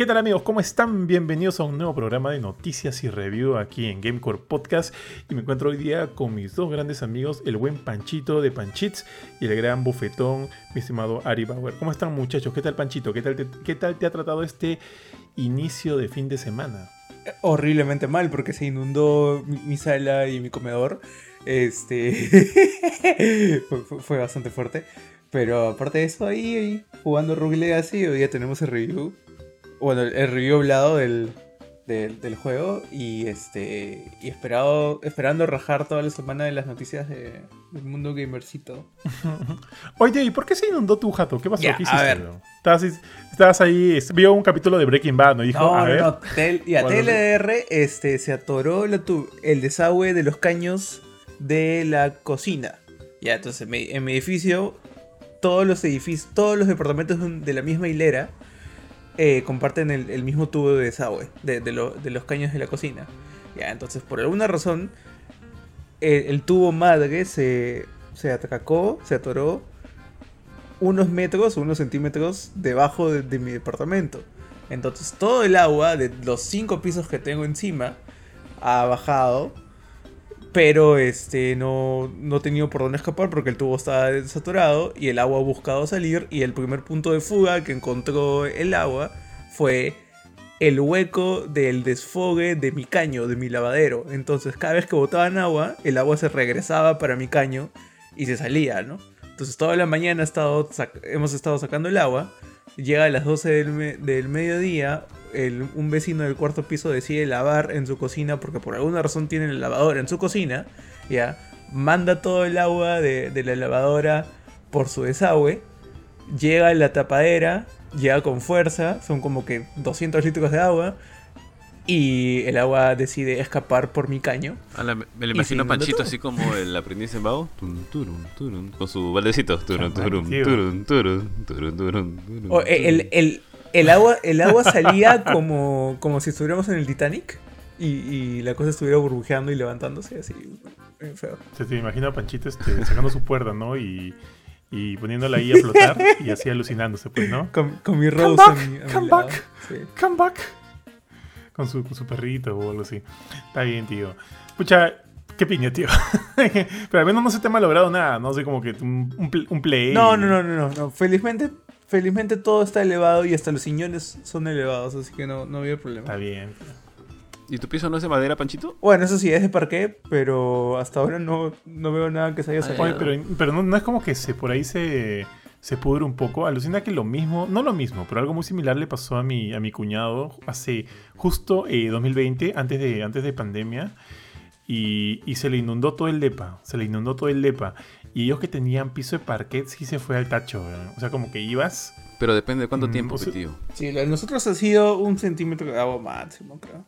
¿Qué tal amigos? ¿Cómo están? Bienvenidos a un nuevo programa de noticias y review aquí en Gamecore Podcast. Y me encuentro hoy día con mis dos grandes amigos, el buen Panchito de Panchits y el gran bufetón, mi estimado Ari Bauer. ¿Cómo están muchachos? ¿Qué tal Panchito? ¿Qué tal te, ha tratado este inicio de fin de semana? Horriblemente mal porque se inundó mi, sala y mi comedor. Este fue bastante fuerte. Pero aparte de eso, ahí, ahí jugando Rogue Legacy, hoy ya tenemos el review. Bueno, el, el review hablado del, del, del juego. Y este. Y esperado, esperando rajar toda la semana de las noticias de- del mundo gamercito. Oye, ¿y por qué se inundó tu jato? ¿Qué pasó? Ya, ¿Qué a hiciste? ver. bro? Estabas, estabas ahí, vio un capítulo de Breaking Bad, ¿no? Y dijo, No, a no, ver. no. Tel- ¿Cuál es? TLR este, se atoró la tu- el desagüe de los caños de la cocina. Ya, entonces en mi, en mi edificio, todos los edificios, todos los departamentos de la misma hilera eh, comparten el, mismo tubo de desagüe de, de lo- de los caños de la cocina. Ya, entonces por alguna razón, el, tubo madre se, se atracó, se atoró unos metros, unos centímetros debajo de, de mi departamento. Entonces todo el agua de los cinco pisos que tengo encima ha bajado. Pero este no, no he tenido por dónde escapar porque el tubo estaba desaturado y el agua ha buscado salir. Y el primer punto de fuga que encontró el agua fue el hueco del desfogue de mi caño, de mi lavadero. Entonces cada vez que botaban agua, el agua se regresaba para mi caño y se salía, ¿no? Entonces toda la mañana hemos estado sacando el agua. Llega a las 12 del, del mediodía, el- un vecino del cuarto piso decide lavar en su cocina porque por alguna razón tiene la lavadora en su cocina. Ya, manda todo el agua de, de la lavadora por su desagüe. Llega a la tapadera, llega con fuerza, son como que 200 litros de agua. Y el agua decide escapar por mi caño. A la- me lo imagino Panchito todo. así como el aprendiz en vago. Tun, turun, turun, con su baldecito. Turun, turun, turun, turun, turun, turun, turun, O, el, el- el agua, el agua salía como, como si estuviéramos en el Titanic y, y la cosa estuviera burbujeando y levantándose así. bien feo. Se te imagina a Panchito este, sacando su puerta, ¿no? Y, y poniéndola ahí a flotar y así alucinándose, pues, ¿no? Con, con mi Come Rose back, a mi, a mi come lado. back. Sí. Come back. Con su, con su perrito o algo así. Está bien, tío. Pucha, qué piña, tío. Pero al menos no se te ha malogrado nada, ¿no? sé, como que un, un, pl- un play. No, no, no, no, no. Felizmente, felizmente todo está elevado y hasta los ciñones son elevados, así que no, no había Está problema. bien. ¿Y tu piso no es de madera, Panchito? Bueno, eso sí, es de parqué, pero hasta ahora no, no veo nada que se haya Ay, salido. Oye, pero, pero no, no es como que se por ahí se, se pudre un poco. Alucina que lo mismo, no lo mismo, pero algo muy similar le pasó a mi, a mi cuñado hace justo eh, 2020, antes de, antes de pandemia. Y, y se le inundó todo el depa. Se le inundó todo el depa. Y ellos que tenían piso de parquet sí se fue al tacho. weón. O sea, como que ibas. Pero depende de cuánto Mm, tiempo, pe, tío. Sí, lo de nosotros ha sido un centímetro de agua máximo, creo.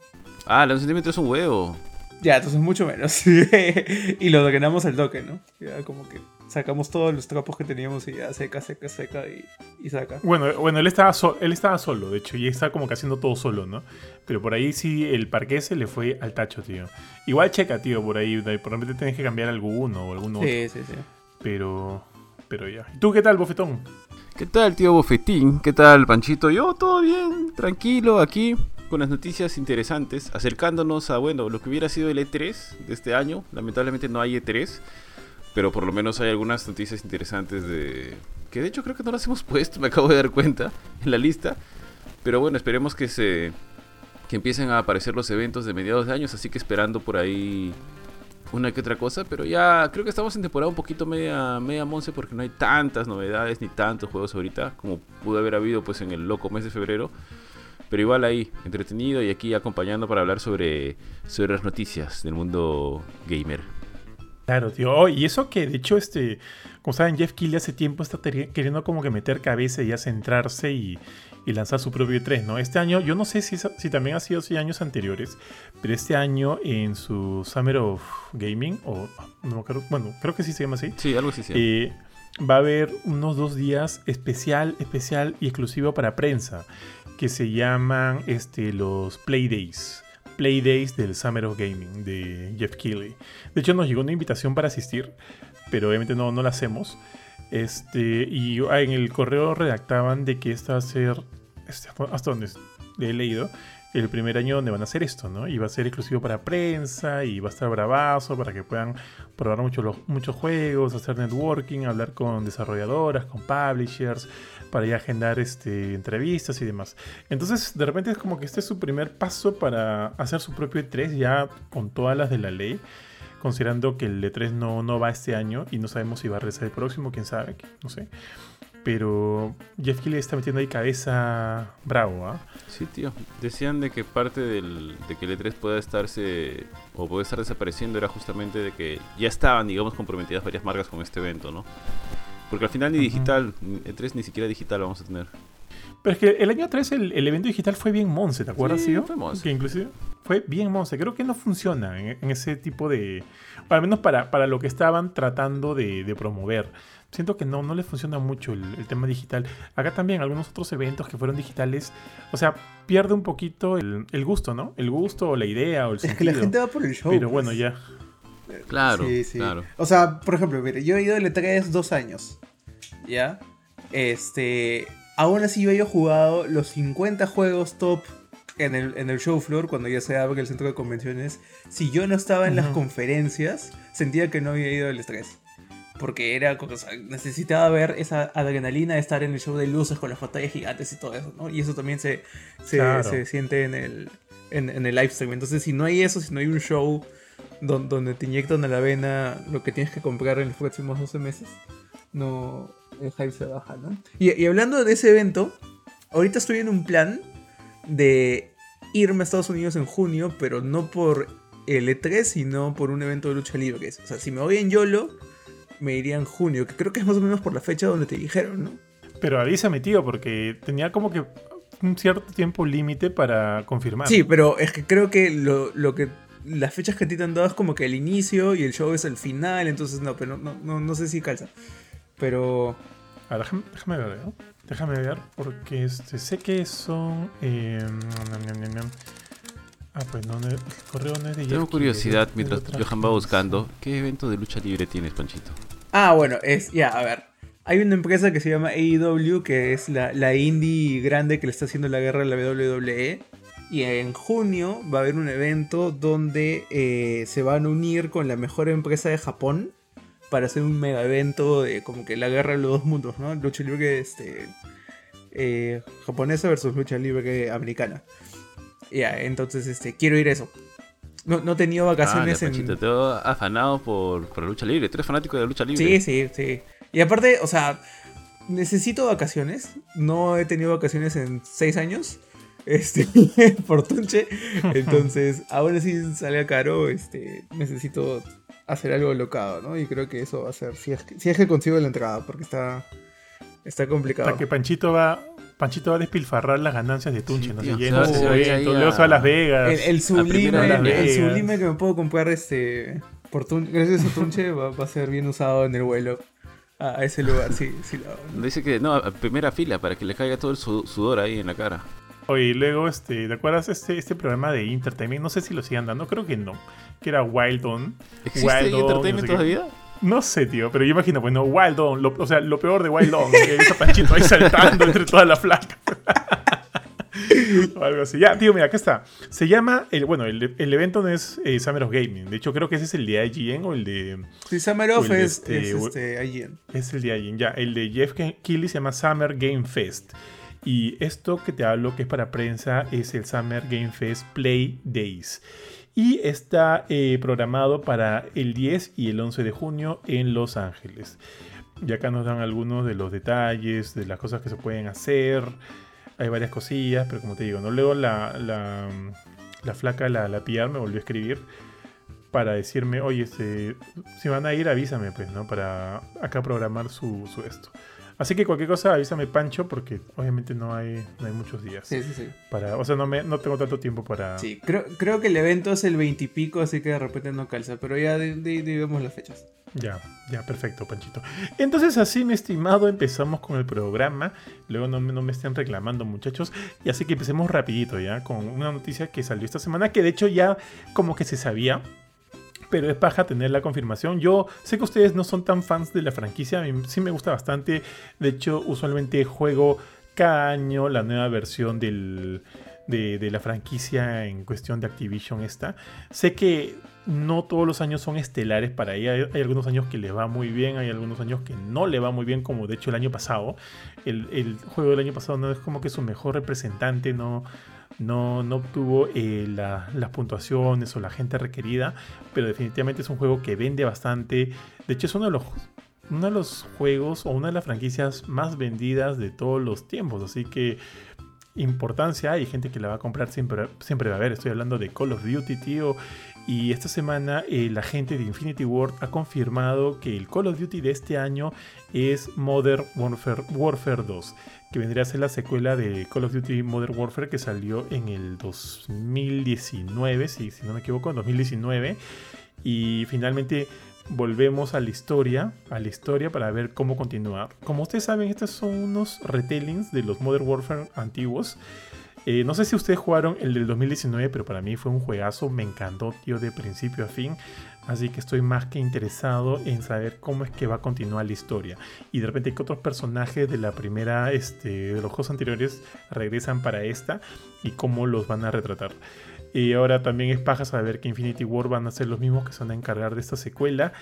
Ah, los centímetros es un huevo. Ya, entonces mucho menos. y lo drenamos al toque, ¿no? Ya como que sacamos todos los trapos que teníamos y ya seca, seca, seca y, y saca. Bueno, bueno él, estaba so- él estaba solo, de hecho, y estaba como que haciendo todo solo, ¿no? Pero por ahí sí el parquet se le fue al tacho, tío. Igual checa, tío, por ahí. Por repente tienes que cambiar alguno o alguno otro. Sí, sí, sí. Pero. Pero ya. ¿Y ¿Tú qué tal, bofetón? ¿Qué tal, tío Bofetín? ¿Qué tal, Panchito? Yo, todo bien, tranquilo, aquí, con las noticias interesantes, acercándonos a, bueno, lo que hubiera sido el E3 de este año. Lamentablemente no hay E3, pero por lo menos hay algunas noticias interesantes de... Que de hecho creo que no las hemos puesto, me acabo de dar cuenta, en la lista. Pero bueno, esperemos que se... Que empiecen a aparecer los eventos de mediados de años, así que esperando por ahí una que otra cosa, pero ya creo que estamos en temporada un poquito media, media monce porque no hay tantas novedades ni tantos juegos ahorita como pudo haber habido pues en el loco mes de febrero. Pero igual ahí, entretenido y aquí acompañando para hablar sobre, sobre las noticias del mundo gamer. Claro, tío. Oh, y eso que, de hecho, este. Como saben, Jeff Keighley hace tiempo está queriendo como que meter cabeza y ya centrarse y, y lanzar su propio E3, ¿no? Este año, yo no sé si, si también ha sido así años anteriores, pero este año en su Summer of Gaming, o no me acuerdo, bueno, creo que sí se llama así, Sí, algo así. sí. eh, va a haber unos dos días especial, especial y exclusivo para prensa, que se llaman este, los Play Days. Play Days del Summer of Gaming de Jeff Keighley. De hecho, nos llegó una invitación para asistir, pero obviamente no, no la hacemos. Este, y ah, en el correo redactaban de que esta va a ser. este, ¿Hasta dónde? es? he leído, el primer año donde van a hacer esto, ¿no? Y va a ser exclusivo para prensa y va a estar bravazo para que puedan probar muchos juegos, hacer networking, hablar con desarrolladoras, con publishers, para ya agendar este, entrevistas y demás. Entonces, de repente es como que este es su primer paso para hacer su propio E3 ya con todas las de la ley considerando que el E3 no, no va este año y no sabemos si va a regresar el próximo, quién sabe, no sé. Pero Jeff Keighley está metiendo ahí cabeza bravo, ¿ah? Sí, tío. Decían de que parte del, de que el E3 pueda estarse o puede estar desapareciendo era justamente de que ya estaban, digamos, comprometidas varias marcas con este evento, ¿no? Porque al final ni digital, E3 ni siquiera digital vamos a tener. Pero es que el año 3 el, el evento digital fue bien monce, ¿te acuerdas, Sí, fue monce. Que inclusive fue bien monce. Creo que no funciona en, en ese tipo de... o al menos para, para lo que estaban tratando de, de promover. Siento que no, no les funciona mucho el, el tema digital. Acá también algunos otros eventos que fueron digitales, o sea, pierde un poquito el, el gusto, ¿no? El gusto o la idea o el Es que sentido. la gente va por el show. Pero pues. bueno, ya. Claro, Sí, sí. claro. O sea, por ejemplo, mire, yo he ido al E3 dos años. ¿Ya? Este. Aún así, yo he jugado los 50 juegos top en el, en el show floor cuando ya se abre el centro de convenciones. Si yo no estaba en las conferencias, sentía que no había ido al E3. Porque era, o sea, necesitaba ver esa adrenalina de estar en el show de luces con las pantallas gigantes y todo eso, ¿no? Y eso también se, se, Claro. se siente en el, en, en el live stream. Entonces, si no hay eso, si no hay un show don- donde te inyectan a la vena lo que tienes que comprar en los próximos 12 meses, no, el hype se baja, ¿no? Y, y hablando de ese evento, ahorita estoy en un plan de irme a Estados Unidos en junio, pero no por el E3, sino por un evento de lucha libre. O sea, si me voy en YOLO, me iría en junio, que creo que es más o menos por la fecha donde te dijeron, ¿no? Pero avísame, tío, porque tenía como que un cierto tiempo límite para confirmar. Sí, pero es que creo que lo, lo que las fechas que a ti te han dado es como que el inicio y el show es el final, entonces no, pero no, no, no sé si calza. Pero A ver, déjame, déjame ver, ¿no? Déjame ver, porque este, sé que son. eh. Ah, pues no, no, el correo no es de Tengo curiosidad de mientras otra Johan va buscando. ¿Qué evento de lucha libre tienes, Panchito? Ah, bueno, es, ya, a ver. Hay una empresa que se llama AEW, que es la, la indie grande que le está haciendo la guerra a la WWE. Y en junio va a haber un evento donde eh, se van a unir con la mejor empresa de Japón para hacer un mega evento de como que la guerra de los dos mundos, ¿no? Lucha libre este, eh, japonesa versus lucha libre americana. Ya, entonces este, quiero ir a eso. No, no he tenido Ah, vacaciones ya, en... Te afanado por, por lucha libre. ¿Tú eres fanático de la lucha libre? Sí, sí, sí. Y aparte, o sea, necesito vacaciones. No he tenido vacaciones en seis años. Este, por Tunche. Entonces, aún así salga caro, este, necesito hacer algo locado, ¿no? Y creo que eso va a ser, si es que, si es que consigo la entrada, porque está, está complicado. Hasta que Panchito va. Panchito va a despilfarrar las ganancias de Tunche, Sí, ¿no? tío, Se se llena va- su se va a luego Las Vegas. El, el sublime, Las el sublime que me puedo comprar este por Tun- gracias a Tunche va, va a ser bien usado en el vuelo a, a ese lugar, sí, sí lo. Dice que no, a primera fila para que le caiga todo el su- sudor ahí en la cara. Oye, y luego, este, ¿te acuerdas este, este programa de Entertainment? No sé si lo sigan dando, creo que no. Que era Wild On. ¿Existe Wild On, Entertainment no sé todavía? No sé, tío, pero yo imagino, pues no, Wild On. lo- o sea, lo peor de Wild On. que ves a Panchito ahí saltando entre todas las flacas. o algo así. Ya, tío, mira, acá está. Se llama, el, bueno, el, el evento no es eh, Summer of Gaming. De hecho, creo que ese es el de IGN o el de... Sí, Summer Off o el de es, este, es este, IGN. Es el de IGN, ya. El de Jeff Ke- Keighley se llama Summer Game Fest. Y esto que te hablo, que es para prensa, es el Summer Game Fest Play Days. Y está eh, programado para el 10 y el 11 de junio en Los Ángeles. Y acá nos dan algunos de los detalles, de las cosas que se pueden hacer. Hay varias cosillas, pero como te digo, ¿no? Luego la, la, la flaca, la, la me volvió a escribir para decirme, oye, este, si van a ir, avísame, pues, ¿no? Para acá programar su, su esto. Así que cualquier cosa, avísame, Pancho, porque obviamente no hay, no hay muchos días. Sí, sí, sí. Para, o sea, no, me, no tengo tanto tiempo para... Sí, creo, creo que el evento es el 20 y pico, así que de repente no calza, pero ya de, de- de- vemos las fechas. Ya, ya, perfecto, Panchito. Entonces, así, mi estimado, empezamos con el programa. Luego no, me- no me estén reclamando, muchachos. Y así que empecemos rapidito, ¿ya? Con una noticia que salió esta semana, que de hecho ya como que se sabía. Pero es paja tener la confirmación. Yo sé que ustedes no son tan fans de la franquicia. A mí sí me gusta bastante. De hecho, usualmente juego cada año la nueva versión de, la franquicia en cuestión de Activision esta. Sé que no todos los años son estelares para ella. Hay, algunos años que le va muy bien, hay algunos años que no le va muy bien, como de hecho el año pasado. El, el juego del año pasado no es como que su mejor representante, no, no, obtuvo eh, la- las puntuaciones o la gente requerida, pero definitivamente es un juego que vende bastante. De hecho, es uno de los, juegos o una de las franquicias más vendidas de todos los tiempos, así que importancia hay gente que la va a comprar siempre, siempre va a haber. Estoy hablando de Call of Duty, tío. Y esta semana eh, la gente de Infinity Ward ha confirmado que el Call of Duty de este año es Modern Warfare 2, que vendría a ser la secuela de Call of Duty Modern Warfare que salió en el 2019, si, si no me equivoco, en 2019. Y finalmente volvemos a la historia, a la historia para ver cómo continuar. Como ustedes saben, estos son unos retellings de los Modern Warfare antiguos. Eh, no sé si ustedes jugaron el del 2019, pero para mí fue un juegazo, me encantó, tío, de principio a fin. Así que estoy más que interesado en saber cómo es que va a continuar la historia. Y de repente que otros personajes de la primera, este, de los juegos anteriores regresan para esta y cómo los van a retratar. Y ahora también es paja saber que Infinity War van a ser los mismos que se van a encargar de esta secuela.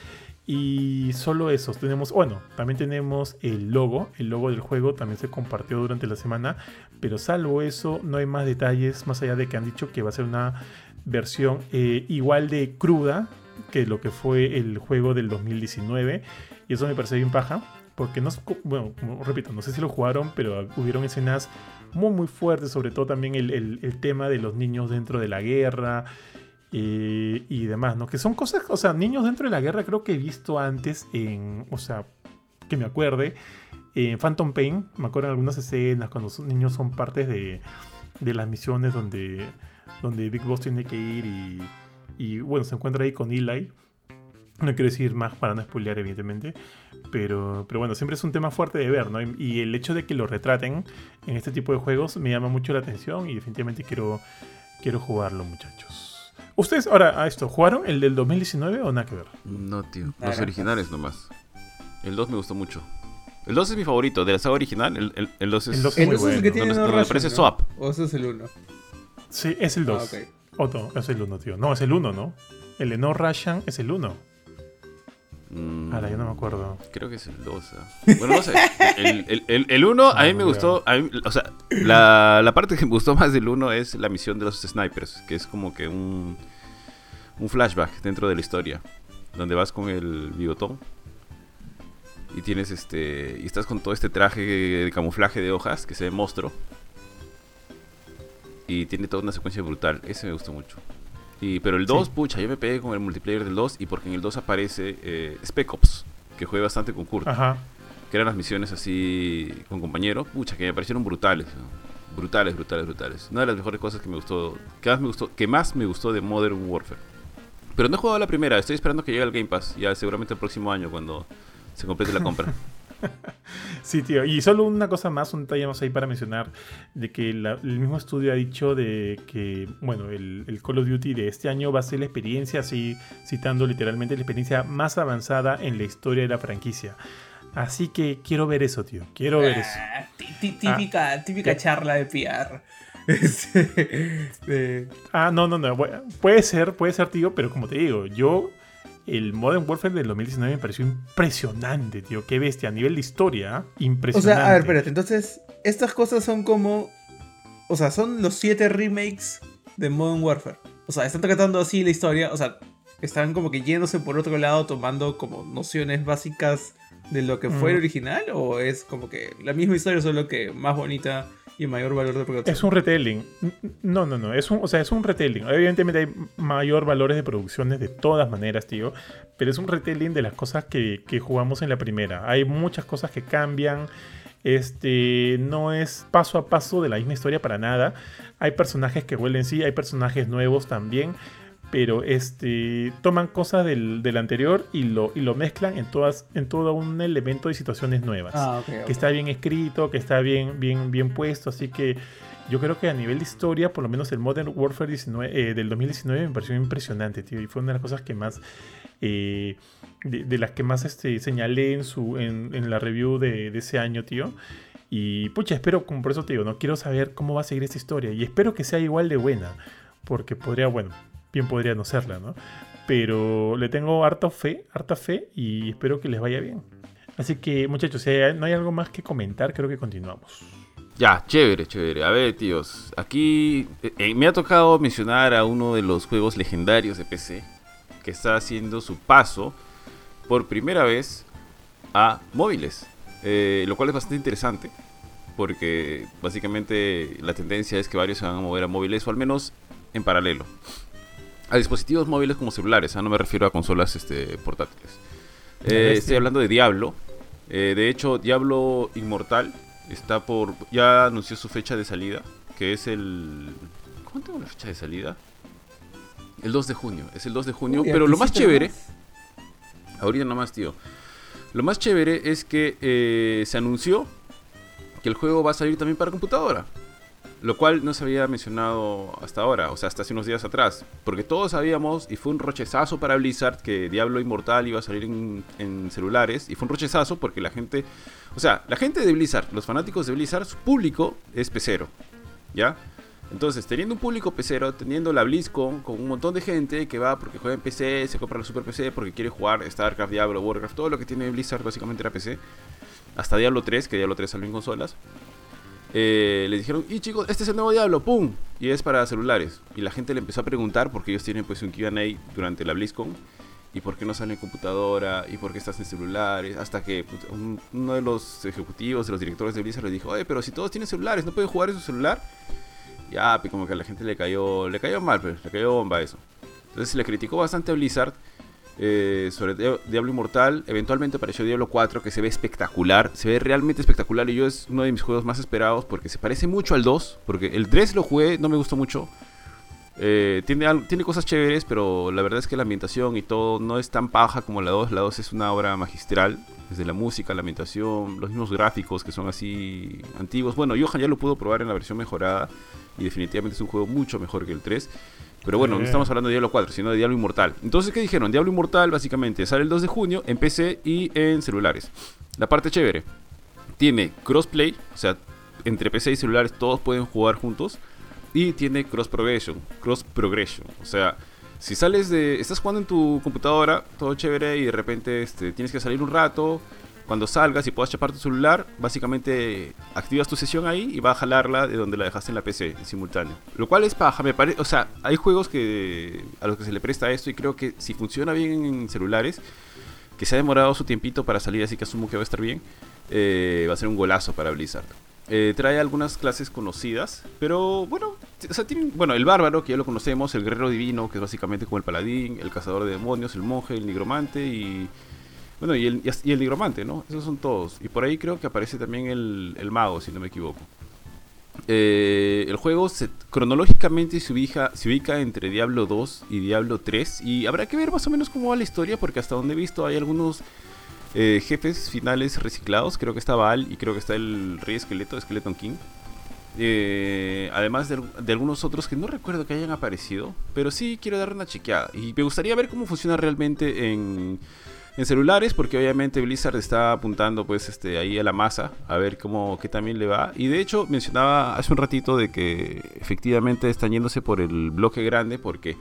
Y solo esos. Tenemos, bueno, también tenemos el logo. El logo del juego también se compartió durante la semana. Pero salvo eso, no hay más detalles más allá de que han dicho que va a ser una versión eh, igual de cruda que lo que fue el juego del 2019. Y eso me parece bien paja. Porque no, bueno, repito, no sé si lo jugaron, pero hubieron escenas muy muy fuertes, sobre todo también el, el- el tema de los niños dentro de la guerra eh, y demás, ¿no? Que son cosas, o sea, niños dentro de la guerra creo que he visto antes en, o sea, que me acuerde, en Phantom Pain, me acuerdo en algunas escenas cuando los niños son partes de, de las misiones donde, donde Big Boss tiene que ir y, y, bueno, se encuentra ahí con Eli. No quiero decir más para no spoilear, evidentemente. Pero, pero bueno, siempre es un tema fuerte de ver, ¿no? Y, y el hecho de que lo retraten en este tipo de juegos me llama mucho la atención y definitivamente quiero, quiero jugarlo, muchachos. ¿Ustedes ahora a esto jugaron el del 2019 o nada que ver? No, tío. Los originales nomás. El 2 me gustó mucho. El 2 es mi favorito. De la saga original, el, el, el 2 es... El 2 El Muy 2 es el que tiene no aparece ¿no? Swap. O ese es el 1. Sí, es el 2. Ah, ok. O no, es el 1, tío. No, es el 1, ¿no? El de No Russian es el 1. Mm, Ahora, yo no me acuerdo. Creo que es el 2. ah. Bueno, no sé. El, el, el, el 1 a mí Ah, me ya. gustó. a mí- o sea, la, la parte que me gustó más del 1 es la misión de los snipers. Que es como que un, un flashback dentro de la historia. Donde vas con el bigotón. Y tienes este. Y estás con todo este traje de camuflaje de hojas que se ve monstruo. Y tiene toda una secuencia brutal. Ese me gustó mucho. Y, pero el 2, Sí. pucha, yo me pegué con el multiplayer del 2 y porque en el 2 aparece eh, Spec Ops, que juega bastante con Kurt, Ajá. que eran las misiones así con compañero, pucha, que me parecieron brutales, ¿no? brutales, brutales, brutales. Una de las mejores cosas que me gustó, que más me gustó, que más me gustó de Modern Warfare. Pero no he jugado la primera, estoy esperando que llegue al Game Pass, ya seguramente el próximo año cuando se complete la compra. Sí, tío. Y solo una cosa más, un detalle más ahí para mencionar, de que la- el mismo estudio ha dicho de que, bueno, el, el Call of Duty de este año va a ser la experiencia, así citando literalmente, la experiencia más avanzada en la historia de la franquicia. Así que quiero ver eso, tío. Quiero ver eso. Ah, tí- típica, típica charla de PR. Este, de- Ah, no, no, no. Puede ser, puede ser, tío, pero como te digo, yo. El Modern Warfare del 2019 me pareció impresionante, tío. Qué bestia. A nivel de historia, ¿ah? O impresionante. sea, a ver, espérate, entonces, estas cosas son como. O sea, son los siete remakes de Modern Warfare. O sea, están tratando así la historia. O sea, están como que yéndose por otro lado, tomando como nociones básicas de lo que fue el Mm. original. O es como que la misma historia, solo que más bonita y mayor valor de producción. Es un retelling. No, no, no. Es un, o sea, es un retelling. Evidentemente hay mayor valores de producciones de todas maneras, tío. Pero es un retelling de las cosas que, que jugamos en la primera. Hay muchas cosas que cambian. Este no es paso a paso de la misma historia para nada. Hay personajes que vuelven sí, hay personajes nuevos también. Pero este toman cosas del, del anterior y lo, y lo mezclan en todas, en todo un elemento de situaciones nuevas Ah, ok, ok. que está bien escrito, que está bien, bien, bien puesto. Así que yo creo que a nivel de historia, por lo menos el Modern Warfare 19, eh, del 2019 me pareció impresionante, tío. Y fue una de las cosas que más. eh, de, de las que más este, señalé en, su, en, en la review de, de ese año, tío. Y pucha, espero, como por eso te digo, no quiero saber cómo va a seguir esta historia. Y espero que sea igual de buena. Porque podría, bueno, bien podría no serla, ¿no? Pero le tengo harta fe, harta fe y espero que les vaya bien. Así que, muchachos, si no hay algo más que comentar, creo que continuamos. Ya, chévere, chévere. A ver, tíos, aquí eh, eh, me ha tocado mencionar a uno de los juegos legendarios de PC que está haciendo su paso por primera vez a móviles, eh, lo cual es bastante interesante porque básicamente la tendencia es que varios se van a mover a móviles o al menos en paralelo. A dispositivos móviles como celulares, ¿ah? no me refiero a consolas este, portátiles. estoy hablando de Diablo. de hecho, Diablo Inmortal está por. Ya anunció su fecha de salida, que es el. ¿Cuándo tengo la fecha de salida? El 2 de junio. Es el 2 de junio. pero lo más chévere. Ahorita nomás, tío. Lo más chévere es que eh, se anunció que el juego va a salir también para computadora. Lo cual no se había mencionado hasta ahora, o sea, hasta hace unos días atrás. Porque todos sabíamos, y fue un rochezazo para Blizzard, que Diablo Inmortal iba a salir en, en celulares. Y fue un rochezazo porque la gente o sea, la gente de Blizzard, los fanáticos de Blizzard, su público es pecero. ¿Ya? Entonces, teniendo un público pecero, teniendo la BlizzCon con un montón de gente que va porque juega en PC, se compra la Super PC porque quiere jugar StarCraft, Diablo, Warcraft, todo lo que tiene Blizzard básicamente era PC. Hasta Diablo 3, que Diablo 3 salió en consolas. Eh, les dijeron, y chicos, este es el nuevo Diablo, ¡pum! Y es para celulares. Y la gente le empezó a preguntar porque ellos tienen pues un QA durante la BlizzCon y por qué no sale en computadora y por qué estás en celulares. Hasta que pues, uno de los ejecutivos, de los directores de Blizzard le dijo, oye, pero si todos tienen celulares, ¿no pueden jugar en su celular? Ya, pues como que a la gente le cayó, le cayó mal, pues, le cayó bomba eso. Entonces se le criticó bastante a Blizzard eh, sobre Diablo Inmortal. Eventualmente apareció Diablo 4 que se ve espectacular, se ve realmente espectacular y yo es uno de mis juegos más esperados porque se parece mucho al 2, porque el 3 lo jugué, no me gustó mucho. Eh, tiene, tiene cosas chéveres, pero la verdad es que la ambientación y todo no es tan paja como la 2. La 2 es una obra magistral, desde la música, la ambientación, los mismos gráficos que son así antiguos. Bueno, Johan ya lo pudo probar en la versión mejorada y definitivamente es un juego mucho mejor que el 3. Pero bueno, no estamos hablando de Diablo 4, sino de Diablo Inmortal. Entonces, ¿qué dijeron? Diablo Inmortal básicamente sale el 2 de junio en PC y en celulares. La parte chévere, tiene crossplay, o sea, entre PC y celulares todos pueden jugar juntos y tiene cross progression, cross progression, o sea, si sales de estás jugando en tu computadora, todo chévere y de repente este, tienes que salir un rato, cuando salgas y puedas chapar tu celular, básicamente activas tu sesión ahí y va a jalarla de donde la dejaste en la PC en simultáneo. Lo cual es paja, me parece, o sea, hay juegos que a los que se le presta esto y creo que si funciona bien en celulares, que se ha demorado su tiempito para salir, así que asumo que va a estar bien, eh, va a ser un golazo para Blizzard. Eh, trae algunas clases conocidas, pero bueno, bueno, el bárbaro, que ya lo conocemos, el guerrero divino, que es básicamente como el paladín, el cazador de demonios, el monje, el nigromante y... Bueno, y el, y el nigromante, ¿no? Esos son todos. Y por ahí creo que aparece también el, el mago, si no me equivoco. Eh, el juego cronológicamente se ubica, se ubica entre Diablo 2 y Diablo 3 y habrá que ver más o menos cómo va la historia porque hasta donde he visto hay algunos eh, jefes finales reciclados. Creo que está Val y creo que está el Rey Esqueleto, Skeleton King. Eh, además de, algunos otros que no recuerdo que hayan aparecido. Pero sí quiero dar una chequeada. Y me gustaría ver cómo funciona realmente en, celulares. Porque obviamente Blizzard está apuntando pues este ahí a la masa. A ver cómo qué también le va. Y de hecho mencionaba hace un ratito de que efectivamente están yéndose por el bloque grande. Porque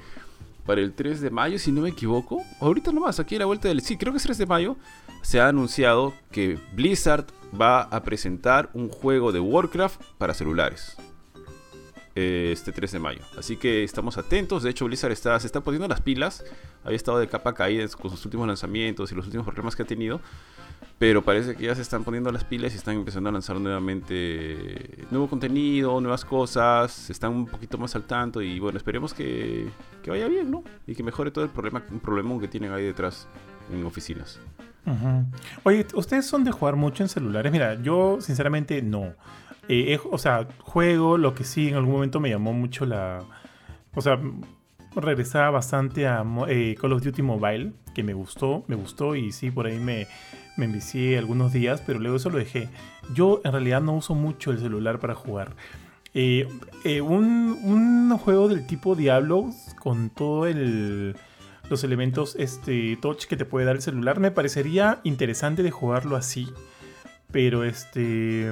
para el 3 de mayo, si no me equivoco. Ahorita nomás, aquí a la vuelta del... Sí, creo que es 3 de mayo se ha anunciado que Blizzard va a presentar un juego de Warcraft para celulares. Eh, este 3 de mayo. Así que estamos atentos. De hecho, Blizzard está, se está poniendo las pilas. Había estado de capa caída con sus últimos lanzamientos y los últimos problemas que ha tenido. Pero parece que ya se están poniendo las pilas y están empezando a lanzar nuevamente nuevo contenido, nuevas cosas. Están un poquito más al tanto y bueno, esperemos que, vaya bien, ¿no? Y que mejore todo el problema, un problema que tienen ahí detrás en oficinas. Oye, ¿ustedes son de jugar mucho en celulares? Mira, yo sinceramente no. Eh, o sea, juego, lo que sí en algún momento me llamó mucho la... O sea, regresaba bastante a eh, Call of Duty Mobile, que me gustó, me gustó y sí, por ahí me, me envicié algunos días, pero luego eso lo dejé. Yo en realidad no uso mucho el celular para jugar. Eh, un, un, juego del tipo Diablo con todo el los elementos este, touch que te puede dar el celular. Me parecería interesante de jugarlo así. Pero este.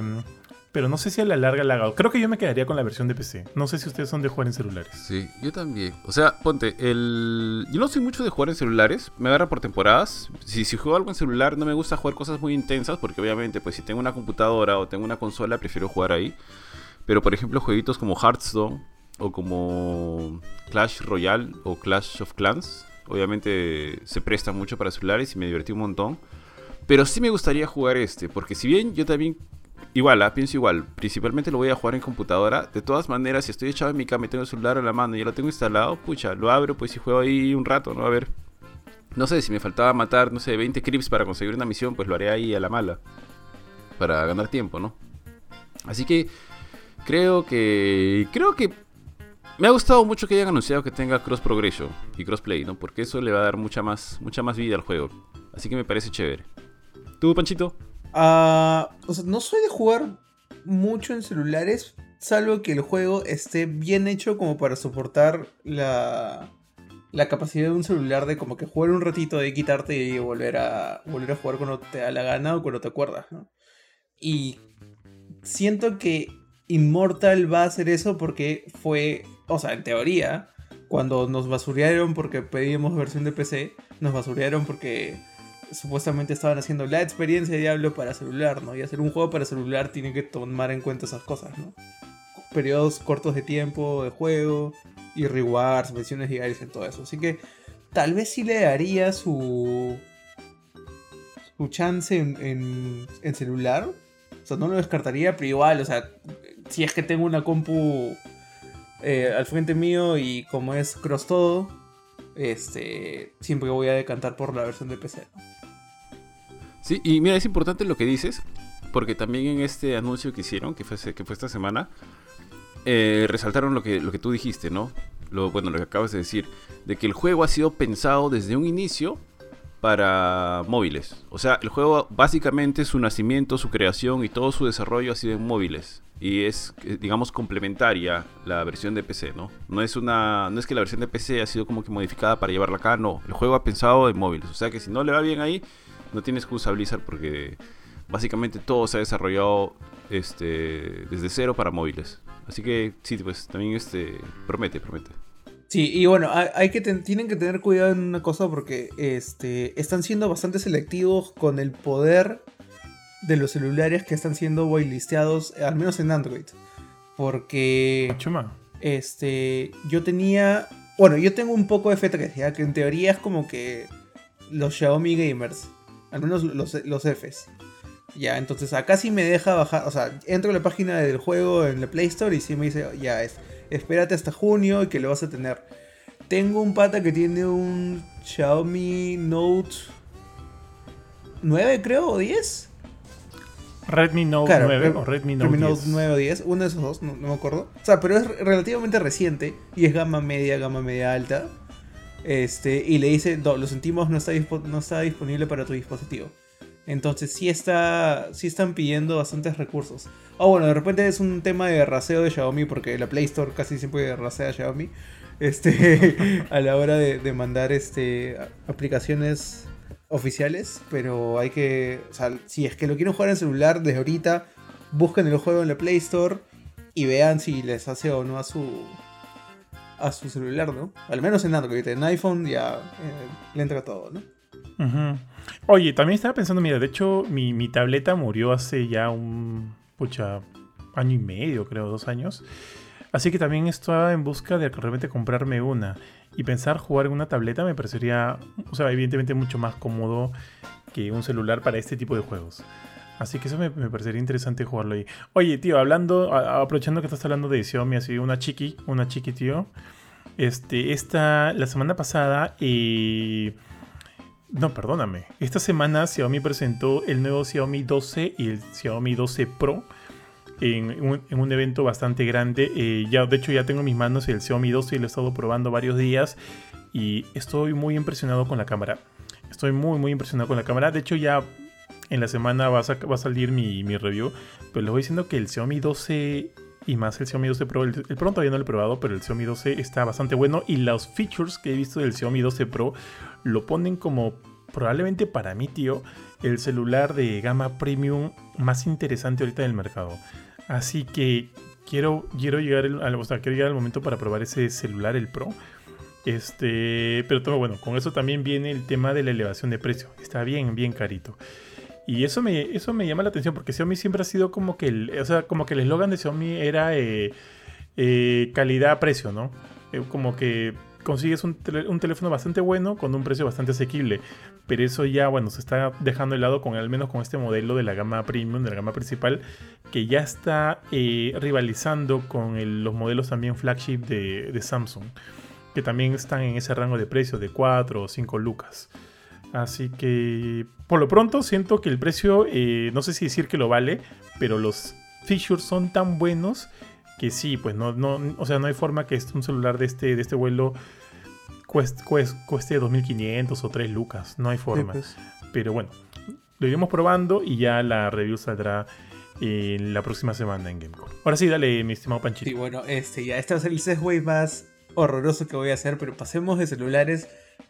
Pero no sé si a la larga la haga. Creo que yo me quedaría con la versión de PC. No sé si ustedes son de jugar en celulares. Sí, yo también. O sea, ponte, el... yo no soy mucho de jugar en celulares, me agarra por temporadas. Si, si juego algo en celular no me gusta jugar cosas muy intensas, porque obviamente pues si tengo una computadora o tengo una consola prefiero jugar ahí. Pero por ejemplo jueguitos como Hearthstone o como Clash Royale o Clash of Clans, obviamente se prestan mucho para celulares y me divertí un montón. Pero sí me gustaría jugar este, porque si bien yo también Igual, ah, pienso igual. Principalmente lo voy a jugar en computadora. De todas maneras, si estoy echado en mi cama y tengo el celular en la mano y ya lo tengo instalado, pucha, lo abro pues y juego ahí un rato, ¿no? A ver. No sé, si me faltaba matar, no sé, 20 creeps para conseguir una misión, pues lo haré ahí a la mala. Para ganar tiempo, ¿no? Así que creo que. Creo que. Me ha gustado mucho que hayan anunciado que tenga cross progression y crossplay, ¿no? Porque eso le va a dar mucha más, mucha más vida al juego. Así que me parece chévere. ¿Tú, Panchito? Ah, o sea, no soy de jugar mucho en celulares, salvo que el juego esté bien hecho como para soportar la, la capacidad de un celular de como que jugar un ratito de quitarte y volver a, volver a jugar cuando te da la gana o cuando te acuerdas. Y siento que Immortal va a hacer eso porque fue, o sea, en teoría, cuando nos basurearon porque pedíamos versión de PC, nos basurearon porque supuestamente estaban haciendo la experiencia de Diablo para celular, ¿no? Y hacer un juego para celular tiene que tomar en cuenta esas cosas, ¿no? Periodos cortos de tiempo de juego y rewards, menciones diarias y todo eso. Así que tal vez sí le daría su, su chance en, en, celular. O sea, no lo descartaría, pero igual, o sea, si es que tengo una compu eh, al frente mío y como es cross todo, este, siempre voy a decantar por la versión de PC. Sí, y mira, es importante lo que dices, porque también en este anuncio que hicieron, que fue, que fue esta semana, eh, resaltaron lo que, lo que tú dijiste, ¿no? Lo, bueno, lo que acabas de decir, de que el juego ha sido pensado desde un inicio para móviles. O sea, el juego básicamente su nacimiento, su creación y todo su desarrollo ha sido en móviles. Y es, eh, digamos, complementaria la versión de PC, ¿no? No es, una, no es que la versión de PC ha sido como que modificada para llevarla acá, no. El juego ha pensado en móviles. O sea que si no le va bien ahí, no tiene excusa Blizzard porque básicamente todo se ha desarrollado este, desde cero para móviles. Así que sí, pues también este, promete, promete. Sí, y bueno, hay, que tienen que tener cuidado en una cosa porque este, están siendo bastante selectivos con el poder de los celulares que están siendo whitelisteados, al menos en Android. Porque. Chuma. Este. Yo tenía. Bueno, yo tengo un poco de F3, que en teoría es como que los Xiaomi gamers al menos los, los Fs. Ya, entonces acá sí me deja bajar, o sea, entro a la página del juego en la Play Store y sí me dice, ya es, espérate hasta junio y que lo vas a tener. Tengo un pata que tiene un Xiaomi Note 9, creo, o 10. Redmi Note 9 o Redmi Note, Redmi Note 9 o 10, uno de esos dos, no, no, me acuerdo. O sea, pero es relativamente reciente y es gama media, gama media alta. Este, y le dice, lo sentimos, no está, no está disponible para tu dispositivo. Entonces sí, está, sí están pidiendo bastantes recursos. Ah, bueno, de repente es un tema de raseo de Xiaomi, porque la Play Store casi siempre rasea a Xiaomi. Este, a la hora de, mandar este, aplicaciones oficiales. Pero hay que. Si es que lo quieren jugar en celular desde ahorita, busquen el juego en la Play Store y vean si les hace o no a su, a su celular, ¿no? Al menos en Android, en iPhone ya eh, le entra todo, ¿no? Oye, también estaba pensando, mira, de hecho mi, tableta murió hace ya un, pucha, año y medio, creo, dos años. Así que también estaba en busca de realmente comprarme una. Y pensar jugar en una tableta me parecería, o sea, evidentemente mucho más cómodo que un celular para este tipo de juegos. Así que eso me, parecería interesante jugarlo ahí. Oye, tío, hablando, aprovechando que estás hablando de Xiaomi, así una chiqui, una chiqui, tío. Este, esta, la semana pasada, y no, perdóname. Esta semana Xiaomi presentó el nuevo Xiaomi 12 y el Xiaomi 12 Pro en un, evento bastante grande. Eh, ya, de hecho, ya tengo en mis manos el Xiaomi 12 y lo he estado probando varios días y estoy muy impresionado con la cámara. Estoy muy, muy impresionado con la cámara. De hecho, ya en la semana va a, salir mi, review. Pero les voy diciendo que el Xiaomi 12 y más el Xiaomi 12 Pro, el, Pro todavía no lo he probado, pero el Xiaomi 12 está bastante bueno. Y los features que he visto del Xiaomi 12 Pro lo ponen como probablemente para mí, tío, el celular de gama premium más interesante ahorita del mercado. Así que quiero, quiero, llegar al, o sea, quiero llegar al momento para probar ese celular, el Pro. Este, pero todo bueno, con eso también viene el tema de la elevación de precio. Está bien, bien carito. Y eso me, eso me llama la atención porque Xiaomi siempre ha sido como que el, o sea, como que el eslogan de Xiaomi era eh, eh, calidad-precio, ¿no? Eh, como que consigues un, un, teléfono bastante bueno con un precio bastante asequible. Pero eso ya, bueno, se está dejando de lado con al menos con este modelo de la gama premium, de la gama principal, que ya está rivalizando con los modelos también flagship de, de Samsung que también están en ese rango de precio de 4 o 5 lucas. Así que por lo pronto siento que el precio, eh, no sé si decir que lo vale, pero los features son tan buenos que sí, pues no, no, o sea, no hay forma que un celular de este, de este vuelo cueste, cueste, 2.500 o 3 lucas, no hay forma. Pues. Pero bueno, lo iremos probando y ya la review saldrá en la próxima semana en Gamecore. Ahora sí, dale, mi estimado Panchito. Sí, bueno, este, ya este va a ser el Segway más horroroso que voy a hacer, pero pasemos de celulares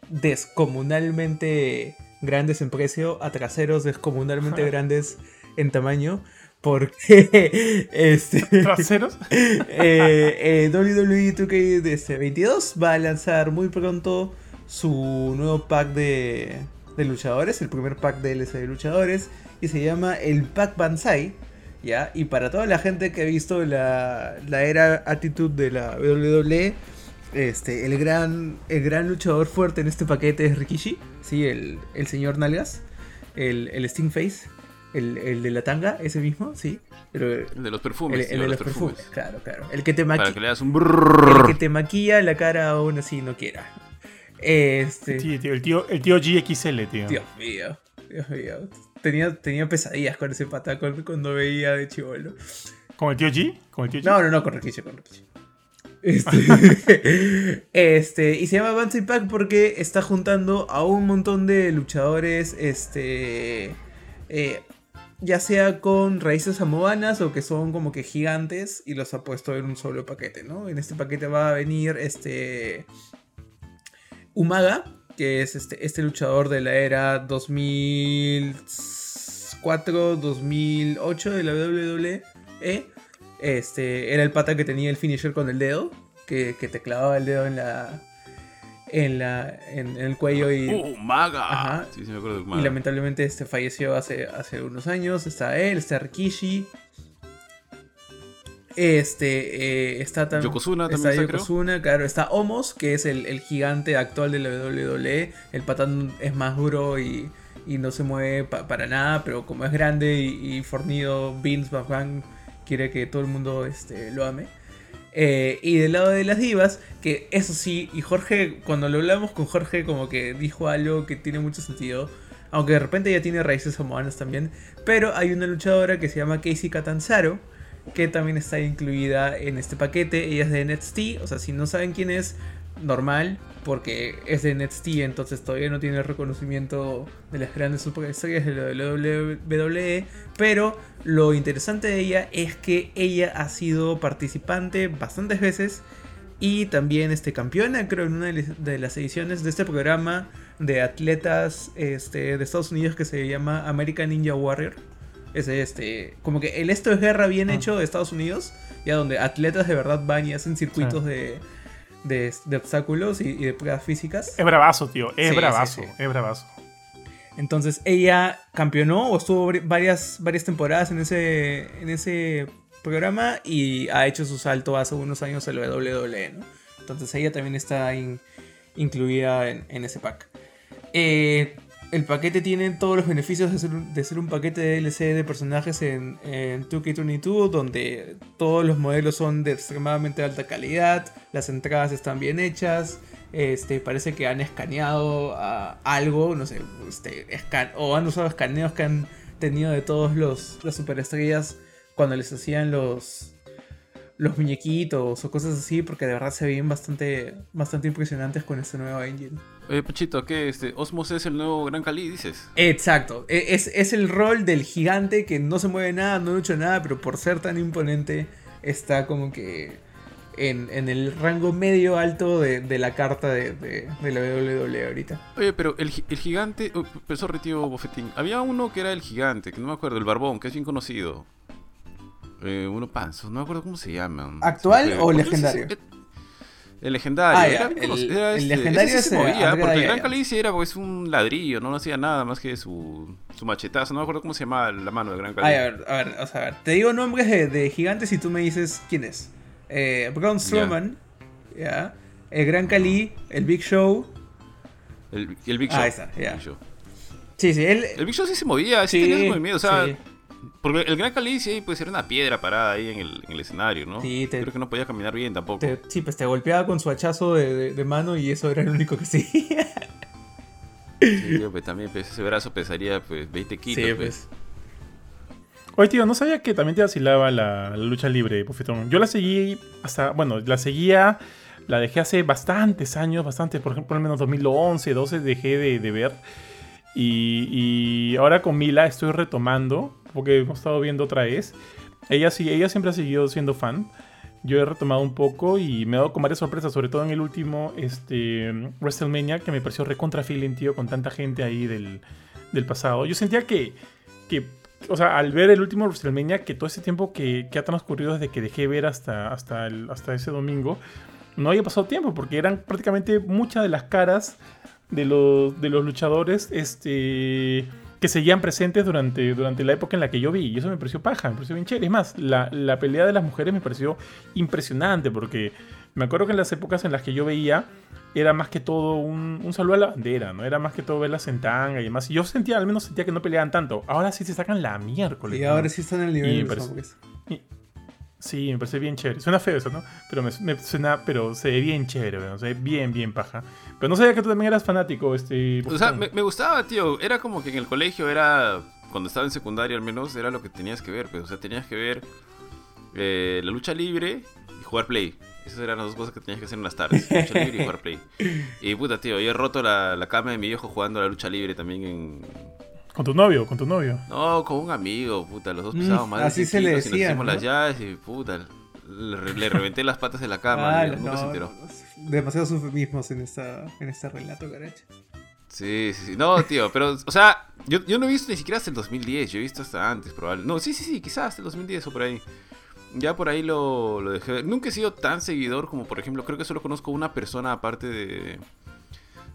descomunalmente grandes en precio a traseros descomunalmente grandes en tamaño. Porque este, ¿Traseros? eh, eh, WWE 2K22 va a lanzar muy pronto su nuevo pack de, de luchadores, el primer pack DLC de luchadores, y se llama el Pack Banzai. ¿ya? Y para toda la gente que ha visto la, la era Attitude de la WWE, este, el gran, el gran luchador fuerte en este paquete es Rikishi, sí, el, el señor Nalgas, el, el Stingface, el, el de la tanga, ese mismo, sí. Pero, el de los perfumes. El, de los, perfumes. claro, claro. El que te maquilla. que le das un El que te maquilla la cara aún así no quiera. Este. Sí, tío, el tío, el tío GXL, tío. Dios mío, Dios mío. Tenía, tenía pesadillas con ese pata cuando veía de chivolo. ¿Con el tío G? ¿Con el tío G? No, no, no, con Rikishi, con Rikishi. Este, este, y se llama Banzai Pack porque está juntando a un montón de luchadores, este, eh, ya sea con raíces samoanas o que son como que gigantes y los ha puesto en un solo paquete, ¿no? En este paquete va a venir este Umaga, que es este, este luchador de la era 2004-2008 de la WWE. Este, era el pata que tenía el finisher con el dedo, que, te clavaba el dedo en la. En, la, en, el cuello y. ¡Oh, maga! Sí, sí me acuerdo Y lamentablemente este falleció hace, hace unos años. Está él, está Rikishi. Este, eh, está también. Yokozuna está Yokozuna, claro. Está Homos, que es el, gigante actual de la WWE. El patán es más duro y, y no se mueve para nada, pero como es grande y, fornido, Vince McMahon quiere que todo el mundo este, lo ame. Eh, y del lado de las divas, que eso sí, y Jorge, cuando lo hablamos con Jorge, como que dijo algo que tiene mucho sentido. Aunque de repente ya tiene raíces samoanas también. Pero hay una luchadora que se llama Casey Catanzaro. Que también está incluida en este paquete. Ella es de NXT. O sea, si no saben quién es, normal, porque es de NXT, entonces todavía no tiene el reconocimiento de las grandes superestrellas de la WWE. Pero lo interesante de ella es que ella ha sido participante bastantes veces y también este, campeona, creo, en una de las ediciones de este programa de atletas este, de Estados Unidos que se llama American Ninja Warrior. Es este, como que el esto es guerra bien ah. hecho de Estados Unidos, ya donde atletas de verdad van y hacen circuitos de de, obstáculos y, de pruebas físicas. Es bravazo, tío. Es bravazo. Es bravazo. Entonces ella campeonó o estuvo varias, varias temporadas en ese, en ese programa y ha hecho su salto hace unos años a la WWE. Entonces ella también está incluida en, en, ese pack. Eh, el paquete tiene todos los beneficios de ser, un paquete de DLC de personajes en, en 2K22, donde todos los modelos son de extremadamente alta calidad, las entradas están bien hechas, este, parece que han escaneado algo, no sé, este, o han usado escaneos que han tenido de todos los las superestrellas cuando les hacían los los muñequitos o cosas así, porque de verdad se ven bastante, bastante impresionantes con este nuevo engine. Oye, Pachito, ¿qué? Este, ¿Osmos es el nuevo Gran Cali, dices? Exacto. E, es, es, el rol del gigante que no se mueve nada, no lucha nada, pero por ser tan imponente está como que en, en el rango medio alto de, de la carta de, de, la WWE ahorita. Oye, pero el, el gigante... Oh, sorry, tío Bofetín. Había uno que era el gigante, que no me acuerdo, el barbón, que es bien conocido. Eh, uno panzo, no me acuerdo cómo se llama. ¿Actual Eh, o legendario? ese- El legendario. Ah, era bien el- era el este- legendario ese sí se movía, porque el. Gran Cali era pues un ladrillo, no hacía nada más que su, su machetazo. No me acuerdo cómo se llamaba la mano del Gran Cali. Ay, a ver, a ver, o sea, a ver. Te digo nombres de, de gigantes y tú me dices quién es. Eh, Braun Strowman, ya. El Gran Cali, el Big Show. El, el Big Ah, Show. ahí está, ya. El Big Show. Sí, sí, él. El Big Show sí se movía, sí, Sí, tenía su movimiento. O sea, sí. Porque el Gran Cali sí puede ser una piedra parada ahí en el, en el escenario, ¿no? Sí, te- Creo que no podía caminar bien tampoco. Te- sí, pues te golpeaba con su hachazo de, de- de mano y eso era lo único que sí. Sí, tío, pues también pues, ese brazo pesaría pues 20 kilos. Sí, pues. pues. Oye, tío, no sabía que también te vacilaba la, la lucha libre, Pufetón. Yo la seguí hasta, bueno, la seguía, la dejé hace bastantes años, bastantes, por ejemplo, por lo menos 2011, 12 dejé de, de ver. Y, y ahora con Mila estoy retomando, porque hemos estado viendo otra vez. Ella sí, ella siempre ha seguido siendo fan. Yo he retomado un poco y me he dado con varias sorpresas, sobre todo en el último este, WrestleMania, que me pareció recontra feeling, tío, con tanta gente ahí del, del pasado. Yo sentía que, que, o sea, al ver el último WrestleMania, que todo ese tiempo que, que ha transcurrido desde que dejé ver hasta, hasta, el- hasta ese domingo, no había pasado tiempo, porque eran prácticamente muchas de las caras de los, de los luchadores este, que seguían presentes durante, durante la época en la que yo vi. Y eso me pareció paja, me pareció bien chévere. Es más, la, la pelea de las mujeres me pareció impresionante, porque me acuerdo que en las épocas en las que yo veía era más que todo un, un saludo a la bandera, ¿no? Era más que todo verlas en tanga y demás. Y yo sentía, al menos sentía que no peleaban tanto. Ahora sí se sacan la miércoles. Y ¿no? ahora sí están en el nivel Y de los parece- hombres. Y- Sí, me parece bien chévere. Suena feo eso, ¿no? Pero me, me suena, pero se ve bien chévere, weón. Se ve bien, bien paja. Pero no sabía que tú también eras fanático, este. O sea, me, me gustaba, tío. Era como que en el colegio era. Cuando estaba en secundaria al menos, era lo que tenías que ver. Pues, o sea, tenías que ver eh, la lucha libre y jugar play. Esas eran las dos cosas que tenías que hacer en las tardes. Lucha libre y jugar play. Y puta, tío, yo he roto la, la cama de mi viejo jugando a la lucha libre también en... Con tu novio, con tu novio. No, con un amigo, puta. Los dos Mm, pesábamos más de así 100 se le kilos y nos decía, hicimos ¿no? las llaves y puta... Le, re- le reventé las patas de la cama, Ah, tío, nunca no, se enteró. no, demasiados eufemismos en, esta, en este relato, Garache. Sí, sí, sí. No, tío, pero, o sea, yo, yo no he visto ni siquiera hasta el 2010. Yo he visto hasta antes, probablemente. No, sí, sí, sí, quizás hasta el 2010 o por ahí. Ya por ahí lo, lo dejé. ver. Nunca he sido tan seguidor como, por ejemplo, creo que solo conozco una persona aparte de.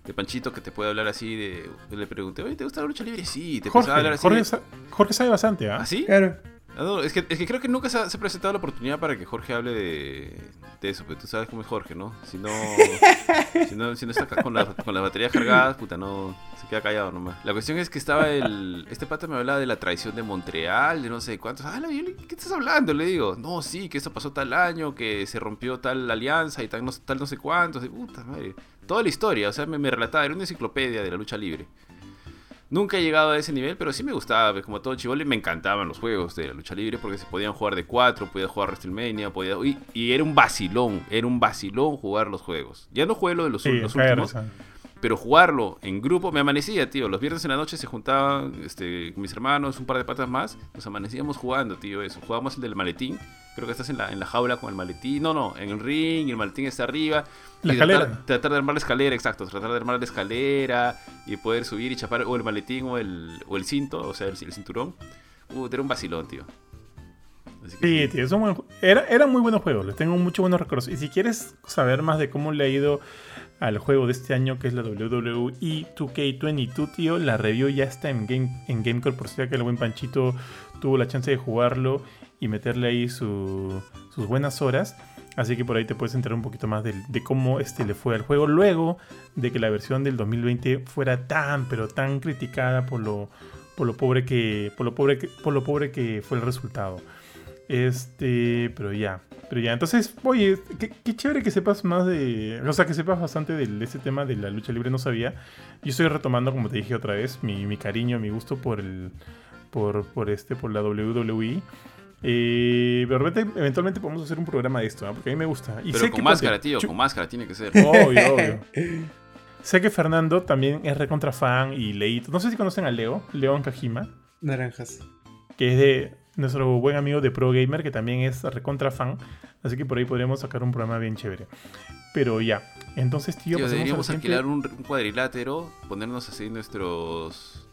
De Panchito que te puede hablar así de. Le pregunté, oye, ¿te gusta la lucha libre? Sí, te a hablar Jorge, así. Jorge, sa- Jorge sabe bastante, ¿ah? ¿Ah, sí? Claro. Ah, no, es, que, es que creo que nunca se ha, se ha presentado la oportunidad para que Jorge hable de, de eso, pero tú sabes cómo es Jorge, ¿no? Si no, si no, si no está con, la- con las baterías cargadas, puta, no, se queda callado nomás. La cuestión es que estaba el, este pata me hablaba de la traición de Montreal, de no sé cuántos. Ah, ¿qué estás hablando? Le digo, no, sí, que esto pasó tal año, que se rompió tal alianza y tal no, tal no sé cuántos, y puta madre. Toda la historia, o sea, me, me relataba, era una enciclopedia de la lucha libre. Nunca he llegado a ese nivel, pero sí me gustaba, pues, como todo chivolo, y me encantaban los juegos de la lucha libre porque se podían jugar de 4, podías jugar WrestleMania, podía, y, y era un vacilón, era un vacilón jugar los juegos. Ya no jugué lo de los, Sí, los últimos, pero jugarlo en grupo me amanecía, tío. Los viernes en la noche se juntaban este, mis hermanos, un par de patas más, nos amanecíamos jugando, tío, eso. Jugábamos el del maletín, creo que estás en la, en la jaula con el maletín, no, no, en el ring, y el maletín está arriba. La y tratar- escalera. Tratar, de armar la escalera, exacto, tratar de armar la escalera y poder subir y chapar o el maletín o el, o el cinto, o sea, el, el cinturón. Uh, era un vacilón, tío. Así que Sí, tío, son buen- era- eran muy buenos juegos, les tengo muchos buenos recuerdos. Y si quieres saber más de cómo le ha ido al juego de este año, que es la E WWE 2K22, tío, la review ya está en, Game, en GameCore, por si que el buen Panchito tuvo la chance de jugarlo y meterle ahí su- sus buenas horas. Así que por ahí te puedes enterar un poquito más de, cómo este le fue al juego luego de que la versión del 2020 fuera tan, pero tan criticada por lo, por lo pobre que, por lo pobre que, por lo pobre que fue el resultado. Este, pero ya, pero ya. Entonces, oye, qué, chévere que sepas más de, o sea, que sepas bastante de, de ese tema de la lucha libre, no sabía. Yo estoy retomando, como te dije otra vez, mi, mi cariño, mi gusto por el, por, por este, por la WWE. Eh, pero de repente, eventualmente podemos hacer un programa de esto, ¿ah? porque a mí me gusta. Y Pero sé con que máscara, tío, con máscara tiene que ser. Obvio, obvio. sé que Fernando también es recontra fan y leíto. No sé si conocen a Leo, León Kajima Naranjas. que es de nuestro buen amigo de Pro Gamer, que también es recontra fan. Así que por ahí podríamos sacar un programa bien chévere. Pero ya, entonces, tío, Tío, pasemos deberíamos alquilar un, un cuadrilátero, ponernos así nuestros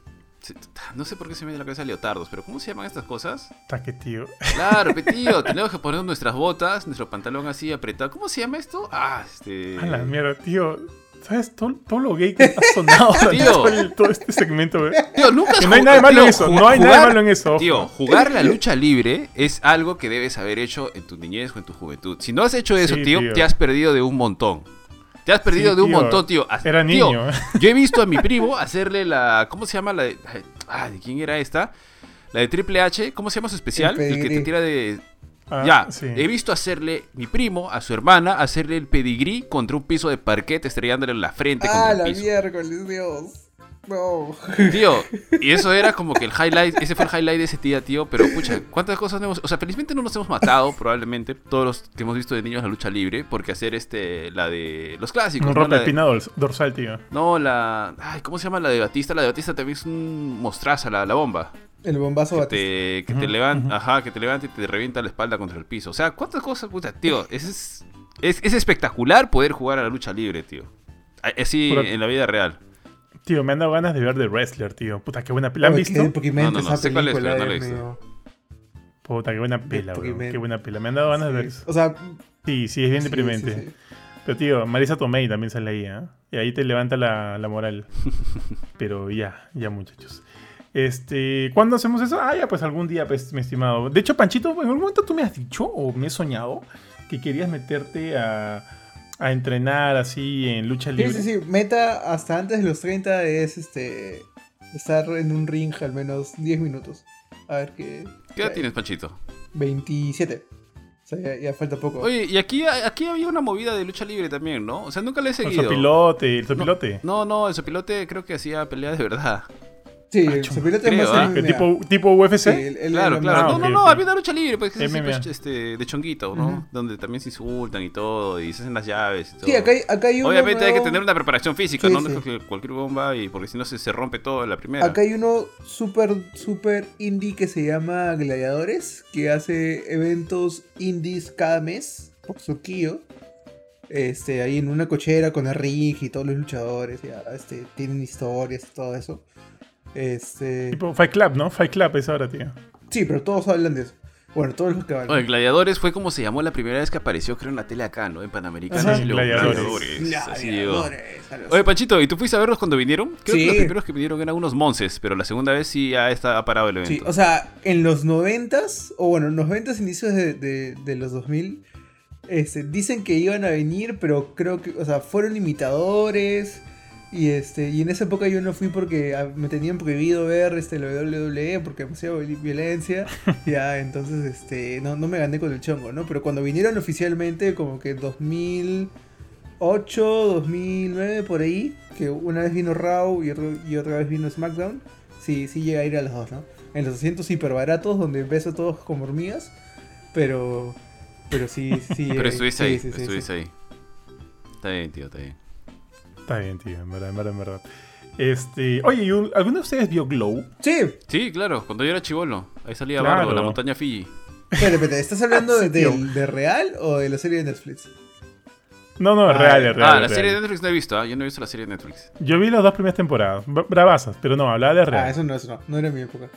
No sé por qué se me viene a la cabeza leotardos, pero ¿cómo se llaman estas cosas? Taque, tío. Claro, pe, tío, tenemos que poner nuestras botas, nuestro pantalón así apretado. ¿Cómo se llama esto? Ah, este. A la mierda, tío. ¿Sabes todo, todo lo gay que ha sonado Tío. todo, el- todo este segmento, güey? Tío, nunca Que no hay nada de malo tío, en eso, no hay nada de malo en eso. Tío, jugar la lucha libre es algo que debes haber hecho en tu niñez o en tu juventud. Si no has hecho eso, Sí, tío, tío. te has perdido de un montón. Te has perdido Sí, de un tío. montón, tío. As- Era tío, niño. ¿eh? Yo he visto a mi primo hacerle la. ¿Cómo se llama la de. Ah, ¿de quién era esta? La de Triple H. ¿Cómo se llama su especial? El El, que te tira de. Ah, ya, sí. he visto hacerle mi primo, a su hermana, hacerle el pedigrí contra un piso de parquet estrellándole en la frente Ah, contra el la piso. miércoles, Dios. No. Tío, y eso era como que el highlight, ese fue el highlight de ese día, tío, pero pucha, ¿cuántas cosas no hemos, o sea, felizmente no nos hemos matado, probablemente, todos los que hemos visto de niños la lucha libre, porque hacer este, la de, los clásicos, Un ¿no? La de- espina dorsal, tío. no, la, ay, ¿cómo se llama la de Batista? La de Batista también es un mostraza, la, la bomba, El bombazo que Batista. te, que te levanta, ajá, que te levanta y te revienta la espalda contra el piso, o sea, ¿cuántas cosas, puta, tío, es, es, es, es espectacular poder jugar a la lucha libre, tío, así en la vida real. Tío, me han dado ganas de ver The Wrestler, tío. Puta, qué buena pela. ¿La han visto? qué deprimente No, no, no, esa sé cuál es, pero no he visto. Puta, qué buena pela, weón. Deprimente. Qué buena pela. Me han dado ganas de ver eso. O sea, Sí, sí, es bien sí, deprimente. sí, sí. Pero, tío, Marisa Tomei también sale ahí, ¿eh? Y ahí te levanta la, la moral. Pero ya, ya, muchachos. Este, ¿cuándo hacemos eso? Ah, ya, pues algún día, pues, mi estimado. De hecho, Panchito, en algún momento tú me has dicho, o me he soñado, que querías meterte a, a entrenar así en lucha Sí, libre. sí, sí. Meta hasta antes de los 30 es este estar en un ring al menos 10 minutos. A ver qué. ¿Qué edad tienes, Panchito? 27. O sea, ya, ya falta poco. Oye, y aquí, aquí había una movida de lucha libre también, ¿no? O sea, nunca le he El seguido. sopilote, el sopilote. No, no, el sopilote creo que hacía pelea de verdad. Sí, ah, es más ¿ah? ¿Qué tipo, tipo UFC? Sí, el- el- Claro, el- claro. Ah, no, no, no, había una lucha libre, pues, que es MMA. este, de chonguito, ¿no? Donde también se insultan y todo, y se hacen las llaves y todo. Sí, acá hay, acá hay uno. Obviamente hay que tener una preparación física, Sí, ¿no? Sí. cualquier bomba, y porque si no se, se rompe todo en la primera. Acá hay uno súper, súper indie que se llama Gladiadores, que hace eventos indies cada mes por Surquillo. Este, ahí en una cochera con el ring y todos los luchadores, ya, este, tienen historias y todo eso. Este, Tipo Fight Club, ¿no? Fight Club es ahora, tío. sí, pero todos hablan de eso. Bueno, todos los que hablan. Oye, Gladiadores fue como se llamó la primera vez que apareció, creo, en la tele acá, ¿no? En Panamericana. Gladiadores. Gladiadores. Oye, Panchito, ¿y tú fuiste a verlos cuando vinieron? Creo Sí. que los primeros que vinieron eran unos monces, pero la segunda vez sí ya está ha parado el evento. Sí, o sea, en los noventas, o bueno, en los noventas, inicios de, de- de los 2000, este, dicen que iban a venir, pero creo que, o sea, fueron imitadores. Y este, y en esa época yo no fui porque ah, me tenían prohibido ver este la WWE porque demasiada vi- violencia. ya, entonces este, no, no me gané con el chongo, ¿no? Pero cuando vinieron oficialmente, como que 2008, 2009, por ahí, que una vez vino Raw y, otro- y otra vez vino SmackDown, sí, sí llega a ir a los dos, ¿no? En los asientos hiper baratos, donde ves a todos como hormigas, pero, pero sí, sí. Pero eh, estuviste sí, ahí, sí, sí, estuviste ahí. Está bien, tío, está bien. Está bien, tío, en verdad, en verdad, en verdad. Este, oye, ¿y un- ¿alguno de ustedes vio Glow? Sí, Sí, claro, cuando yo era chivolo. Ahí salía Claro. Bardo, la montaña Fiji. espérate, espérate, ¿estás hablando de, real o de la serie de Netflix? No, no, es Ah, real, es real. ah, la real. serie de Netflix no he visto, ¿ah? Yo no he visto la serie de Netflix. Yo vi las dos primeras temporadas, bra- bravasas, pero no, hablaba de real. Ah, eso no, eso no, no era mi época.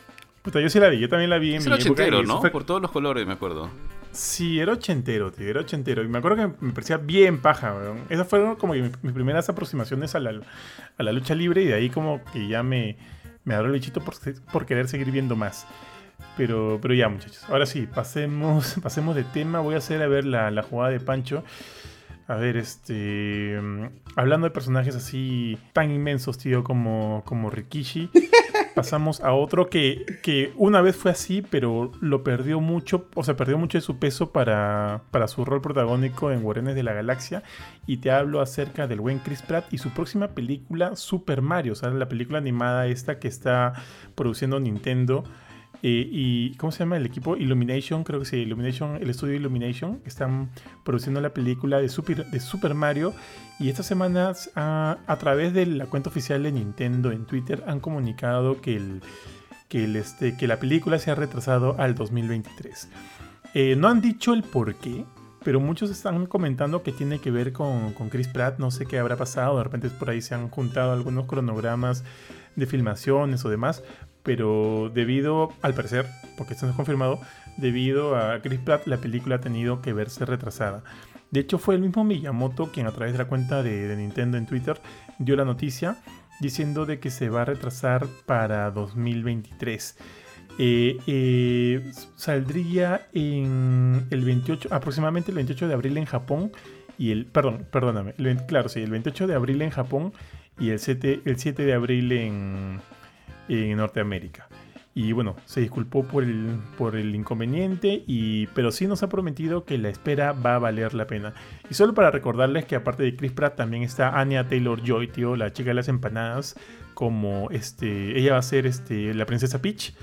Puta, yo sí la vi, yo también la vi en Es mi época. ochentero, y eso ¿no? fue- Por todos los colores, me acuerdo. Sí, era ochentero, tío, era ochentero. Y me acuerdo que me parecía bien paja, weón. Esas fueron como que mis primeras aproximaciones a la, a la lucha libre y de ahí como que ya me, me agarró el bichito por, por querer seguir viendo más. Pero, pero ya, muchachos. Ahora sí, pasemos, pasemos de tema. Voy a hacer a ver la, la jugada de Pancho. A ver, este. mm, Hablando de personajes así tan inmensos, tío, como, como Rikishi. pasamos a otro que, que una vez fue así, pero lo perdió mucho, o sea, perdió mucho de su peso para, para su rol protagónico en Guardianes de la Galaxia. Y te hablo acerca del buen Chris Pratt y su próxima película, Super Mario, o sea, la película animada esta que está produciendo Nintendo. Y ¿cómo se llama el equipo? Illumination, creo que sí, Illumination, el estudio Illumination, que están produciendo la película de Super, Mario. Y estas semanas, a, a través de la cuenta oficial de Nintendo en Twitter, han comunicado que, este, la película se ha retrasado al 2023. Eh, no han dicho el por qué, pero muchos están comentando que tiene que ver con, con Chris Pratt. No sé qué habrá pasado. De repente por ahí se han juntado algunos cronogramas de filmaciones o demás, pero debido, al parecer, porque esto no es confirmado, debido a Chris Pratt, la película ha tenido que verse retrasada. De hecho, fue el mismo Miyamoto quien a través de la cuenta de, Nintendo en Twitter dio la noticia diciendo de que se va a retrasar para 2023. Eh, eh, saldría en el 28, aproximadamente el 28 de abril en Japón y el, perdón, perdóname, claro, sí, el 28 de abril en Japón y el 7, el 7 de abril en, en Norteamérica. Y bueno, se disculpó por el, por el inconveniente, y, pero sí nos ha prometido que la espera va a valer la pena. Y solo para recordarles que aparte de Chris Pratt también está Anya Taylor Joy, tío, la chica de las empanadas, como este, ella va a ser este, la princesa Peach.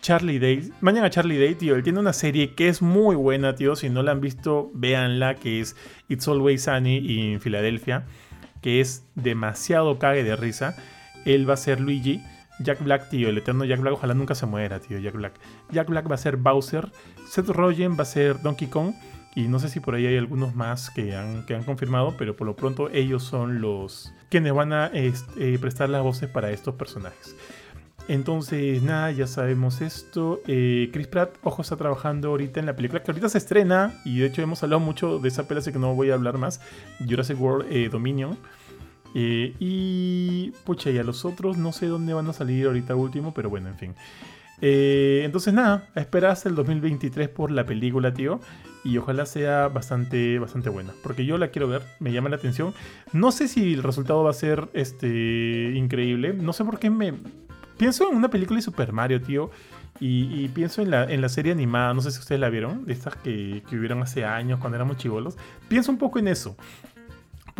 Charlie Day, mañana Charlie Day, tío, él tiene una serie que es muy buena, tío, si no la han visto, véanla, que es It's Always Sunny en Filadelfia, que es demasiado cague de risa. Él va a ser Luigi, Jack Black, tío, el eterno Jack Black, ojalá nunca se muera, tío, Jack Black. Jack Black va a ser Bowser, Seth Rogen va a ser Donkey Kong, y no sé si por ahí hay algunos más que han, que han confirmado, pero por lo pronto ellos son los quienes van a este, eh, prestar las voces para estos personajes. Entonces, nada, ya sabemos esto. Eh, Chris Pratt, ojo, está trabajando ahorita en la película que ahorita se estrena. Y de hecho hemos hablado mucho de esa película, así que no voy a hablar más. Jurassic World eh, Dominion. Eh, y, pucha, y a los otros no sé dónde van a salir ahorita último, pero bueno, en fin. Eh, entonces, nada, a esperar hasta el 2023 por la película, tío. Y ojalá sea bastante, bastante buena. Porque yo la quiero ver, me llama la atención. No sé si el resultado va a ser este, increíble. No sé por qué me, pienso en una película de Super Mario, tío. Y, y pienso en la, en la serie animada, no sé si ustedes la vieron, de estas que, que hubieron hace años cuando éramos chivolos. Pienso un poco en eso.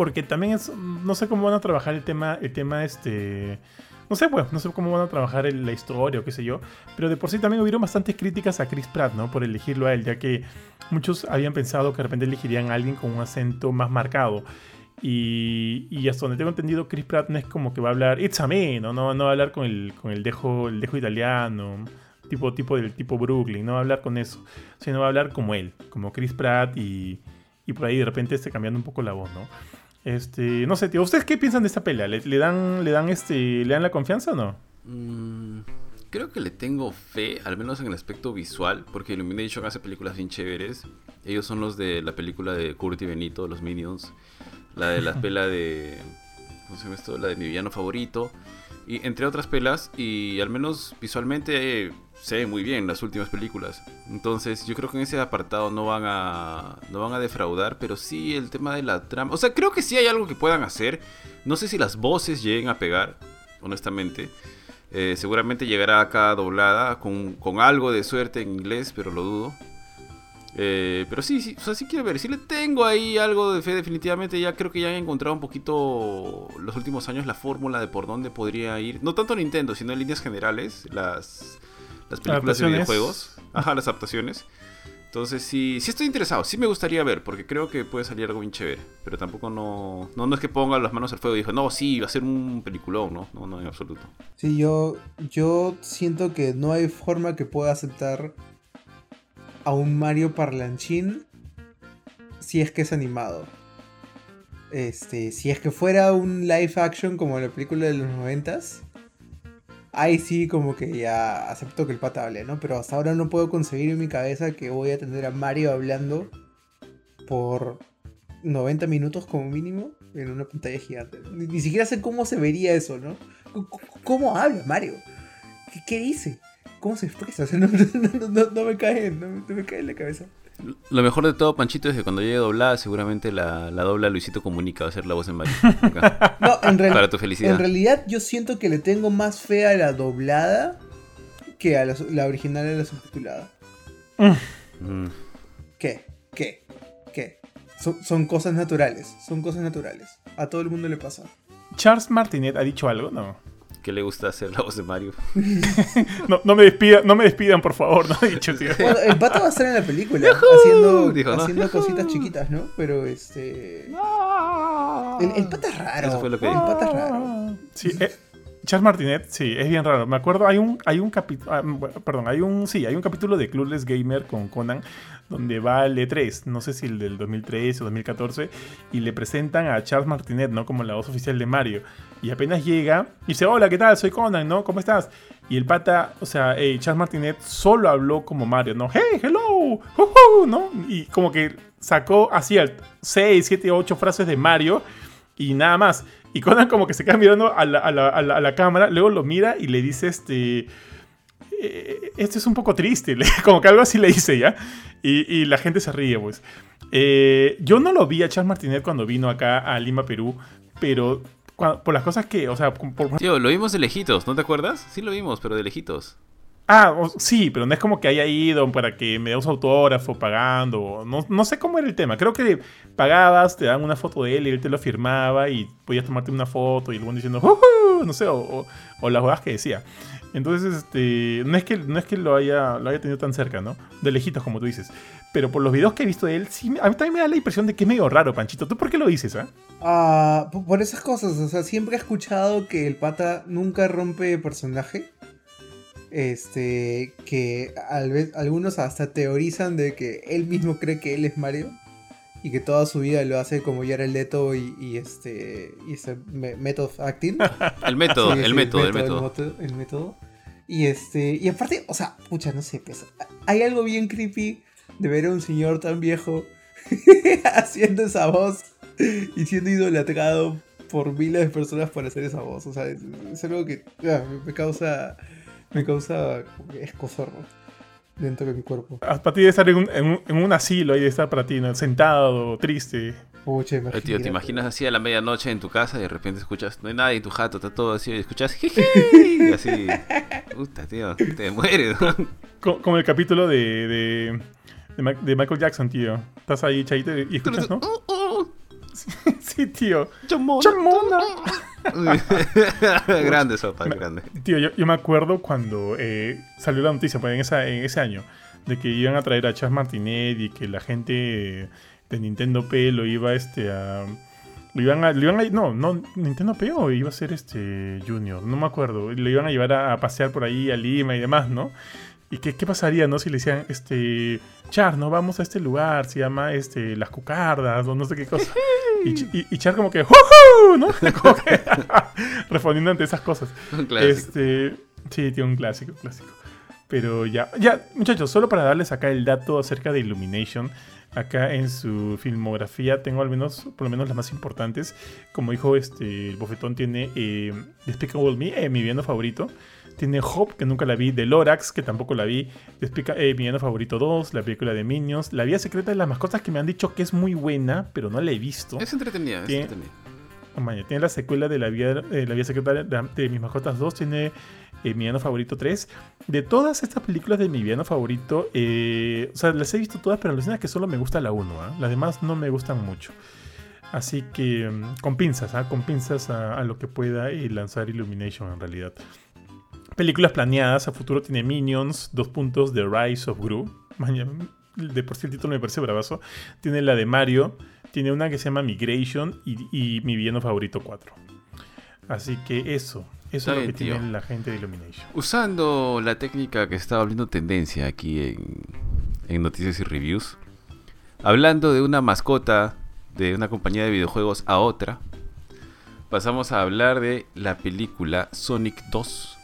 Porque también es. No sé cómo van a trabajar el tema. El tema este. No sé, pues, no sé cómo van a trabajar el- la historia o qué sé yo. Pero de por sí también hubieron bastantes críticas a Chris Pratt, ¿no? Por elegirlo a él, ya que muchos habían pensado que de repente elegirían a alguien con un acento más marcado. Y, y hasta donde tengo entendido, Chris Pratt no es como que va a hablar It's a me, ¿no? No, no va a hablar con el, con el, dejo, el dejo italiano, tipo, tipo del tipo Brooklyn, no va a hablar con eso, sino va a hablar como él, como Chris Pratt y, y por ahí de repente esté cambiando un poco la voz, ¿no? Este, no sé, tío, ¿ustedes qué piensan de esta pelea? ¿Le, le dan, le dan este, le dan la confianza o no? Mm, creo que le tengo fe, al menos en el aspecto visual, porque Illumination hace películas bien chéveres. Ellos son los de la película de Kurt y Benito, los Minions. La de la pela de. ¿Cómo se llama esto? La de mi villano favorito. Y entre otras pelas, y al menos visualmente eh, se ve muy bien las últimas películas. Entonces, yo creo que en ese apartado no van a no van a defraudar, pero sí el tema de la trama. O sea, creo que sí hay algo que puedan hacer. No sé si las voces lleguen a pegar, honestamente. Eh, seguramente llegará acá doblada con, con algo de suerte en inglés, pero lo dudo. Eh, pero sí, sí, o sea, sí quiero ver. Sí le tengo ahí algo de fe, definitivamente. Ya creo que ya han encontrado un poquito los últimos años la fórmula de por dónde podría ir. No tanto Nintendo, sino en líneas generales. Las, las películas de videojuegos. Ajá, las adaptaciones. Entonces sí, sí estoy interesado. Sí me gustaría ver, porque creo que puede salir algo bien chévere. Pero tampoco no, no, no es que ponga las manos al fuego y dijo, no, sí, va a ser un peliculón, ¿no? No, no, en absoluto. Sí, yo, yo siento que no hay forma que pueda aceptar a un Mario parlanchín si es que es animado. Este, si es que fuera un live action como la película de los noventas, ahí sí como que ya acepto que el pata hable, ¿no? Pero hasta ahora no puedo concebir en mi cabeza que voy a tener a Mario hablando por 90 minutos como mínimo en una pantalla gigante. Ni, siquiera sé cómo se vería eso, ¿no? ¿Cómo habla Mario? ¿Qué, qué dice? ¿Cómo se expresa? O sea, no, no- no- no me cae, no, me- no me cae en la cabeza. Lo mejor de todo, Panchito, es que cuando llegue doblada, seguramente la, la dobla Luisito Comunica, va a ser la voz en. Acá. No, en, Para tu felicidad. en realidad yo siento que le tengo más fe a la doblada que a la, original a la subtitulada. Mm. ¿Qué? ¿Qué? ¿Qué? Son, son cosas naturales, son cosas naturales. A todo el mundo le pasa. Charles Martinet ha dicho algo, ¿no? ¿Qué le gusta hacer la voz de Mario? No, no me despidan, no me despidan, por favor, no ha dicho, tío. Bueno, el pata va a estar en la película haciendo, Dijo, ¿no? haciendo cositas chiquitas, ¿no? Pero este. El, el pata es raro. Eso fue lo que el dijo. pata es raro. Sí, eh, Charles Martinet, sí, es bien raro. Me acuerdo, hay un, hay un capítulo, ah, perdón, hay un, sí, hay un capítulo de Clueless Gamer con Conan donde va el E3, no sé si el del 2013 o 2014, y le presentan a Charles Martinet, ¿no? Como la voz oficial de Mario. Y apenas llega, y dice, hola, ¿qué tal? Soy Conan, ¿no? ¿Cómo estás? Y el pata, o sea, Charles Martinet solo habló como Mario, ¿no? ¡Hey, hello! ¿no? Y como que sacó así 6, 7, 8 frases de Mario y nada más. Y Conan como que se queda mirando a la, cámara, luego lo mira y le dice, este... Eh, esto es un poco triste, como que algo así le dice ya. Y, la gente se ríe, pues. Eh, yo no lo vi a Charles Martinet cuando vino acá a Lima, Perú, pero por las cosas que, o sea, por... Tío, lo vimos de lejitos, ¿no te acuerdas? Sí lo vimos, pero de lejitos. Ah, sí, pero no es como que haya ido para que me dé un autógrafo pagando. No, no, sé cómo era el tema. Creo que pagabas, te daban una foto de él y él te lo firmaba y podías tomarte una foto y luego diciendo, no sé, o, las jugadas que decía. Entonces, este, no es que, no es que lo, haya, lo haya tenido tan cerca, ¿no? De lejitos, como tú dices. Pero por los videos que he visto de él, sí, a mí también me da la impresión de que es medio raro, Panchito. ¿Tú por qué lo dices, ah? ah por esas cosas. O sea, siempre he escuchado que el pata nunca rompe personaje. Este, que al vez, algunos hasta teorizan de que él mismo cree que él es Mario y que toda su vida lo hace como ya era el Leto y, este y este method acting. el método, el, método, el, método, el método. Y este, y aparte, o sea, pucha, no sé, pues, hay algo bien creepy de ver a un señor tan viejo haciendo esa voz y siendo idolatrado por miles de personas por hacer esa voz. O sea, es, algo que ah, me causa me causa escozor dentro de mi cuerpo. Ah, para ti de estar en un, asilo ahí de estar para ti, sentado, triste. Pucha, imagínate. Tío, te imaginas así a la medianoche en tu casa y de repente escuchas, no hay nadie en tu jato, está todo así, y escuchas, y así, puta, tío, te mueres. Como, el capítulo de, de, Michael Jackson, tío. Estás ahí, chaito, y escuchas, ¿no? Sí, tío. Chamona. Chamona. grande sopa, grande. Tío, yo, me acuerdo cuando eh, salió la noticia pues, en, esa, en ese año de que iban a traer a Chas Martinet y que la gente de Nintendo P lo iba este, a. Lo iban a, iban a, no, no, Nintendo P o iba a ser este Junior, no me acuerdo. Lo iban a llevar a, pasear por ahí a Lima y demás, ¿no? ¿Y qué, qué, pasaría, no? Si le decían, este, Char, no vamos a este lugar, se llama, este, Las Cucardas, o no sé qué cosa. Y, Char como que, ¡Juju! ¿no? respondiendo ante esas cosas. Un clásico. Este, sí, tiene un clásico, clásico. Pero ya, ya, muchachos, solo para darles acá el dato acerca de Illumination. Acá en su filmografía tengo al menos, por lo menos las más importantes. Como dijo este, el bofetón, tiene eh, Despicable Me, eh, mi villano favorito. Tiene Hope, que nunca la vi. The Lorax, que tampoco la vi. Despica, eh, Mi favorito 2, la película de Minions. La vida secreta de las mascotas, que me han dicho que es muy buena, pero no la he visto. Es entretenida, tiene, es entretenida. Oh, tiene la secuela de La vida, eh, la secreta de, Mis mascotas 2. Tiene eh, Mi favorito 3. De todas estas películas de mi villano favorito, eh, o sea, las he visto todas, pero la es que solo me gusta la 1. ¿ah? Las demás no me gustan mucho. Así que mm, con pinzas, ¿ah? con pinzas a, a, lo que pueda lanzar Illumination en realidad películas planeadas a futuro tiene Minions, dos puntos, The Rise of Gru. De por sí el título me parece bravazo. Tiene la de Mario, tiene una que se llama Migration y, mi villano favorito 4. Así que eso, eso es lo que tiene la gente de Illumination. Usando la técnica que estaba abriendo tendencia aquí en, en Noticias y Reviews, hablando de una mascota de una compañía de videojuegos a otra, pasamos a hablar de la película Sonic 2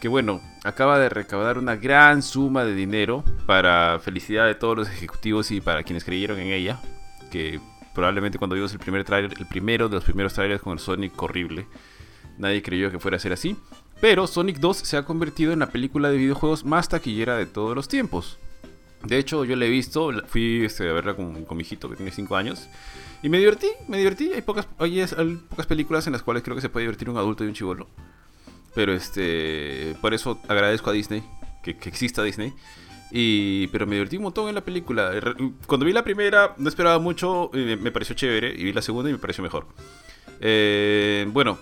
que bueno, acaba de recaudar una gran suma de dinero para felicidad de todos los ejecutivos y para quienes creyeron en ella, que probablemente cuando vimos el primer trailer, el primero de los primeros trailers con el Sonic horrible, nadie creyó que fuera a ser así, pero Sonic 2 se ha convertido en la película de videojuegos más taquillera de todos los tiempos. De hecho, yo la he visto, fui este, a verla con, mi hijito que tiene 5 años. Y me divertí, me divertí. Hay pocas, hay, hay pocas películas en las cuales creo que se puede divertir un adulto y un chivolo. Pero este, por eso agradezco a Disney, que, exista Disney. Y, pero me divertí un montón en la película. Cuando vi la primera, no esperaba mucho, me, pareció chévere. Y vi la segunda y me pareció mejor. Eh, bueno,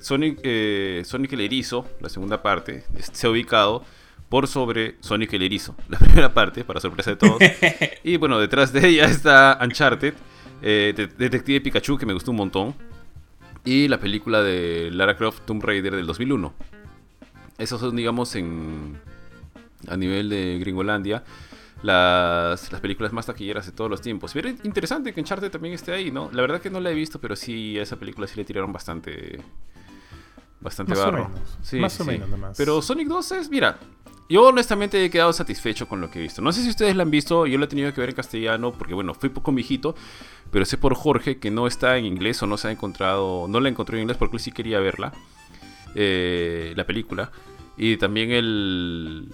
Sonic, eh, Sonic el Erizo, la segunda parte, se ha ubicado por sobre Sonic el Erizo, la primera parte, para sorpresa de todos. y bueno, detrás de ella está Uncharted, eh, Detective Pikachu, que me gustó un montón. Y la película de Lara Croft Tomb Raider del 2001. Esos son, digamos, en a nivel de Gringolandia, las, las películas más taquilleras de todos los tiempos. Pero interesante que Uncharted también esté ahí, ¿no? La verdad que no la he visto, pero sí, a esa película sí le tiraron bastante. Bastante Más o barro. menos, Sí, más o sí. menos nomás. Pero Sonic 2 es, mira, yo honestamente he quedado satisfecho con lo que he visto. No sé si ustedes la han visto, yo la he tenido que ver en castellano porque, bueno, fui con mi hijito, pero sé por Jorge que no está en inglés o no se ha encontrado, no la encontró en inglés porque él sí quería verla, eh, la película. Y también el...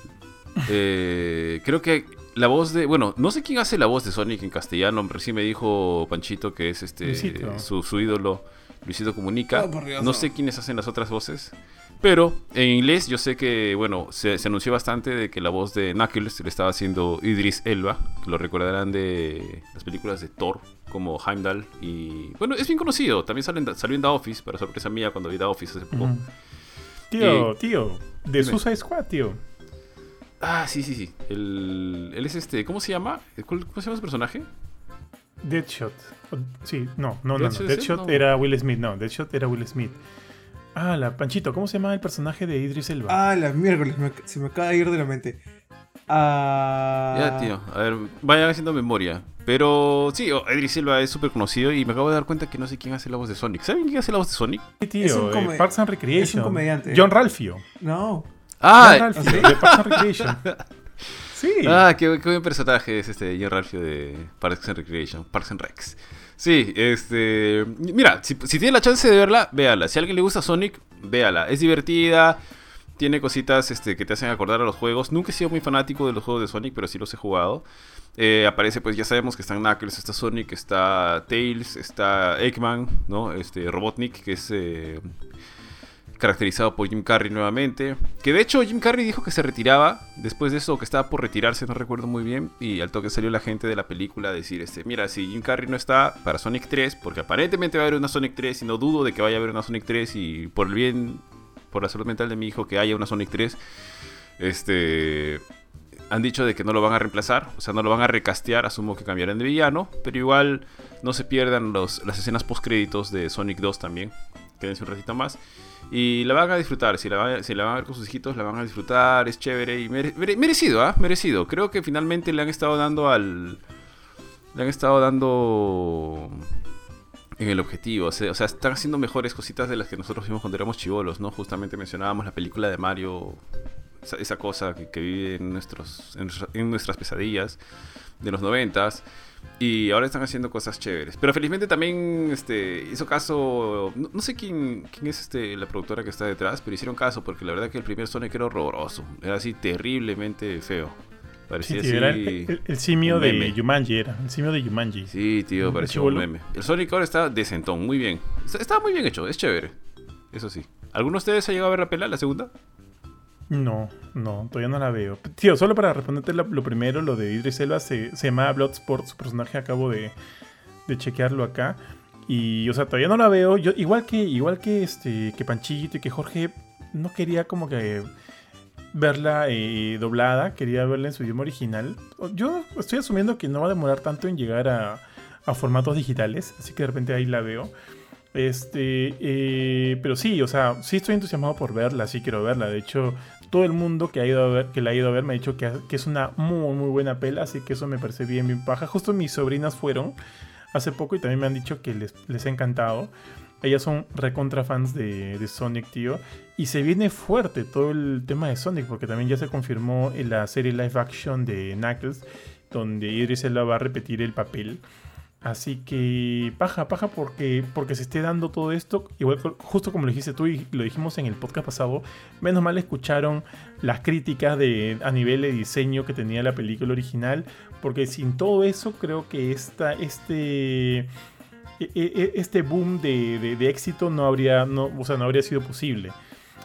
eh, creo que la voz de... Bueno, no sé quién hace la voz de Sonic en castellano, pero sí me dijo Panchito que es este su, su ídolo, Luisito Comunica. Oh, no. sé quiénes hacen las otras voces. Pero en inglés yo sé que, bueno, se, se anunció bastante de que la voz de Knuckles le estaba haciendo Idris Elba, que lo recordarán de las películas de Thor, como Heimdall. Y bueno, es bien conocido, también sale en- salió en The Office, para sorpresa mía cuando vi The Office hace poco. Tío, tío, de. Suicide Squad, tío. Ah, sí, sí, sí. El, él es este, ¿cómo se llama? ¿Cuál- ¿Cómo se llama ese personaje? Deadshot. Sí, no, no, no. ¿Deadshot no. él? Deadshot No. era Will Smith, no. Deadshot era Will Smith. Ah, la Panchito, ¿cómo se llama el personaje de Idris Elba? Ah, la miércoles, me- se me acaba de ir de la mente. Ah. Ya, tío. A ver, vayan haciendo memoria. Pero sí, oh, Idris Elba es súper conocido y me acabo de dar cuenta que no sé quién hace la voz de Sonic. ¿Saben quién hace la voz de Sonic? Sí, tío, es un eh, Parks and Recreation. es un comediante. John Ralphio. No. Ah, John Ralphio, de Parks and Recreation. Sí. Ah, qué, qué buen personaje es este John Ralphio de Parks and Recreation, Parks and Recs. Sí, este. Mira, si, si tiene la chance de verla, véala. Si a alguien le gusta Sonic, véala. Es divertida, tiene cositas este, que te hacen acordar a los juegos. Nunca he sido muy fanático de los juegos de Sonic, pero sí los he jugado. Eh, aparece, pues ya sabemos que están Knuckles, está Sonic, está Tails, está Eggman, ¿no? Este, Robotnik, que es. eh, caracterizado por Jim Carrey nuevamente. Que de hecho Jim Carrey dijo que se retiraba después de eso, que estaba por retirarse, no recuerdo muy bien. Y al toque salió la gente de la película a decir, este, mira, si Jim Carrey no está para Sonic 3, porque aparentemente va a haber una Sonic 3 y no dudo de que vaya a haber una Sonic 3 y por el bien, por la salud mental de mi hijo, que haya una Sonic 3, este... Han dicho de que no lo van a reemplazar, o sea, no lo van a recastear, asumo que cambiarán de villano, pero igual no se pierdan los, las escenas post créditos de Sonic 2 también. Quédense un ratito más. Y la van a disfrutar. Si la, van, si la van a ver con sus hijitos, la van a disfrutar. Es chévere y mere- mere- merecido, ¿ah? Merecido. Creo que finalmente le han estado dando al. Le han estado dando. En el objetivo. O sea, o sea, están haciendo mejores cositas de las que nosotros vimos cuando éramos chivolos, ¿no? Justamente mencionábamos la película de Mario. Esa, esa cosa que, que vive en, nuestros, en, nuestra- en nuestras pesadillas de los noventas. Y ahora están haciendo cosas chéveres. Pero felizmente también este, hizo caso. No, no sé quién, quién es este, la productora que está detrás, pero hicieron caso porque la verdad que el primer Sonic era horroroso. Era así terriblemente feo. Sí, Parecía tío, así. era el, el- el simio de. Yumanji, era. El simio de Yumanji. Sí, tío, parecía un meme. El Sonic ahora está decentón, muy bien. Está, está muy bien hecho, es chévere. Eso sí. ¿Alguno de ustedes ha llegado a ver la pela, la segunda? No, no, todavía no la veo. Tío, solo para responderte lo primero, lo de Idris Elba se, se llama Bloodsport, su personaje acabo de, de chequearlo acá. Y, o sea, todavía no la veo. Yo, igual que, igual que este, que Panchito y que Jorge, no quería como que verla eh, doblada, quería verla en su idioma original. Yo estoy asumiendo que no va a demorar tanto en llegar a, a formatos digitales, así que de repente ahí la veo. Este, eh, pero sí, o sea, sí estoy entusiasmado por verla, sí quiero verla. De hecho, todo el mundo que ha ido a ver, que la ha ido a ver, me ha dicho que, es una muy, muy buena pela, así que eso me parece bien, bien paja. Justo mis sobrinas fueron hace poco y también me han dicho que les, les ha encantado. Ellas son recontra fans de, de Sonic, tío. Y se viene fuerte todo el tema de Sonic, porque también ya se confirmó en la serie live action de Knuckles, donde Idris Elba va a repetir el papel. Así que paja, paja porque, porque se esté dando todo esto. Igual justo como lo dijiste tú y lo dijimos en el podcast pasado, menos mal escucharon las críticas de, a nivel de diseño que tenía la película original. Porque sin todo eso creo que esta, este, e- e- este boom de, de- de éxito no habría, no, o sea, no habría sido posible.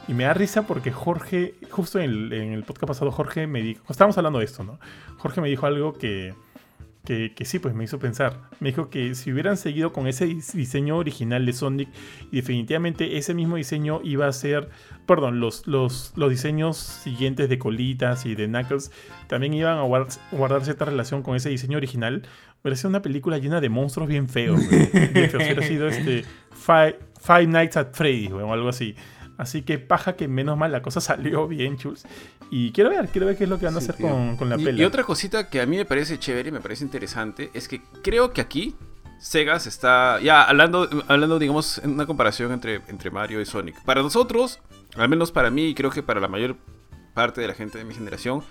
Y me da risa porque Jorge, justo en el, en el podcast pasado, Jorge me dijo, estábamos hablando de esto, ¿no? Jorge me dijo algo que, que, que sí, pues me hizo pensar. Me dijo que si hubieran seguido con ese dis- diseño original de Sonic, definitivamente ese mismo diseño iba a ser, perdón, los, los, los diseños siguientes de colitas y de Knuckles también iban a guardar, guardar cierta relación con ese diseño original. Hubiera sido una película llena de monstruos bien feos. Hubiera sido este Five, Five Nights at Freddy's, o algo así. Así que paja que menos mal la cosa salió bien, chus. Y quiero ver, quiero ver qué es lo que van a Sí, hacer con, con la y, pela. y otra cosita que a mí me parece chévere, me parece interesante, es que creo que aquí Sega se está, ya hablando, hablando digamos, en una comparación entre, entre Mario y Sonic. Para nosotros, al menos para mí y creo que para la mayor parte de la gente de mi generación,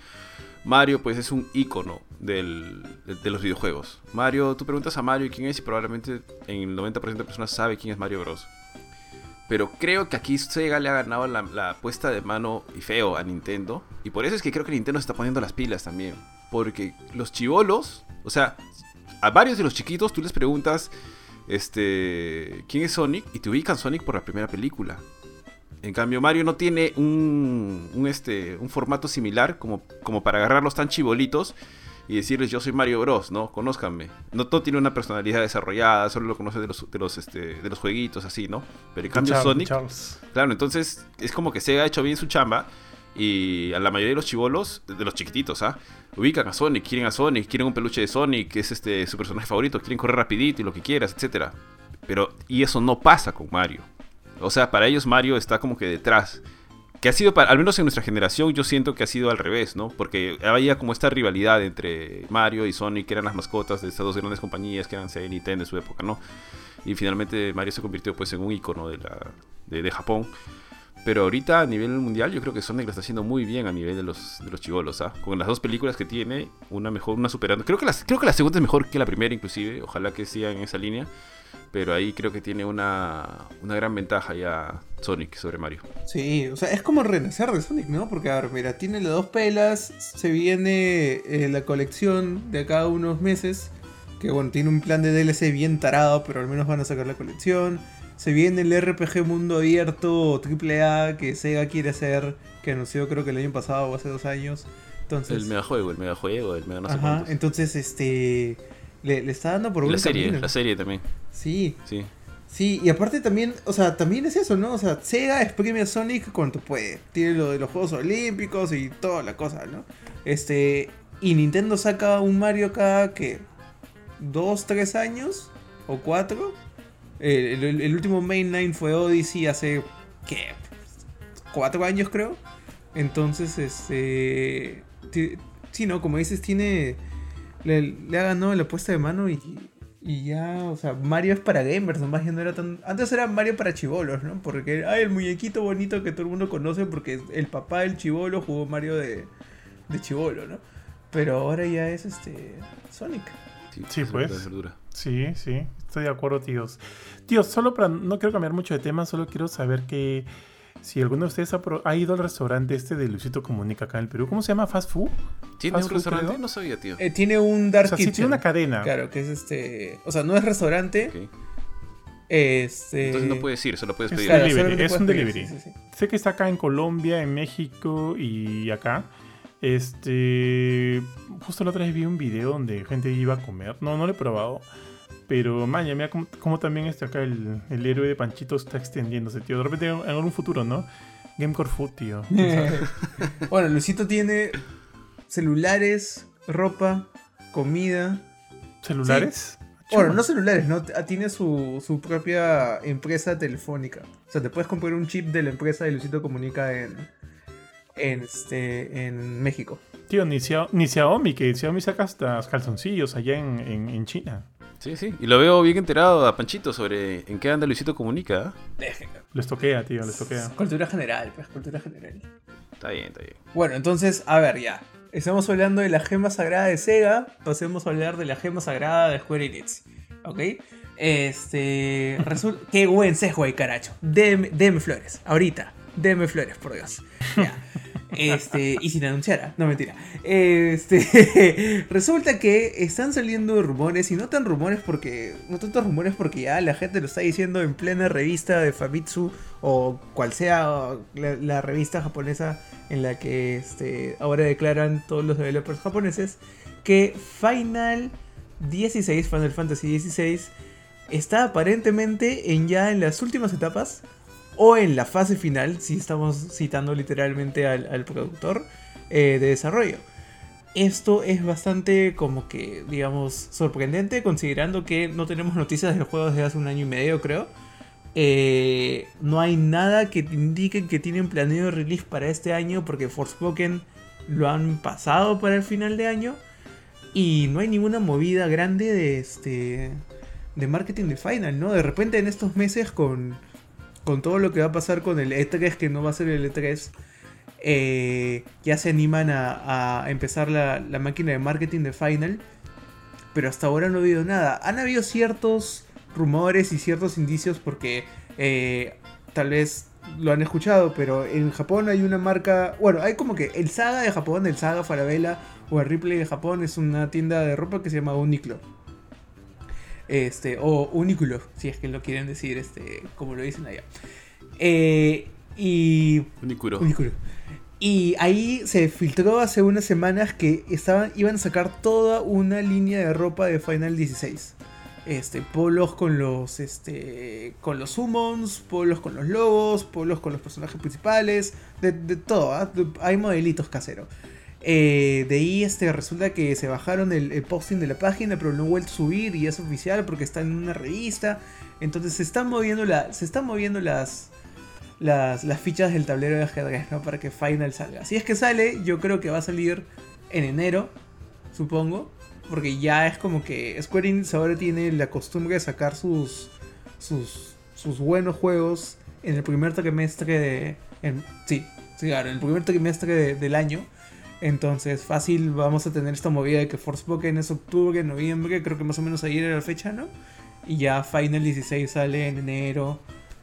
Mario pues es un icono del, de, de los videojuegos. Mario, tú preguntas a Mario quién es y probablemente en el 90% de personas sabe quién es Mario Bros. Pero creo que aquí Sega le ha ganado la, puesta de mano y feo a Nintendo. Y por eso es que creo que Nintendo se está poniendo las pilas también. Porque los chivolos, o sea, a varios de los chiquitos tú les preguntas, este, ¿quién es Sonic? Y te ubican Sonic por la primera película. En cambio, Mario no tiene un, un, este, un formato similar como, como para agarrarlos tan chibolitos y decirles yo soy Mario Bros, ¿no? Conózcanme. No todo tiene una personalidad desarrollada, solo lo conoce de los, de los, este, de los jueguitos, así, ¿no? Pero en cambio Charles, Sonic, Charles. claro, entonces es como que Sega ha hecho bien su chamba y a la mayoría de los chivolos, de los chiquititos, ¿ah? Ubican a Sonic, quieren a Sonic, quieren un peluche de Sonic, que es este su personaje favorito, quieren correr rapidito y lo que quieras, etcétera. Pero, y eso no pasa con Mario. O sea, para ellos Mario está como que detrás. Que ha sido, para, al menos en nuestra generación, yo siento que ha sido al revés, ¿no? Porque había como esta rivalidad entre Mario y Sonic, que eran las mascotas de estas dos grandes compañías, que eran Sega y Nintendo en su época, ¿no? Y finalmente Mario se convirtió pues en un icono de, la, de, Japón. Pero ahorita a nivel mundial yo creo que Sonic lo está haciendo muy bien a nivel de los, de los chivolos, ¿ah? Con las dos películas que tiene, una mejor, una superando. Creo que, la, creo que la segunda es mejor que la primera inclusive, ojalá que siga en esa línea. Pero ahí creo que tiene una, una gran ventaja ya Sonic sobre Mario. Sí, o sea, es como renacer de Sonic, ¿no? Porque, a ver, mira, tiene las dos pelas, se viene eh, la colección de acá a unos meses, que bueno, tiene un plan de DLC bien tarado, pero al menos van a sacar la colección. Se viene el RPG mundo abierto AAA que Sega quiere hacer, que anunció creo que el año pasado o hace dos años. Entonces, El megajuego, el megajuego, el mega no sé ajá, entonces este le, le está dando por la serie, camino. la serie también, Sí, sí. Sí, y aparte también, o sea, también es eso, ¿no? O sea, Sega exprime a Sonic cuanto puede. Tiene lo de los Juegos Olímpicos y toda la cosa, ¿no? Este, y Nintendo saca un Mario cada, que ¿Dos, tres años? ¿O cuatro? El, el- el último mainline fue Odyssey hace, ¿qué? Cuatro años creo. Entonces, este... Sí, ¿no? Como dices, tiene... Le, le ha ganado la puesta de mano y, y ya, o sea, Mario es para gamers, nomás ya no era tan... Antes era Mario para chivolos, ¿no? Porque, ay, el muñequito bonito que todo el mundo conoce porque el papá del chivolo jugó Mario de, de chivolo, ¿no? Pero ahora ya es este... Sonic. Sí, es pues. Sí, sí, estoy de acuerdo, tíos. Tíos, solo para. No quiero cambiar mucho de tema, solo quiero saber que. Si alguno de ustedes ha, ha ido al restaurante este de Luisito Comunica acá en el Perú, ¿cómo se llama? ¿Fast Food? ¿Tiene Fast un food, restaurante? creo. No sabía, tío. Eh, tiene un Dark O sea, sí tiene una cadena. Claro, que es este... O sea, no es restaurante. Este... Entonces no puedes ir, solo puedes Es pedir. Claro, delivery, es puedes un pedir, delivery. sí, sí, sí. Sé que está acá en Colombia, en México y acá. Este. Justo la otra vez vi un video donde gente iba a comer. No, no lo he probado. Pero, man, ya mira cómo, cómo también este acá el, el héroe de Panchito está extendiéndose, tío. De repente en algún futuro, ¿no? Gamecore Food, tío. Bueno, Luisito tiene celulares, ropa, comida. ¿Celulares? Bueno, Chuma. no celulares, no, Ah, tiene su, su propia empresa telefónica. O sea, te puedes comprar un chip de la empresa de Luisito Comunica en, en, este, en México. Tío, ni Xiaomi, que Xiaomi saca hasta calzoncillos allá en, en- en China. Sí, sí. Y lo veo bien enterado a Panchito sobre en qué anda Luisito Comunica. ¿ah? Les toquea, tío, les toquea. Cultura general, pues, cultura general. Está bien, está bien. Bueno, entonces, a ver, ya. Estamos hablando de la gema sagrada de Sega. Pasemos a hablar de la gema sagrada de Square Enix. ¿Ok? Este. Resulta. Qué buen sesgo hay, caracho. Deme, deme flores. Ahorita. Deme flores, por Dios. Ya. Este. Y sin anunciar. ¿ah? No, mentira. Este. Resulta que están saliendo rumores. Y no tan rumores porque. No tantos rumores porque ya la gente lo está diciendo en plena revista de Famitsu. O cual sea la, la revista japonesa en la que este, ahora declaran todos los developers japoneses que Final 16, Final Fantasy XVI, está aparentemente en ya en las últimas etapas o en la fase final, si estamos citando literalmente al, productor eh, de desarrollo. Esto es bastante como que, digamos, sorprendente considerando que no tenemos noticias del juego desde hace un año y medio, creo. Eh, no hay nada que te indique que tienen planeado release para este año porque Forspoken lo han pasado para el final de año. Y no hay ninguna movida grande de este de marketing de Final, ¿no? De repente en estos meses con, con todo lo que va a pasar con el E3, que no va a ser el E3, eh, ya se animan a, empezar la, la, máquina de marketing de Final. Pero hasta ahora no ha habido nada. Han habido ciertos rumores y ciertos indicios porque eh, tal vez lo han escuchado, pero en Japón hay una marca, bueno, hay como que el Saga de Japón, el Saga Farabella o el Ripley de Japón es una tienda de ropa que se llama Uniqlo. Este, o Uniculo, si es que lo quieren decir, este, como lo dicen allá. Eh, y. Unicuro. Unicuro. Y ahí se filtró hace unas semanas que estaban, iban a sacar toda una línea de ropa de Final 16. Este, polos con los, este, con los summons, polos con los logos, polos con los personajes principales, de, de todo, ¿ah? hay modelitos caseros. Eh, de ahí este, resulta que se bajaron el, el, posting de la página, pero no han vuelto a subir y es oficial porque está en una revista. Entonces se están moviendo, la, se están moviendo las, las, fichas del tablero de ajedrez ¿no? para que Final salga. Si es que sale, yo creo que va a salir en enero, supongo. Porque ya es como que Square Enix ahora tiene la costumbre de sacar sus, sus, sus buenos juegos en el primer trimestre de... En, sí, sí, claro, en el primer trimestre de, del año. Entonces, fácil, vamos a tener esta movida de que Forspoken es octubre, noviembre, creo que más o menos ayer era la fecha, ¿no? Y ya Final 16 sale en enero,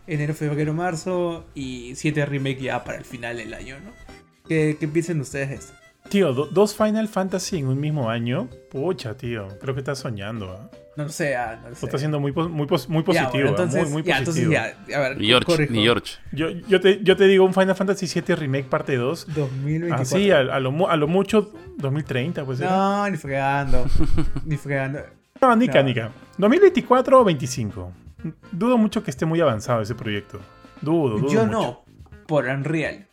enero, febrero, marzo, y 7 remake ya para el final del año, ¿no? ¿Qué, qué piensan ustedes de esto? Tío, do, dos Final Fantasy en un mismo año, pucha, tío, creo que estás soñando, ¿eh? No lo sé, ah, no lo sé. Está siendo muy, muy, muy positivo, ya, bueno, entonces, muy, muy ya, positivo. Entonces ya, a ver, Ni George, ni George. Yo, yo, te, yo te digo un Final Fantasy VII Remake parte 2. 2024. Así, a, a, lo, a lo mucho 2030, pues. ¿eh? No, ni fregando. ni fregando. No, Nica, No. Nica. 2024 o 25. Dudo mucho que esté muy avanzado ese proyecto. Dudo, dudo. Yo mucho. no, por Unreal.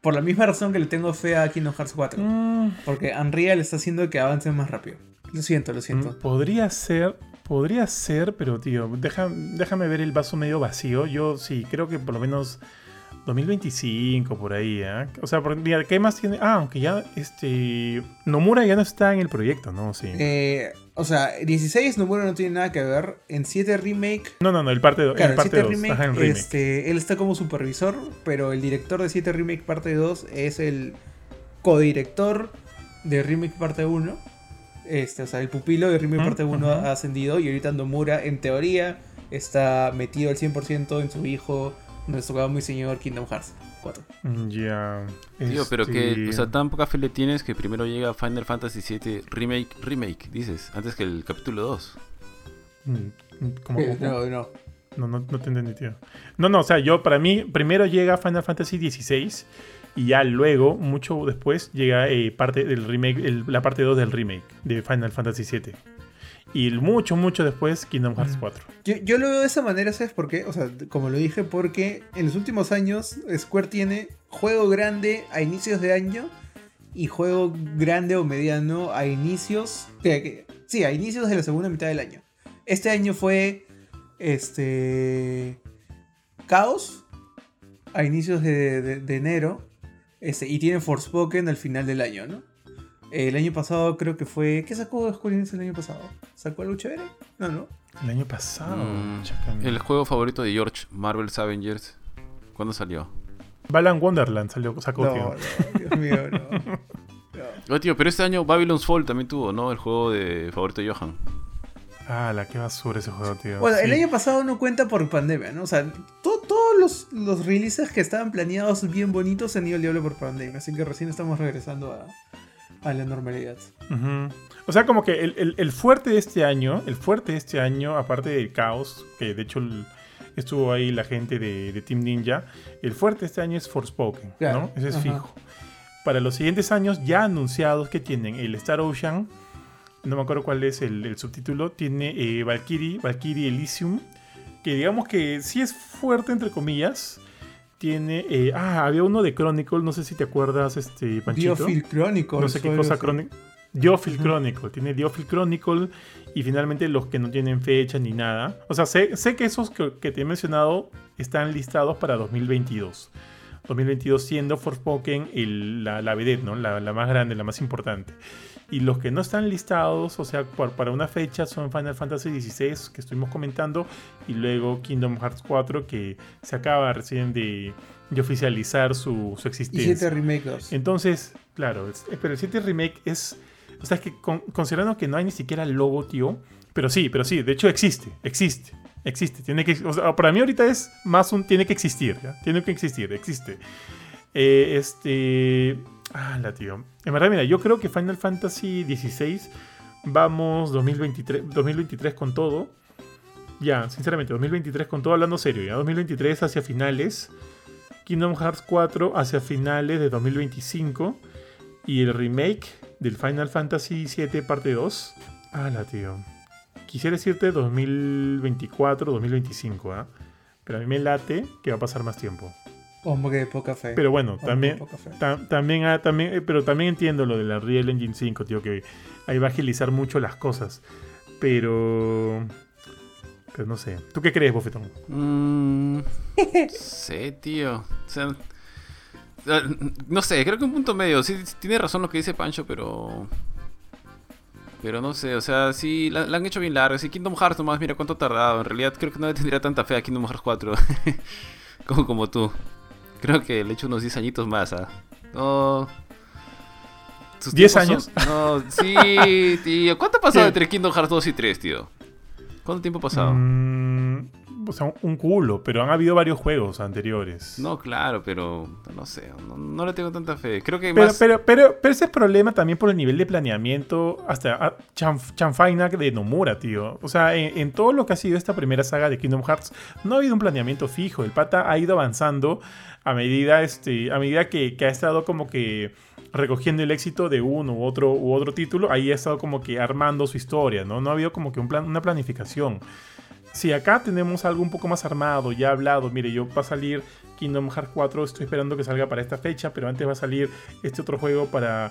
Por la misma razón que le tengo fe a Kingdom Hearts 4. Mm, Porque Unreal está haciendo que avance más rápido. Lo siento, lo siento. mm, podría ser, podría ser, pero tío, deja- déjame ver el vaso medio vacío. Yo sí, creo que por lo menos 2025 por ahí, ¿eh? O sea, porque, mira, ¿qué más tiene? Ah, aunque ya, este, Nomura ya no está en el proyecto, ¿no? Sí. Eh, o sea, 16 no, bueno, no tiene nada que ver. En 7 Remake. no, no, no, el parte 2. Claro, el parte 7 2. Remake, Ajá, en remake. Este, él está como supervisor, pero el director de 7 Remake parte 2 es el codirector de Remake parte 1. Este, o sea, el pupilo de Remake Ujú, parte 1 ujú. ha ascendido y ahorita Nomura, en teoría, está metido al 100% en su hijo, nuestro y señor Kingdom Hearts 4. Mm, Ya. Tío, pero que, este, o sea, tan poca fe le tienes que primero llega Final Fantasy VII Remake, Remake, dices, antes que el capítulo 2. mm, mm, ¿cómo- Eh, cómo? no, no. No, no, no te entendí, tío. No, no, o sea, yo, para mí, primero llega Final Fantasy XVI y ya luego, mucho después, llega eh, parte del remake, el- la parte 2 del remake de Final Fantasy VII. Y mucho, mucho después, Kingdom Hearts Mm. 4. Yo, yo lo veo de esa manera, ¿sabes por qué? O sea, como lo dije, porque en los últimos años Square tiene juego grande a inicios de año y juego grande o mediano a inicios. que- sí, a inicios de la segunda mitad del año. Este año fue. Este. Caos. A inicios de, de- de enero. Este, y tiene Forspoken al final del año, ¿no? El año pasado creo que fue. ¿Qué sacó Square Enix el año pasado? ¿Sacó algo chévere? No, no. El año pasado. Mm, el juego favorito de George, Marvel's Avengers. ¿Cuándo salió? Balan Wonderland salió, sacó, No, tío. no, Dios mío, no. No. Tío, pero este año Babylon's Fall también tuvo, ¿no? El juego de favorito de Johan. Ah, la que basura ese juego, tío. Bueno, el año pasado no cuenta por pandemia, ¿no? O sea, to- todos los, los releases que estaban planeados bien bonitos se han ido al diablo por pandemia, así que recién estamos regresando a, a la normalidad. O sea, como que el, el- el fuerte de este año, el fuerte de este año, aparte del caos, que de hecho el- estuvo ahí la gente de, de Team Ninja, el fuerte de este año es Forspoken, Claro, ¿no? Ese es ajá. fijo. Para los siguientes años ya anunciados que tienen el Star Ocean, no me acuerdo cuál es el, el subtítulo, tiene eh, Valkyrie, Valkyrie Elysium, que digamos que sí es fuerte entre comillas. Tiene, eh, ah, había uno de Chronicle, no sé si te acuerdas, este, Panchito. Biofield Chronicles. No sé qué cosa. Chronicle. Diophil Chronicle, tiene Diophil Chronicle y finalmente los que no tienen fecha ni nada. O sea, sé, sé que esos que, que te he mencionado están listados para 2022. 2022 siendo Forspoken el, la, la vedette, ¿no? La, la, más grande, la más importante. Y los que no están listados, o sea, por, para una fecha son Final Fantasy XVI, que estuvimos comentando, y luego Kingdom Hearts 4, que se acaba recién de, de oficializar su, su, existencia. Y 7 Remake Entonces, claro, es, pero el 7 Remake es... O sea, es que con, considerando que no hay ni siquiera logo, tío, pero sí, pero sí, de hecho existe, existe. Existe, tiene que, o sea, para mí ahorita es más un tiene que existir, ¿ya? tiene que existir, existe. Eh, este, ah, tío. En verdad, mira, yo creo que Final Fantasy XVI vamos 2023, 2023 con todo. Ya, sinceramente, 2023 con todo, hablando serio, ya 2023 hacia finales. Kingdom Hearts 4 hacia finales de 2025. Y el remake del Final Fantasy VII parte 2. Ah, la tío quisiera decirte 2024, 2025, ¿ah? Pero a mí me late que va a pasar más tiempo. Hombre, poca fe. Pero bueno, también, ta también, ah, también, eh, pero también entiendo lo de la Real Engine 5, tío, que ahí va a agilizar mucho las cosas. Pero... Pero no sé. ¿Tú qué crees, Bofetón? Mm, sé, tío. O sea, no sé, creo que un punto medio. Sí, tiene razón lo que dice Pancho, pero pero no sé, o sea, sí, la, la han hecho bien larga. Sí, Kingdom Hearts nomás, mira cuánto ha tardado. En realidad creo que no le tendría tanta fe a Kingdom Hearts 4 como, como tú. Creo que le he hecho unos 10 añitos más, ¿ah? No. ¿10 años? No, sí, tío. ¿Cuánto ha pasado entre Kingdom Hearts 2 y 3, tío? ¿Cuánto tiempo ha pasado? Mm, o sea, un culo, pero han habido varios juegos anteriores. No, claro, pero no sé, no, no le tengo tanta fe. Creo que pero, más... pero, pero, pero, ese es problema también por el nivel de planeamiento hasta chanfaina de Nomura, tío. O sea, en, en, todo lo que ha sido esta primera saga de Kingdom Hearts, no ha habido un planeamiento fijo. El pata ha ido avanzando a medida, este, a medida que, que ha estado como que recogiendo el éxito de uno u otro, u otro título, ahí ha estado como que armando su historia, ¿no? No ha habido como que un plan, una planificación. Si acá tenemos algo un poco más armado, ya hablado, mire, yo va a salir Kingdom Hearts 4, estoy esperando que salga para esta fecha, pero antes va a salir este otro juego para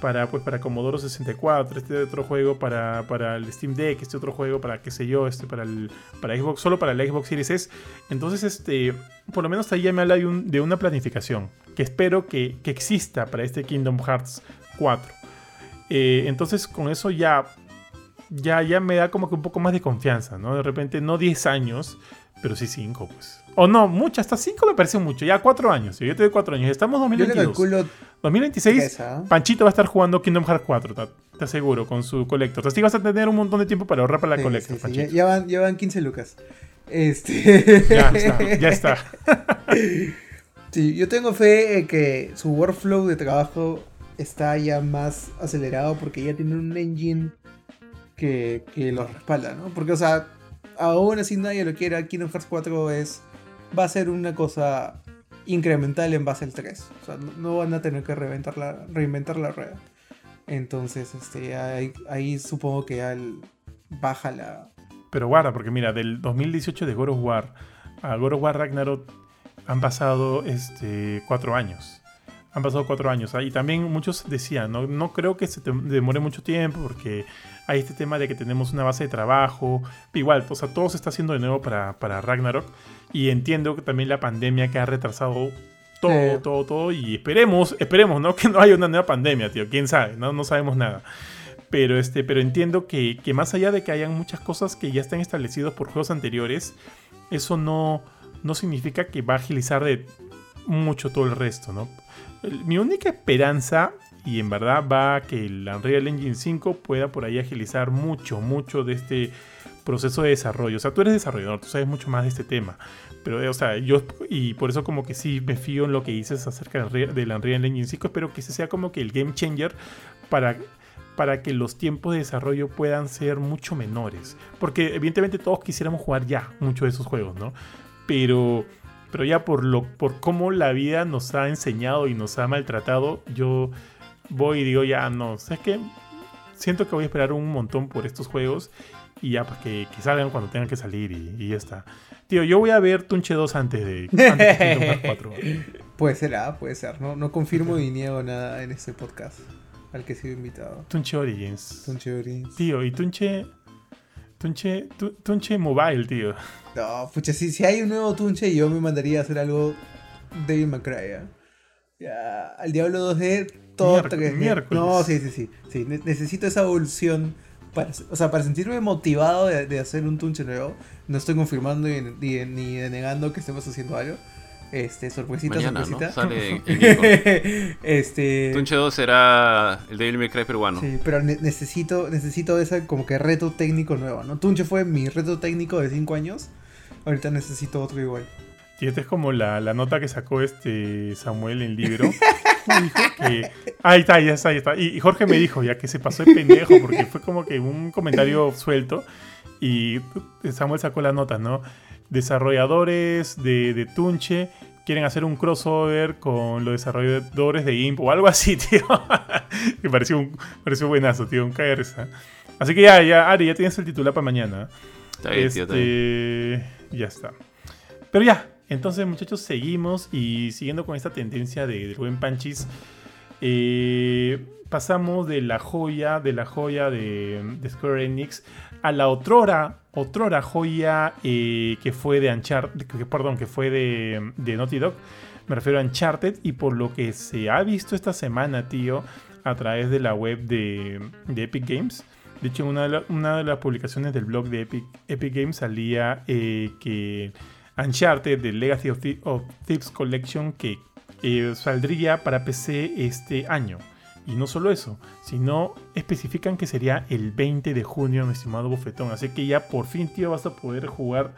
para pues para Commodore 64, este otro juego para, para el Steam Deck, este otro juego para qué sé yo, este para el para Xbox, solo para el Xbox Series S. Entonces, este, por lo menos ahí ya me habla de una planificación que espero que, que, exista para este Kingdom Hearts 4. Eh, entonces, con eso ya ya, ya me da como que un poco más de confianza, ¿no? De repente, no 10 años, pero sí 5, pues. O no, mucho, hasta 5 me parece mucho. Ya 4 años, yo te doy 4 años. Estamos en 2022. 2026, Panchito va a estar jugando Kingdom Hearts 4, te, te aseguro, con su colector. Así que vas a tener un montón de tiempo para ahorrar para la sí, colector, sí, sí. Ya, van, ya van 15 lucas. Este... Ya está, ya está. sí, yo tengo fe en que su workflow de trabajo está ya más acelerado porque ya tiene un engine que, que lo respalda, ¿no? Porque, o sea, aún así nadie lo quiera, Kingdom Hearts 4 es, va a ser una cosa incremental en base al 3. O sea, no, van a tener que reinventar la, reinventar la rueda. Entonces, este, ahí, supongo que ya baja la... Pero guarda, porque mira, del 2018 de God War a God War Ragnarok han pasado este, cuatro años. Han pasado cuatro años. ¿ah? Y también muchos decían, no, no creo que se demore mucho tiempo porque hay este tema de que tenemos una base de trabajo. Igual, o sea, todo se está haciendo de nuevo para, para Ragnarok. Y entiendo que también la pandemia que ha retrasado todo, todo, todo. Y esperemos, esperemos, ¿no? Que no haya una nueva pandemia, tío. Quién sabe, no, no sabemos nada. Pero, este, pero entiendo que, que más allá de que hayan muchas cosas que ya están establecidas por juegos anteriores, eso no, no significa que va a agilizar de mucho todo el resto, ¿no? Mi única esperanza y en verdad va a que el Unreal Engine 5 pueda por ahí agilizar mucho, mucho de este proceso de desarrollo. O sea, tú eres desarrollador, tú sabes mucho más de este tema. Pero, o sea, yo, y por eso como que sí me fío en lo que dices acerca del Unreal Engine 5. Espero que ese sea como que el game changer para, para que los tiempos de desarrollo puedan ser mucho menores. Porque evidentemente todos quisiéramos jugar ya muchos de esos juegos, ¿no? Pero pero ya por lo por cómo la vida nos ha enseñado y nos ha maltratado, yo voy y digo, ya no, ¿sabes qué? Siento que voy a esperar un montón por estos juegos y ya para que, que, salgan cuando tengan que salir y, y, ya está. Tío, yo voy a ver Tunche 2 antes de, antes de 4. Puede ser, ah, puede ser. No, no confirmo y niego nada en este podcast. al que he sido invitado. Tunche Origins. Tunche Origins. Tío, y Tunche. Tunche. Tu- Tunche Mobile, tío. No, pucha, si, si hay un nuevo Tunche, yo me mandaría a hacer algo May Cry, ¿ah? Ya, al Diablo 2D, todo que- miércoles. No, sí, sí, sí. sí ne- necesito esa evolución. Para, o sea, para sentirme motivado de, de hacer un Tunche nuevo. No estoy confirmando ni, ni, ni denegando que estemos haciendo algo. Este, sorpresita, Mañana, ¿no? sorpresita. Sale en, en Gamecom. este. Tunche 2 será el Devil May Cry peruano. Sí, pero ne- necesito, necesito ese como que reto técnico nuevo, ¿no? Tunche fue mi reto técnico de 5 años. Ahorita necesito otro igual. Y esta es como la, la nota que sacó este Samuel en el libro. Dijo que- Ahí está, ya está, ya está. Y, y Jorge me dijo ya que se pasó de pendejo porque fue como que un comentario suelto. Y Samuel sacó la nota, ¿no? Desarrolladores de, de Tunche quieren hacer un crossover con los desarrolladores de Imp o algo así, tío. Me pareció, un, pareció buenazo, tío, un KRS. Así que ya, ya, Ari, ya tienes el titular para mañana. Está bien, tío, está bien. Este, Ya está. Pero ya, entonces muchachos, seguimos y siguiendo con esta tendencia de, del buen Panchis, eh, pasamos de la joya, de la joya de, de Square Enix a la otrora, otrora joya eh, que fue de Uncharted, que, perdón, que fue de, de Naughty Dog. Me refiero a Uncharted y por lo que se ha visto esta semana, tío, a través de la web de, de Epic Games. De hecho, en una de, una de las publicaciones del blog de Epic, Epic Games salía eh, que Uncharted, The Legacy of Thieves Collection, que eh, saldría para PC este año. Y no solo eso, sino especifican que sería el 20 de junio, mi estimado bofetón. Así que ya por fin, tío, vas a poder jugar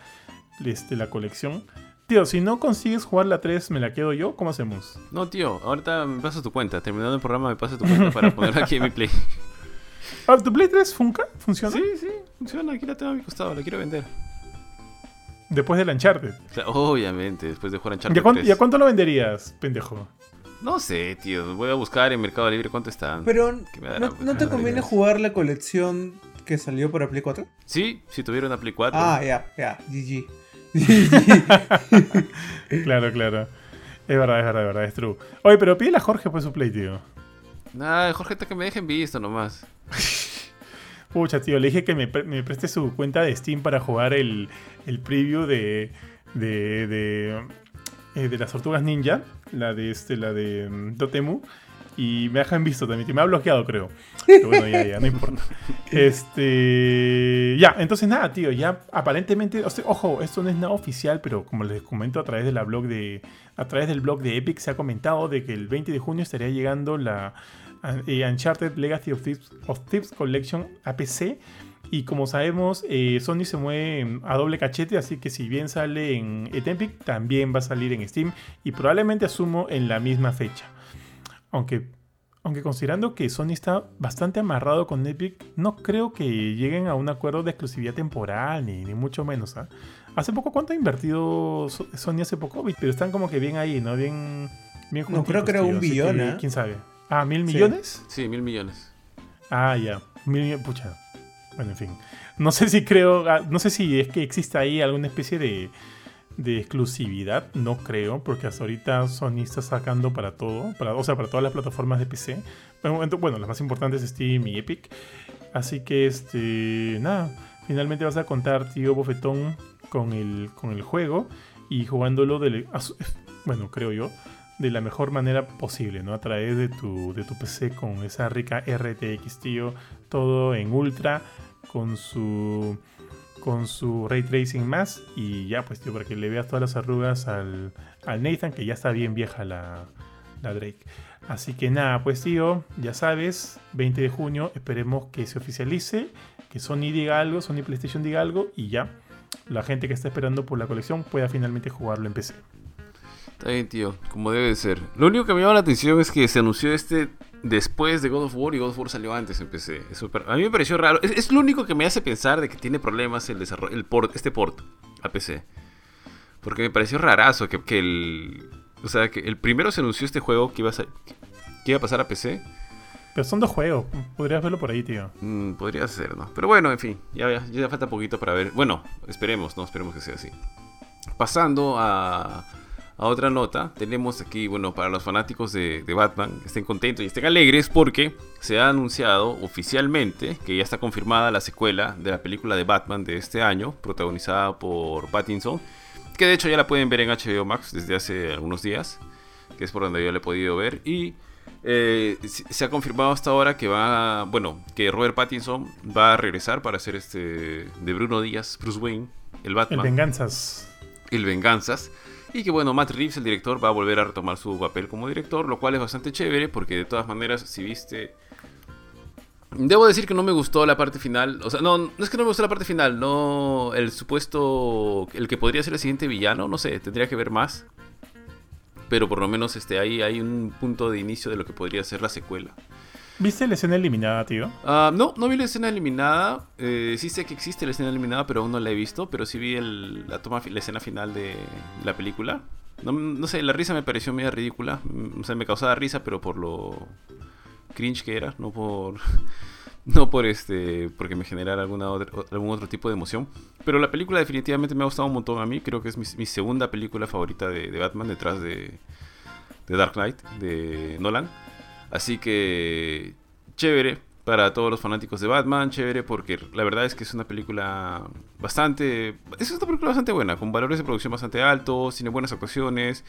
este, la colección. Tío, si no consigues jugar la 3, ¿me la quedo yo? ¿Cómo hacemos? No, tío, ahorita me pasas tu cuenta. Terminando el programa, me pasas tu cuenta para ponerla aquí en mi play. Ah, ¿Tu Play 3 funca? ¿Funciona? Sí, sí, funciona. Aquí la tengo a mi costado, la quiero vender. Después del Uncharted. Claro, obviamente, después de jugar ¿Y Uncharted a, cuánto, 3. y a cuánto lo venderías, pendejo? No sé, tío. Voy a buscar en Mercado Libre cuánto están. Pero, ¿no, no te conviene jugar la colección que salió para Play 4? Sí, si tuviera una Play 4. Ah, ya, ya, GG. Claro, claro. Es verdad, es verdad, es verdad, es true. Oye, pero pídele a Jorge pues su Play, tío. Nada, Jorge, hasta que me dejen visto nomás. Pucha, tío, le dije que me, pre- me preste su cuenta de Steam para jugar el, el preview de. de. de. eh, de las tortugas ninja. La de este, la de mm, Dotemu. Y me dejan visto también. que Me ha bloqueado, creo. Pero bueno, ya, ya, no importa. Este. Ya, entonces nada, tío. Ya aparentemente. o sea, ojo, esto no es nada oficial, pero como les comento a través de la blog de. A través del blog de Epic se ha comentado de que el 20 de junio estaría llegando la eh, Uncharted Legacy of Thieves, of Thieves Collection a PC. Y como sabemos, eh, Sony se mueve a doble cachete, así que si bien sale en Epic, también va a salir en Steam y probablemente asumo en la misma fecha. Aunque, aunque considerando que Sony está bastante amarrado con Epic, no creo que lleguen a un acuerdo de exclusividad temporal, ni, ni mucho menos. ¿ah? Hace poco, ¿cuánto ha invertido So- Sony hace poco? Pero están como que bien ahí, ¿no? Bien, bien No, creo que era tío, un billón, que, ¿ah? ¿Quién sabe? Ah, ¿mil Sí. millones? Sí, mil millones. Ah, ya. Mil millones, pucha. Bueno, en fin. No sé si creo, ah, no sé si es que existe ahí alguna especie de, de exclusividad. No creo, porque hasta ahorita Sony está sacando para todo, para, o sea, para todas las plataformas de PC. Bueno, las más importantes Steam y Epic. Así que, este, nada. Finalmente vas a contar, tío Bofetón, con el, con el juego y jugándolo de, bueno, creo yo, de la mejor manera posible, ¿no? A través de tu, de tu PC con esa rica RTX, tío, todo en ultra, con su con su ray tracing más y ya pues tío para que le veas todas las arrugas al, al Nathan que ya está bien vieja la, la Drake así que nada pues tío ya sabes 20 de junio esperemos que se oficialice que Sony diga algo Sony PlayStation diga algo y ya la gente que está esperando por la colección pueda finalmente jugarlo en PC Está bien, tío, como debe de ser. Lo único que me llama la atención es que se anunció este después de God of War y God of War salió antes en PC. A mí me pareció raro. Es, es lo único que me hace pensar de que tiene problemas el desarrollo, el port, este port a PC. Porque me pareció rarazo que, que el. O sea, que el primero se anunció este juego que iba a, que iba a pasar a PC. pero son dos juegos podrías verlo por ahí tío Mm, podría ser, ¿no? Pero bueno, en fin, ya, ya, ya falta poquito para ver. Bueno, esperemos, ¿no? Esperemos que sea así. Pasando a, a otra nota, tenemos aquí, bueno, para los fanáticos de, de, Batman, estén contentos y estén alegres porque se ha anunciado oficialmente que ya está confirmada la secuela de la película de Batman de este año, protagonizada por Pattinson, que de hecho ya la pueden ver en HBO Max desde hace algunos días, que es por donde yo la he podido ver, y eh, se ha confirmado hasta ahora que va, bueno, que Robert Pattinson va a regresar para hacer este de Bruno Díaz, Bruce Wayne, el Batman. El Venganzas. El Venganzas. Y que bueno, Matt Reeves, el director, va a volver a retomar su papel como director, lo cual es bastante chévere porque de todas maneras, si viste... Debo decir que no me gustó la parte final, o sea, no, no es que no me gustó la parte final, no el supuesto, el que podría ser el siguiente villano, no sé, tendría que ver más. Pero por lo menos este, ahí hay un punto de inicio de lo que podría ser la secuela. ¿Viste la escena eliminada, tío? Uh, no, no vi la escena eliminada. Eh, sí sé que existe la escena eliminada, pero aún no la he visto. Pero sí vi el, la, toma, la escena final de la película. No, no, sé, la risa me pareció medio ridícula. O sea, me causaba risa, pero por lo cringe que era, no por no por este porque me generara alguna otra, algún otro tipo de emoción. Pero la película definitivamente me ha gustado un montón a mí. Creo que es mi, mi segunda película favorita de, de, Batman detrás de, de Dark Knight, de Nolan. Así que chévere para todos los fanáticos de Batman, chévere porque la verdad es que es una película bastante... Es una película bastante buena, con valores de producción bastante altos, tiene buenas actuaciones.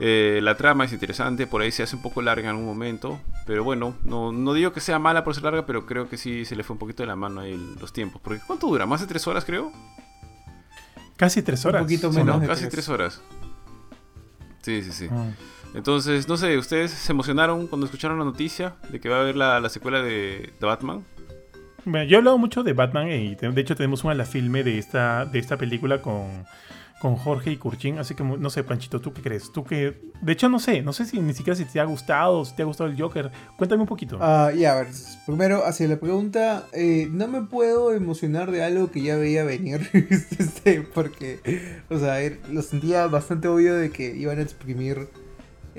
Eh, la trama es interesante, por ahí se hace un poco larga en algún momento, pero bueno, no, no, digo que sea mala por ser larga, pero creo que sí se le fue un poquito de la mano ahí los tiempos. Porque ¿cuánto dura? ¿Más de tres horas creo? Casi tres horas. Un poquito menos. Sí, ¿no? Casi tres. tres horas. Sí, sí, sí. Ah. Entonces, no sé, ¿ustedes se emocionaron cuando escucharon la noticia de que va a haber la, la secuela de, de, Batman? Bueno, yo he hablado mucho de Batman y de hecho tenemos una la filme de esta, de esta película con, con Jorge y Kurchin, así que no sé, Panchito, ¿tú qué crees? Tú que, de hecho no sé, no sé si ni siquiera si te ha gustado, si te ha gustado el Joker, cuéntame un poquito. Ah, uh, ya, a ver, primero hacia la pregunta, eh, no me puedo emocionar de algo que ya veía venir, este, porque, o sea, lo sentía bastante obvio de que iban a exprimir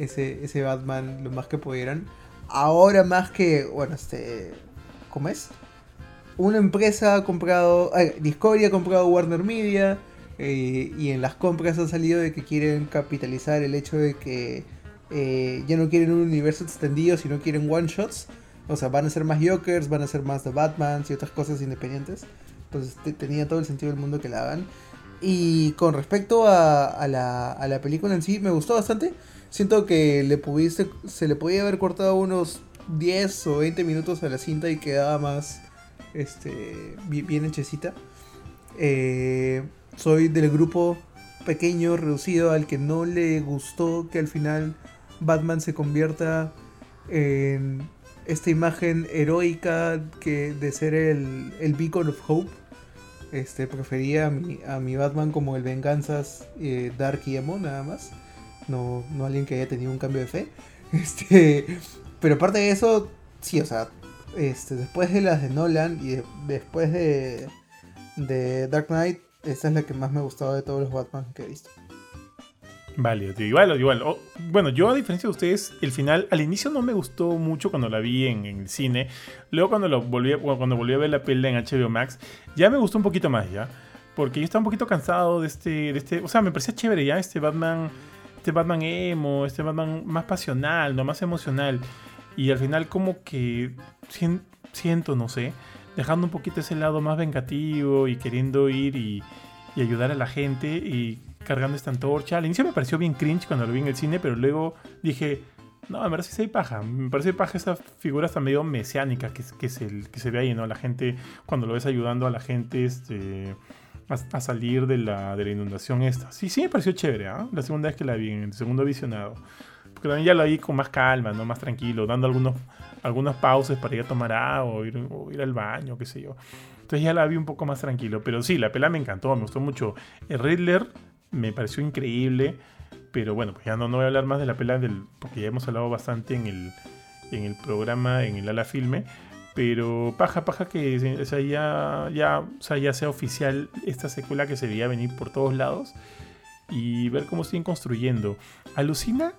ese, ese Batman lo más que pudieran. Ahora más que, bueno, este, ¿cómo es? Una empresa ha comprado, eh, Discovery ha comprado Warner Media eh, y en las compras ha salido de que quieren capitalizar el hecho de que eh, ya no quieren un universo extendido, sino quieren one shots. O sea, van a ser más Jokers, van a ser más The Batman y otras cosas independientes. Entonces tenía todo el sentido del mundo que la hagan. Y con respecto a, la, a la película en sí, me gustó bastante. Siento que le pudiste, se le podía haber cortado unos 10 o 20 minutos a la cinta y quedaba más este, bien, hechecita. Eh, soy del grupo pequeño, reducido, al que no le gustó que al final Batman se convierta en esta imagen heroica que de ser el, el beacon of hope. Este, prefería a mi, a mi Batman como el Venganzas eh, Dark y Emo, nada más no, no alguien que haya tenido un cambio de fe. Este, pero aparte de eso, sí, o sea, este, después de las de Nolan y de, después de, de Dark Knight, esta es la que más me ha gustado de todos los Batman que he visto. Vale, tío, igual, igual. Oh, bueno, yo a diferencia de ustedes, el final al inicio no me gustó mucho cuando la vi en, en el cine. Luego cuando, lo volví, cuando volví a ver la pelea en HBO Max, ya me gustó un poquito más, ¿ya? Porque yo estaba un poquito cansado de este, de este... O sea, me parecía chévere ya este Batman este Batman emo, este Batman más pasional, no más emocional. Y al final como que siento, no sé, dejando un poquito ese lado más vengativo y queriendo ir y, y ayudar a la gente y cargando esta antorcha. Al inicio me pareció bien cringe cuando lo vi en el cine, pero luego dije, no, me parece que paja. Me parece paja esa figura hasta medio mesiánica que, que, se, que se ve ahí, ¿no? La gente, cuando lo ves ayudando a la gente, este a, salir de la, de la, inundación esta. Sí, sí me pareció chévere, ¿eh? La segunda vez que la vi, en el segundo visionado. Porque también ya la vi con más calma, ¿no? Más tranquilo, dando algunos, algunas pausas para ir a tomar agua o ir, ir al baño, qué sé yo. Entonces ya la vi un poco más tranquilo. Pero sí, la pela me encantó, me gustó mucho. El Riddler me pareció increíble. Pero bueno, pues ya no, no voy a hablar más de la pela del. Porque ya hemos hablado bastante en el, en el programa, en el Ala Filme. Pero paja, paja que o sea, ya, ya, o sea, ya sea oficial esta secuela que se veía venir por todos lados y ver cómo siguen construyendo. Alucina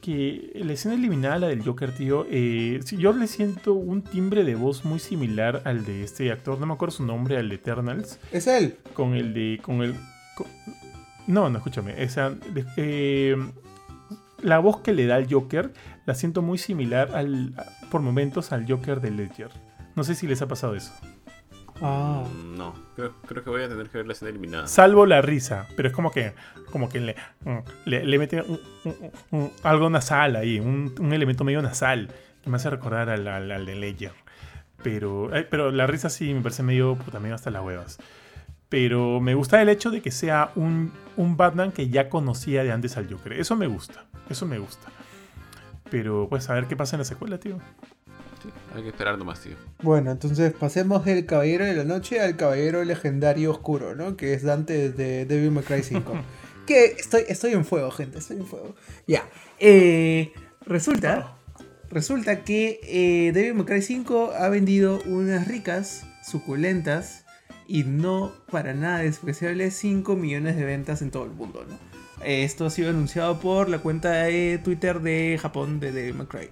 que la escena eliminada, la del Joker, tío, eh, yo le siento un timbre de voz muy similar al de este actor, no me acuerdo su nombre, al de Eternals. Es él. Con el de, con el, con, No, no, escúchame. Esa, eh, la voz que le da al Joker la siento muy similar al, por momentos al Joker de Ledger. No sé si les ha pasado eso. Ah. Mm, No, creo, creo que voy a tener que ver la escena eliminada. Salvo la risa, pero es como que, como que le, le, le mete un- un- un- algo nasal ahí, un, un elemento medio nasal que me hace recordar al, al- al de Ledger. Pero, eh, pero la risa sí me parece medio, puta, medio hasta las huevas. Pero me gusta el hecho de que sea un, un Batman que ya conocía de antes al Joker. Eso me gusta, eso me gusta. Pero pues a ver qué pasa en la secuela, tío. Sí, hay que esperar nomás, tío. Bueno, entonces pasemos del Caballero de la Noche al Caballero Legendario Oscuro, ¿no? Que es Dante de Devil May Cry 5. que estoy, estoy en fuego, gente, estoy en fuego. Ya. Eh, resulta, resulta que eh, Devil May Cry 5 ha vendido unas ricas, suculentas y no para nada despreciables 5 millones de ventas en todo el mundo. Esto ha sido anunciado por la cuenta de Twitter de Japón de May Cry.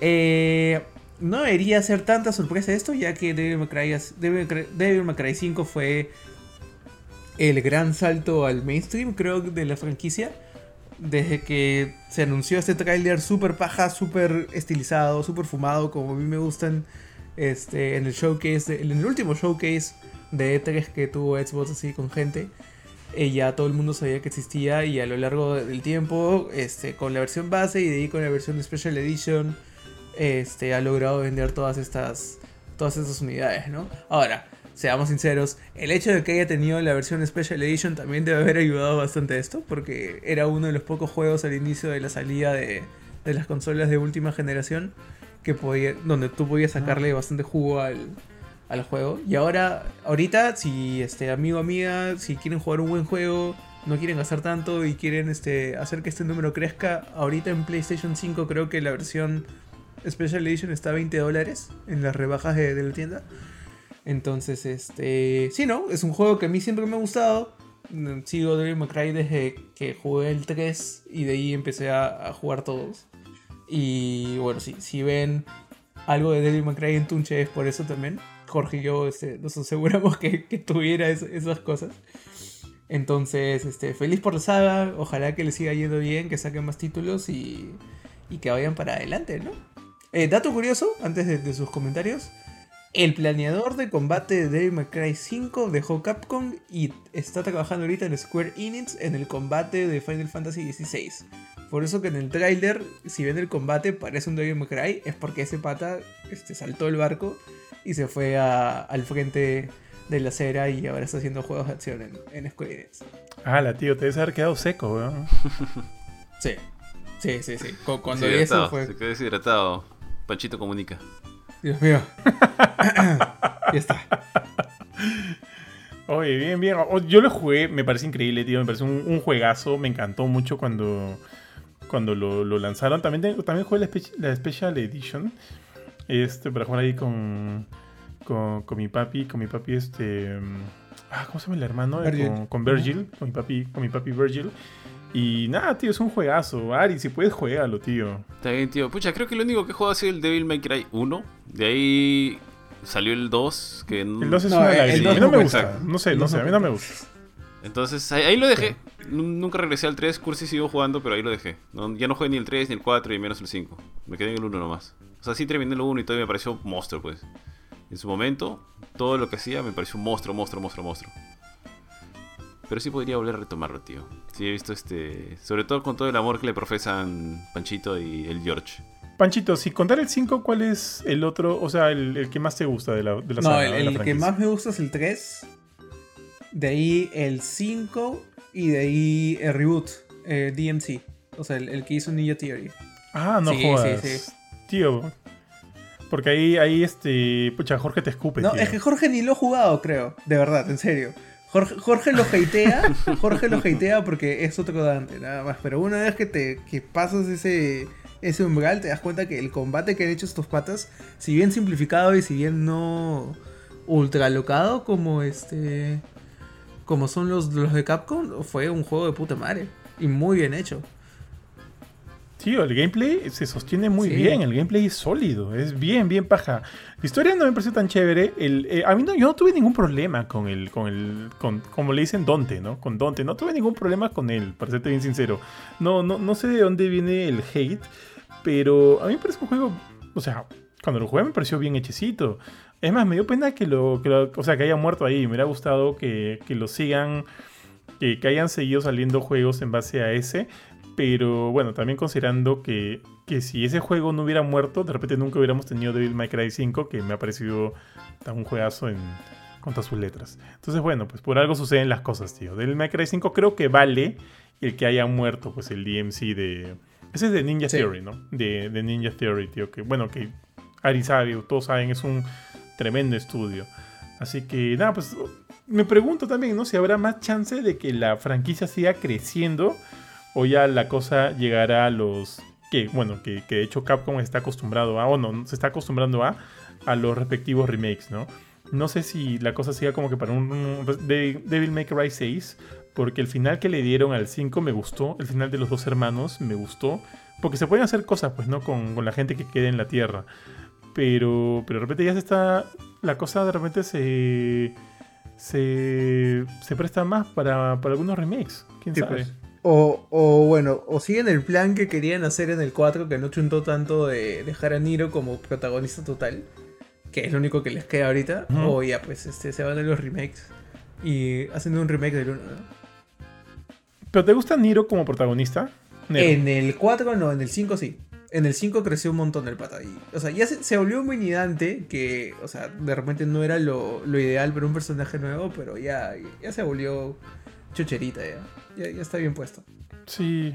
Eh, no debería ser tanta sorpresa esto, ya que Devil May Cry 5 fue el gran salto al mainstream, creo, de la franquicia. Desde que se anunció este tráiler super paja, super estilizado, super fumado, como a mí me gustan este, en el showcase, en el último showcase de E3 que tuvo Xbox así con gente. eh, ya todo el mundo sabía que existía y a lo largo del tiempo, este, con la versión base y de ahí con la versión Special Edition, este, ha logrado vender todas estas, todas estas unidades, ¿no? Ahora, seamos sinceros, el hecho de que haya tenido la versión Special Edition también debe haber ayudado bastante a esto, porque era uno de los pocos juegos al inicio de la salida de, de las consolas de última generación que podía, donde tú podías sacarle bastante jugo al, al juego. Y ahora, ahorita, si este amigo amiga, si quieren jugar un buen juego, no quieren gastar tanto y quieren este, hacer que este número crezca, ahorita en PlayStation 5 creo que la versión Special Edition está a 20 dólares en las rebajas de, la tienda. Entonces, este. Sí, ¿no? Es un juego que a mí siempre me ha gustado. Mm, Sigo Devil May Cry desde que jugué el 3 y de ahí empecé a, jugar todos. Y bueno, sí, si ven algo de Devil May en Tunche es por eso también. Jorge y yo este, nos aseguramos que, que tuviera es- esas cosas. Entonces, este, feliz por la saga. Ojalá que le siga yendo bien, que saquen más títulos y, y que vayan para adelante, ¿no? Eh, dato curioso, antes de, de sus comentarios. El planeador de combate de Devil May Cry 5 dejó Capcom y está trabajando ahorita en Square Enix en el combate de Final Fantasy XVI. Por eso que en el tráiler, si ven el combate, parece un Devil May Cry, es porque ese pata este, saltó el barco y se fue a- al frente de la acera y ahora está haciendo juegos de acción en, en Square Enix. Ah, la tío, te debes haber quedado seco, weón. Sí, sí, sí, sí. Cu- Cuando vi eso fue... Se quedó deshidratado. Panchito comunica. Dios mío. ya está. Oye, bien, bien. O- Yo lo jugué, me parece increíble, tío. Me parece un, un juegazo. Me encantó mucho cuando, cuando lo, lo lanzaron. También, tengo- también jugué la, la Special Edition. Este, para jugar ahí con, con, con mi papi. Con mi papi, este. mm, Ah, ¿cómo se llama el hermano? Eh, Virgil. Con, con Virgil. Con mi papi, con mi papi Virgil. Y nada, tío, es un juegazo. Ari, si puedes, juégalo, tío. Está bien, tío. Pucha, creo que lo único que he jugado ha sido el Devil May Cry 1. De ahí salió el 2, que El 2 es No, una el lágrima. dos A mí no no me gusta. No sé, El no sé, no a mí no me gusta. Entonces ahí, ahí lo dejé. Nu- Nunca regresé al 3, Cursi sigo jugando, pero ahí lo dejé. No- ya no jugué ni el 3, ni el 4, y menos el 5. Me quedé en el 1 nomás. O sea, sí terminé el 1 y todo y me pareció un monstruo, pues. En su momento, todo lo que hacía me pareció un monstruo, monstruo, monstruo, monstruo. Pero sí podría volver a retomarlo, tío. Sí, he visto este. Sobre todo con todo el amor que le profesan Panchito y el George. Panchito, si contar el 5, ¿cuál es el otro? O sea, el, el que más te gusta de la, de la No, saga, el, de la el que más me gusta es el 3. De ahí el 5. Y de ahí el reboot, eh, DMC. O sea, el, el que hizo Ninja Theory. Ah, no Sí, jodas. sí, sí. Tío. Porque ahí, ahí este. Pucha, Jorge te escupe, No, tío. es que Jorge ni lo ha jugado, creo. De verdad, en serio. Jorge, Jorge lo hatea. Jorge lo hatea porque es otro Dante, nada más. Pero una vez que te que pasas ese, ese umbral, te das cuenta que el combate que han hecho estos patas, si bien simplificado y si bien no ultra locado como este. Como son los, los de Capcom, fue un juego de puta madre. Y muy bien hecho. Tío, el gameplay se sostiene muy Sí. bien, el gameplay es sólido, es bien, bien paja. La historia no me pareció tan chévere. El, eh, a mí no, yo no tuve ningún problema con el, con el, con, como le dicen Dante, ¿no? Con Dante, no tuve ningún problema con él, para serte bien sincero. No, no, no sé de dónde viene el hate, pero a mí me parece un juego, o sea, cuando lo jugué me pareció bien hechecito. Es más, me dio pena que lo, que lo- o sea, que haya muerto ahí. Me hubiera gustado que, que lo sigan, que, que hayan seguido saliendo juegos en base a ese. Pero bueno, también considerando que, que si ese juego no hubiera muerto, de repente nunca hubiéramos tenido Devil May Cry 5, que me ha parecido tan un juegazo en, con todas sus letras. Entonces, bueno, pues por algo suceden las cosas, tío. Devil May Cry 5 creo que vale el que haya muerto, pues el DMC de... Ese es de Ninja Sí. Theory, ¿no? De, de Ninja Theory, tío. Que bueno, que Ari sabe, todos saben, es un tremendo estudio. Así que nada, pues me pregunto también, ¿no? Si habrá más chance de que la franquicia siga creciendo o ya la cosa llegará a los que, bueno, que, que de hecho Capcom está acostumbrado a, o no, se está acostumbrando a, a los respectivos remakes, ¿no? No sé si la cosa siga como que para un, un de- Devil May Cry 6, porque el final que le dieron al 5 me gustó, el final de los dos hermanos me gustó, porque se pueden hacer cosas, pues, ¿no? Con, con la gente que quede en la Tierra. Pero, pero de repente ya se está, la cosa de repente se, se, se presta más para, para algunos remakes, quién Sí, sabe. pues. O, o bueno, o siguen el plan que querían hacer en el 4, que no chuntó tanto de dejar a Niro como protagonista total, que es lo único que les queda ahorita, o ya pues este, se van a los remakes y hacen un remake del 1, ¿no? ¿Pero te gusta Niro como protagonista? Nero. En el 4 no, en el 5 sí. En el 5 creció un montón el pata. Y, o sea, ya se, se volvió muy nidante que, o sea, de repente no era lo, lo ideal para un personaje nuevo, pero ya, ya se volvió chucherita ya. Ya, ya está bien puesto. Sí.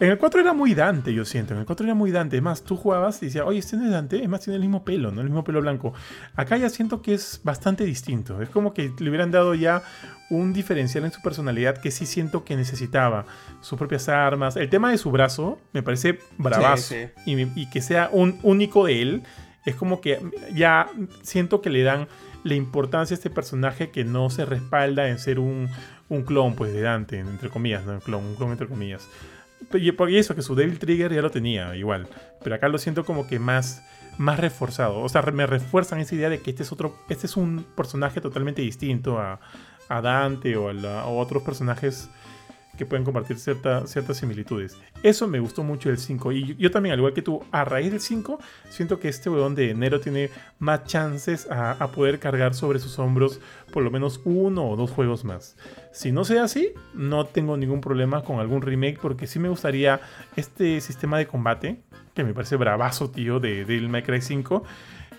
En el 4 era muy Dante, yo siento. En el 4 era muy Dante. Es más, tú jugabas y decías, oye, este no es Dante. Es más, tiene el mismo pelo, ¿no? El mismo pelo blanco. Acá ya siento que es bastante distinto. Es como que le hubieran dado ya un diferencial en su personalidad que sí siento que necesitaba. Sus propias armas. El tema de su brazo me parece bravazo. Sí, Y, me- y que sea un único de él. Es como que ya siento que le dan la importancia a este personaje que no se respalda en ser un, un clon, pues, de Dante, entre comillas, ¿no? Un clon, entre comillas. Y por eso, que su Devil Trigger ya lo tenía igual. Pero acá lo siento como que más, más reforzado. O sea, me refuerzan esa idea de que este es otro. Este es un personaje totalmente distinto a, a Dante o a otros personajes que pueden compartir cierta- ciertas similitudes. Eso me gustó mucho del 5. Y yo, también, al igual que tú, a raíz del 5, siento que este weón de enero tiene más chances a, a poder cargar sobre sus hombros por lo menos uno o dos juegos más. Si no sea así, no tengo ningún problema con algún remake porque sí me gustaría este sistema de combate, que me parece bravazo, tío, de May Cry 5,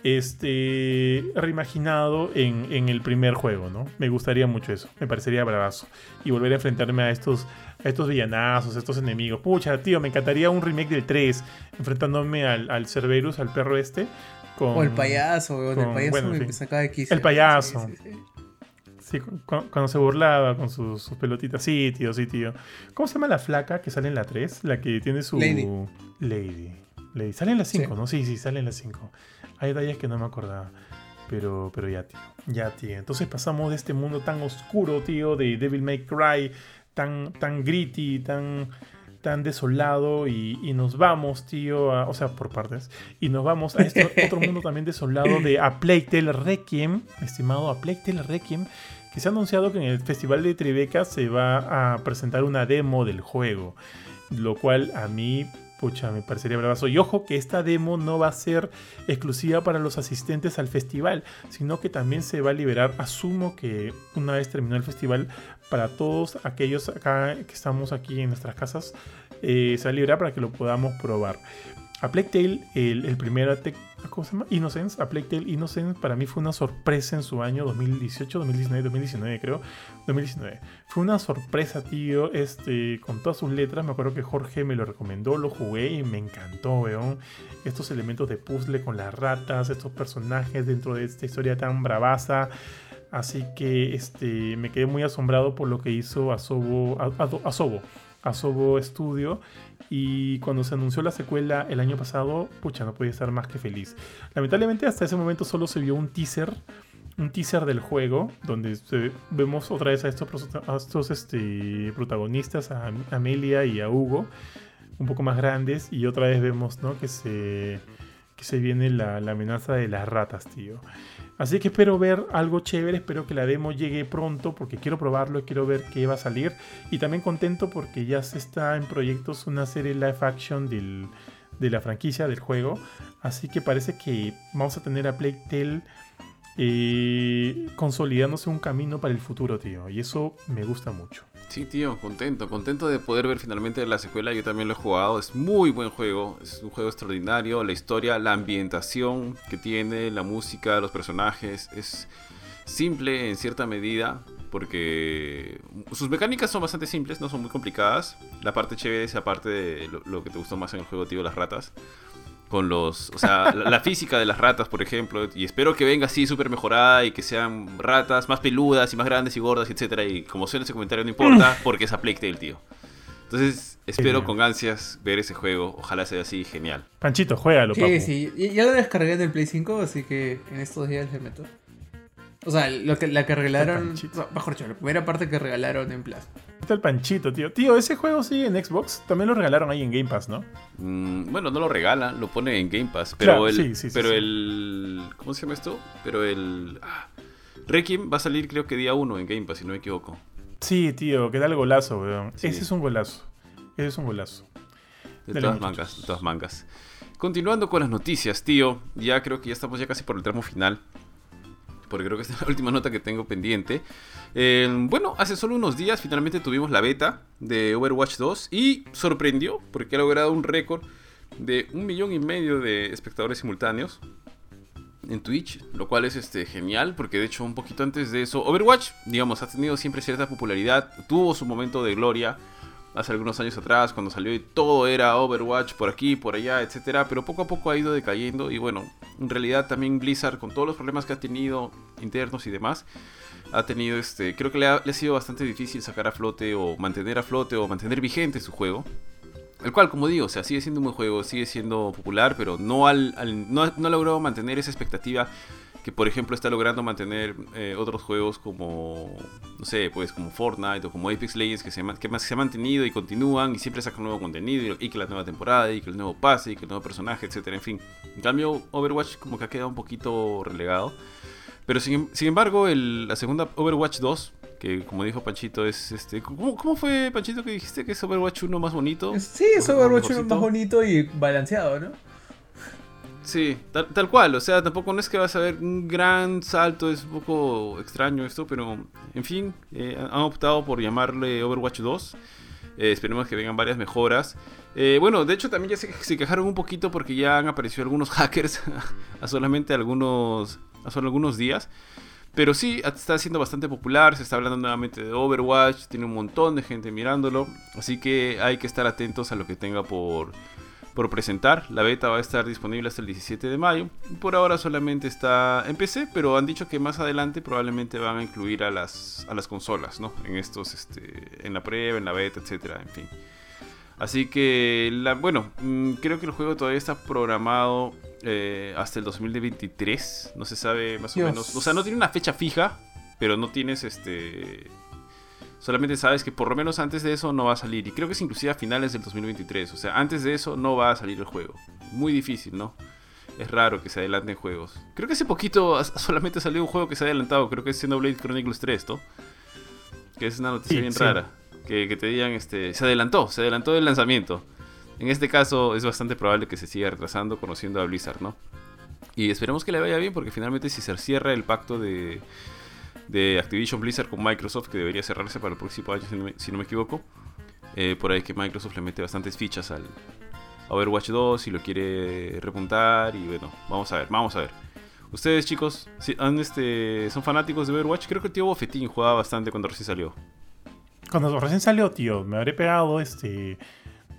este, reimaginado en, en el primer juego, ¿no? Me gustaría mucho eso, me parecería bravazo. Y volver a enfrentarme a estos, a estos villanazos, a estos enemigos. Pucha, tío, me encantaría un remake del 3, enfrentándome al, al Cerberus, al perro este. Con, O el payaso, con- el payaso bueno, me sacaba de quicio. El payaso. Sí, sí, sí. Sí, cu- cu- cuando se burlaba con sus, sus pelotitas. Sí, tío, sí, tío. ¿Cómo se llama la flaca que sale en la 3? La que tiene su... Lady. Lady. Lady. Sale en la 5, Sí. ¿no? Sí, sí, sale en la 5. Hay detalles que no me acordaba. Pero, pero ya, tío. Ya, tío. Entonces pasamos de este mundo tan oscuro, tío, de Devil May Cry, tan, tan gritty, tan, tan desolado, y, y nos vamos, tío, a- o sea, por partes, y nos vamos a este otro mundo también desolado de A Plague Tale Requiem, estimado A Plague Tale Requiem, que se ha anunciado que en el Festival de Tribeca se va a presentar una demo del juego, lo cual a mí, pucha, me parecería bravazo. Y ojo que esta demo no va a ser exclusiva para los asistentes al festival, sino que también se va a liberar, asumo que una vez terminó el festival, para todos aquellos acá que estamos aquí en nuestras casas, eh, se va a liberar para que lo podamos probar. A Plague Tale, el, el primer ¿cómo se llama? Innocence, A Plague Tale Innocence para mí fue una sorpresa en su año 2018, 2019, 2019 creo, 2019. Fue una sorpresa, tío, este, con todas sus letras. Me acuerdo que Jorge me lo recomendó, lo jugué y me encantó, weón. Estos elementos de puzzle con las ratas, estos personajes dentro de esta historia tan bravaza. Así que este, me quedé muy asombrado por lo que hizo Asobo, Asobo, Asobo Studio. Y cuando se anunció la secuela el año pasado, pucha, no podía estar más que feliz. Lamentablemente hasta ese momento solo se vio un teaser, un teaser del juego, donde se- vemos otra vez a estos, estos este, protagonistas, a Amelia y a Hugo. un poco más grandes y otra vez vemos, ¿no? Que se, que se viene la, la amenaza de las ratas, tío. Así que espero ver algo chévere, espero que la demo llegue pronto porque quiero probarlo y quiero ver qué va a salir. Y también contento porque ya se está en proyectos una serie live action de la franquicia del juego. Así que parece que vamos a tener a Playtale eh, consolidándose un camino para el futuro, tío. Y eso me gusta mucho. Sí, tío, contento, contento de poder ver finalmente la secuela. Yo también lo he jugado, es muy buen juego, es un juego extraordinario. La historia, la ambientación que tiene, la música, los personajes, es simple en cierta medida, porque sus mecánicas son bastante simples, no son muy complicadas. La parte chévere es aparte de lo, lo que te gustó más en el juego, tío, las ratas con los, o sea, la, física de las ratas, por ejemplo, y espero que venga así súper mejorada y que sean ratas más peludas y más grandes y gordas, etcétera, y como suena ese comentario no importa, porque es a Plague Tale, tío. Entonces, espero con ansias ver ese juego, ojalá sea así, genial. Panchito, juégalo, Sí, papu. sí, ya lo descargué en el Play 5, así que en estos días le meto. O sea, lo que, la que regalaron, Panchito. mejor dicho, la primera parte que regalaron en Plus. Está el Panchito, tío. Tío, ese juego sigue en Xbox. También lo regalaron ahí en Game Pass, ¿no? Mm, bueno, no lo regala, lo pone en Game Pass, pero Claro, el, sí, sí, sí, pero sí. el, ¿cómo se llama esto? Pero el, ah, Requiem va a salir creo que día 1 en Game Pass, si no me equivoco. Sí, tío, que da el golazo, weón. Sí. Ese es un golazo. Ese es un golazo. De Dale, todas mangas, de todas mangas. Continuando con las noticias, tío. Ya creo que ya estamos ya casi por el tramo final. Porque creo que esta es la última nota que tengo pendiente. Eh, bueno, hace solo unos días finalmente tuvimos la beta de Overwatch 2 y sorprendió porque ha logrado un récord de un millón y medio de espectadores simultáneos en Twitch, lo cual es este, genial porque de hecho un poquito antes de eso, Overwatch, digamos, ha tenido siempre cierta popularidad, tuvo su momento de gloria hace algunos años atrás cuando salió y todo era Overwatch por aquí, por allá, etcétera, pero poco a poco ha ido decayendo y bueno, en realidad también Blizzard con todos los problemas que ha tenido internos y demás, ha tenido este, creo que le ha, sido bastante difícil sacar a flote o mantener a flote o mantener vigente su juego. El cual, como digo, sea, sigue siendo un buen juego, sigue siendo popular, pero no, al, no, no ha logrado mantener esa expectativa que, por ejemplo, está logrando mantener eh, otros juegos como, no sé, pues como Fortnite o como Apex Legends, que se, que más se han mantenido y continúan y siempre sacan nuevo contenido y, y que la nueva temporada y que el nuevo pase y que el nuevo personaje, etcétera, en fin. En cambio, Overwatch como que ha quedado un poquito relegado. Pero sin, em- sin embargo, el- la segunda Overwatch 2, que como dijo Panchito, es este. ¿Cómo, cómo fue, Panchito, que dijiste que es Overwatch 1 más bonito? Sí, es Overwatch uno mejorcito. más bonito y balanceado, ¿no? Sí, tal, cual, o sea, tampoco no es que vas a ver un gran salto, es un poco extraño esto, pero en fin, eh, han optado por llamarle Overwatch 2. Eh, esperemos que vengan varias mejoras. Eh, bueno, de hecho también ya se, se quejaron un poquito porque ya han aparecido algunos hackers a solamente algunos, a solo algunos días. Pero sí, está siendo bastante popular, se está hablando nuevamente de Overwatch, tiene un montón de gente mirándolo, así que hay que estar atentos a lo que tenga por, por presentar. La beta va a estar disponible hasta el 17 de mayo. Por ahora solamente está en PC, pero han dicho que más adelante probablemente van a incluir a las, a las consolas, ¿no? En estos, este, en la prueba, en la beta, etcétera, en fin. Así que, la, bueno, mm, creo que el juego todavía está programado eh, hasta el 2023. No se sabe más o menos. O sea, no tiene una fecha fija, pero no tienes este. Solamente sabes que por lo menos antes de eso no va a salir. Y creo que es inclusive a finales del 2023. O sea, antes de eso no va a salir el juego. Muy difícil, ¿no? Es raro que se adelanten juegos. Creo que hace poquito solamente salió un juego que se ha adelantado. Creo que es Xenoblade Chronicles 3, ¿no? Que es una noticia Sí, bien sí. rara. Que, que te digan, este, se adelantó, se adelantó el lanzamiento. En este caso es bastante probable que se siga retrasando conociendo a Blizzard, ¿no? Y esperemos que le vaya bien porque finalmente si se cierra el pacto de, de Activision Blizzard con Microsoft, que debería cerrarse para el próximo año si no me, equivoco, eh, por ahí que Microsoft le mete bastantes fichas al Overwatch 2 y lo quiere repuntar y bueno, vamos a ver, vamos a ver. Ustedes chicos, este, son fanáticos de Overwatch, creo que el tío Bofetín jugaba bastante cuando recién salió. Cuando recién salió, tío, me habré pegado este.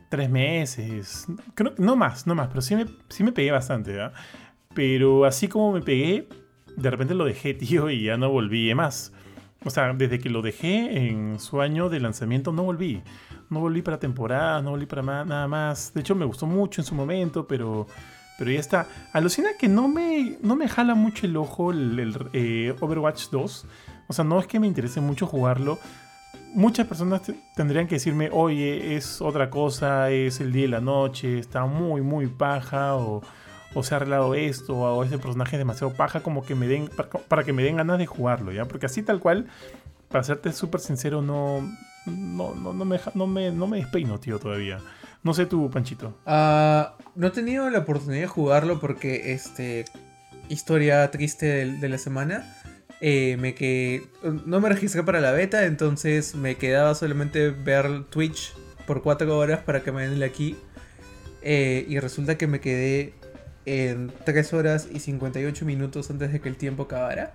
Tres meses. Creo, no más, no más, pero sí me, sí me pegué bastante, ¿verdad? Pero así como me pegué, de repente lo dejé, tío, y ya no volví más. O sea, desde que lo dejé en su año de lanzamiento, no volví. No volví para temporada, no volví para nada más. De hecho, me gustó mucho en su momento, pero, pero ya está. Alucina que no me, no me jala mucho el ojo el, eh, Overwatch 2. O sea, no es que me interese mucho jugarlo. muchas personas te- tendrían que decirme, oye, es otra cosa, es el día y la noche, está muy, muy paja, o, o se ha arreglado esto, o ese personaje es demasiado paja, como que me den, para, que me den ganas de jugarlo, ¿ya? Porque así tal cual, para serte súper sincero, no, no, no, no, me, no, me, no me despeino, tío, todavía. No sé tú, Panchito. Ah, no he tenido la oportunidad de jugarlo porque, este, historia triste de, la semana. eh, me que no me registré para la beta, entonces me quedaba solamente ver Twitch por 4 horas para que me den la key. Eh, y resulta que me quedé en 3 horas y 58 minutos antes de que el tiempo acabara.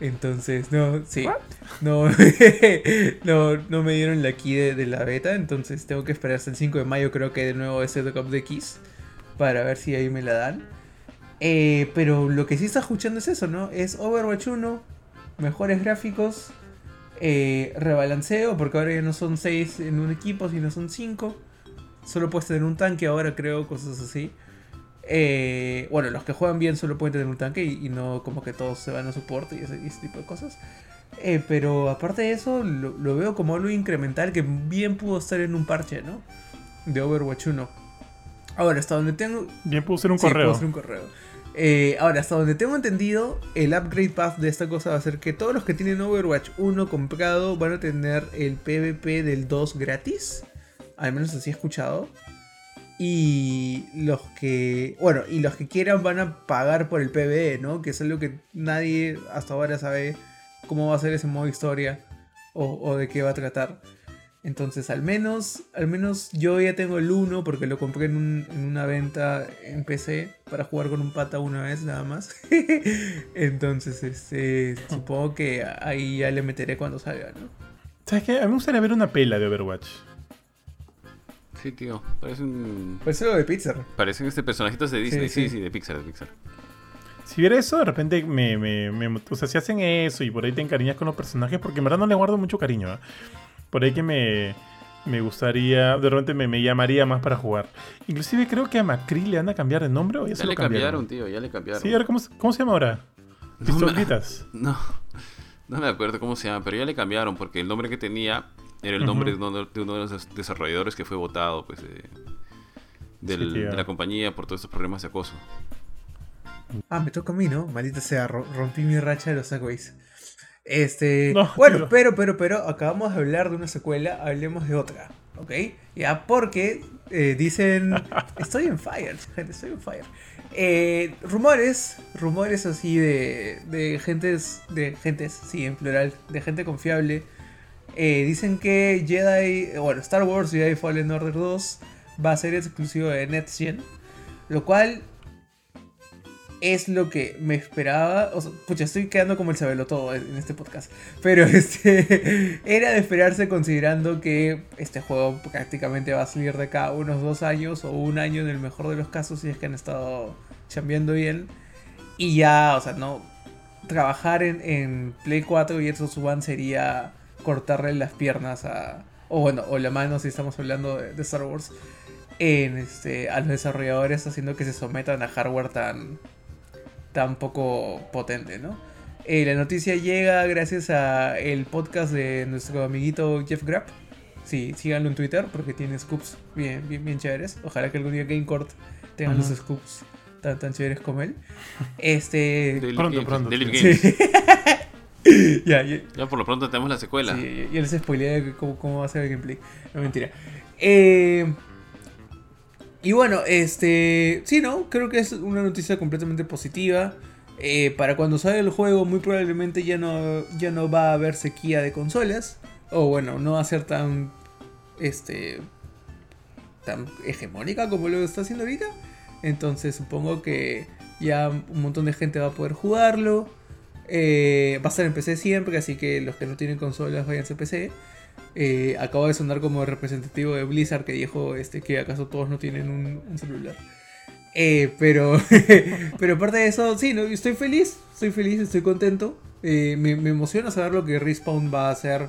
Entonces, no, sí. No, no, no me dieron la key de, de la beta, entonces tengo que esperar hasta el 5 de mayo, creo que de nuevo ese Drop de keys, para ver si ahí me la dan. Eh, pero lo que sí está escuchando es eso, ¿no? Es Overwatch 1, mejores gráficos, eh, rebalanceo, porque ahora ya no son 6 en un equipo, sino son 5. Solo puedes tener un tanque ahora, creo, cosas así. Eh, bueno, los que juegan bien solo pueden tener un tanque y, y no como que todos se van a soporte y ese, y ese tipo de cosas. Eh, pero aparte de eso, lo, lo veo como algo incremental que bien pudo estar en un parche, ¿no? De Overwatch 1. Ahora, hasta donde tengo. Bien puedo hacer un Sí, correo. hacer un correo. Eh, ahora, hasta donde tengo entendido, el upgrade path de esta cosa va a ser que todos los que tienen Overwatch 1 comprado van a tener el PvP del 2 gratis. Al menos así he escuchado. Y los que. Bueno, y los que quieran van a pagar por el PvE, ¿no? Que es algo que nadie hasta ahora sabe cómo va a ser ese modo historia. O, o de qué va a tratar. Entonces, al menos, al menos yo ya tengo el 1 porque lo compré en, un- en una venta en PC para jugar con un pata una vez nada más. Entonces, este, supongo que ahí ya le meteré cuando salga, ¿no? ¿Sabes qué? A mí me gustaría ver una pela de Overwatch. Sí, tío. Parece un... Pues algo de Pixar. Parecen este personajitos de Disney. Sí, Sí, sí. sí, de Pixar, de Pixar. Si viera eso, de repente me, me, me- O sea, si hacen eso y por ahí te encariñas con los personajes, porque en verdad no le guardo mucho cariño, ¿ah? Por ahí que me, me gustaría... De repente me, me llamaría más para jugar. Inclusive creo que a Macri le van a cambiar de nombre o ya, Ya se lo le cambiaron. cambiaron, tío, ya le cambiaron. Sí, a ver, ¿cómo, se- cómo se llama ahora? No me- Pistolitas. No, no me acuerdo cómo se llama, pero ya le cambiaron porque el nombre que tenía era el nombre de, uno, de uno de los des- desarrolladores que fue votado pues, de, del- Sí, tío. de la compañía por todos estos problemas de acoso. Ah, me toca a mí, ¿no? Maldita sea, ro- rompí mi racha de los Segways. Este. No, bueno, tío. pero, pero, pero, acabamos de hablar de una secuela, hablemos de otra, ¿ok? Ya, porque eh, dicen. Estoy en fire, gente, estoy en fire. Eh, rumores, rumores así de, de gentes, de gentes, sí, en plural, de gente confiable. Eh, dicen que Jedi, bueno, Star Wars Jedi Fallen Order 2 va a ser exclusivo de Next Gen. Lo cual es lo que me esperaba. O sea, pucha, estoy quedando como el sabelo todo en este podcast. Pero este era de esperarse considerando que este juego prácticamente va a salir de acá unos dos años o un año en el mejor de los casos si es que han estado chambeando bien. Y ya, o sea, no. Trabajar en, en Play 4 y Xbox One sería cortarle las piernas a. O bueno, o la mano si estamos hablando de, de Star Wars. En este, a los desarrolladores haciendo que se sometan a hardware tan, tan poco potente, ¿no? Eh, la noticia llega gracias a el podcast de nuestro amiguito Jeff Grapp. Sí, síganlo en Twitter porque tiene scoops bien, bien, bien chéveres. Ojalá que algún día GameCourt tenga los scoops tan, tan chéveres como él. Este. Pronto, Games, pronto, sí. Ya, ya, Ya por lo pronto tenemos la secuela. Sí, yo les spoileé de cómo, cómo va a ser el gameplay. No mentira. Eh, y bueno, este. Sí, ¿no? Creo que es una noticia completamente positiva. Eh, para cuando salga el juego, muy probablemente ya no, ya no va a haber sequía de consolas. O bueno, no va a ser tan. Este. tan hegemónica como lo está haciendo ahorita. Entonces supongo que ya un montón de gente va a poder jugarlo. Eh, va a estar en PC siempre, así que los que no tienen consolas váyanse a PC. Eh, acabo de sonar como representativo de Blizzard que dijo este, que acaso todos no tienen un, celular. Eh, pero, pero aparte de eso, sí, ¿no? estoy feliz, estoy feliz, estoy contento. Eh, me, emociona saber lo que Respawn va a hacer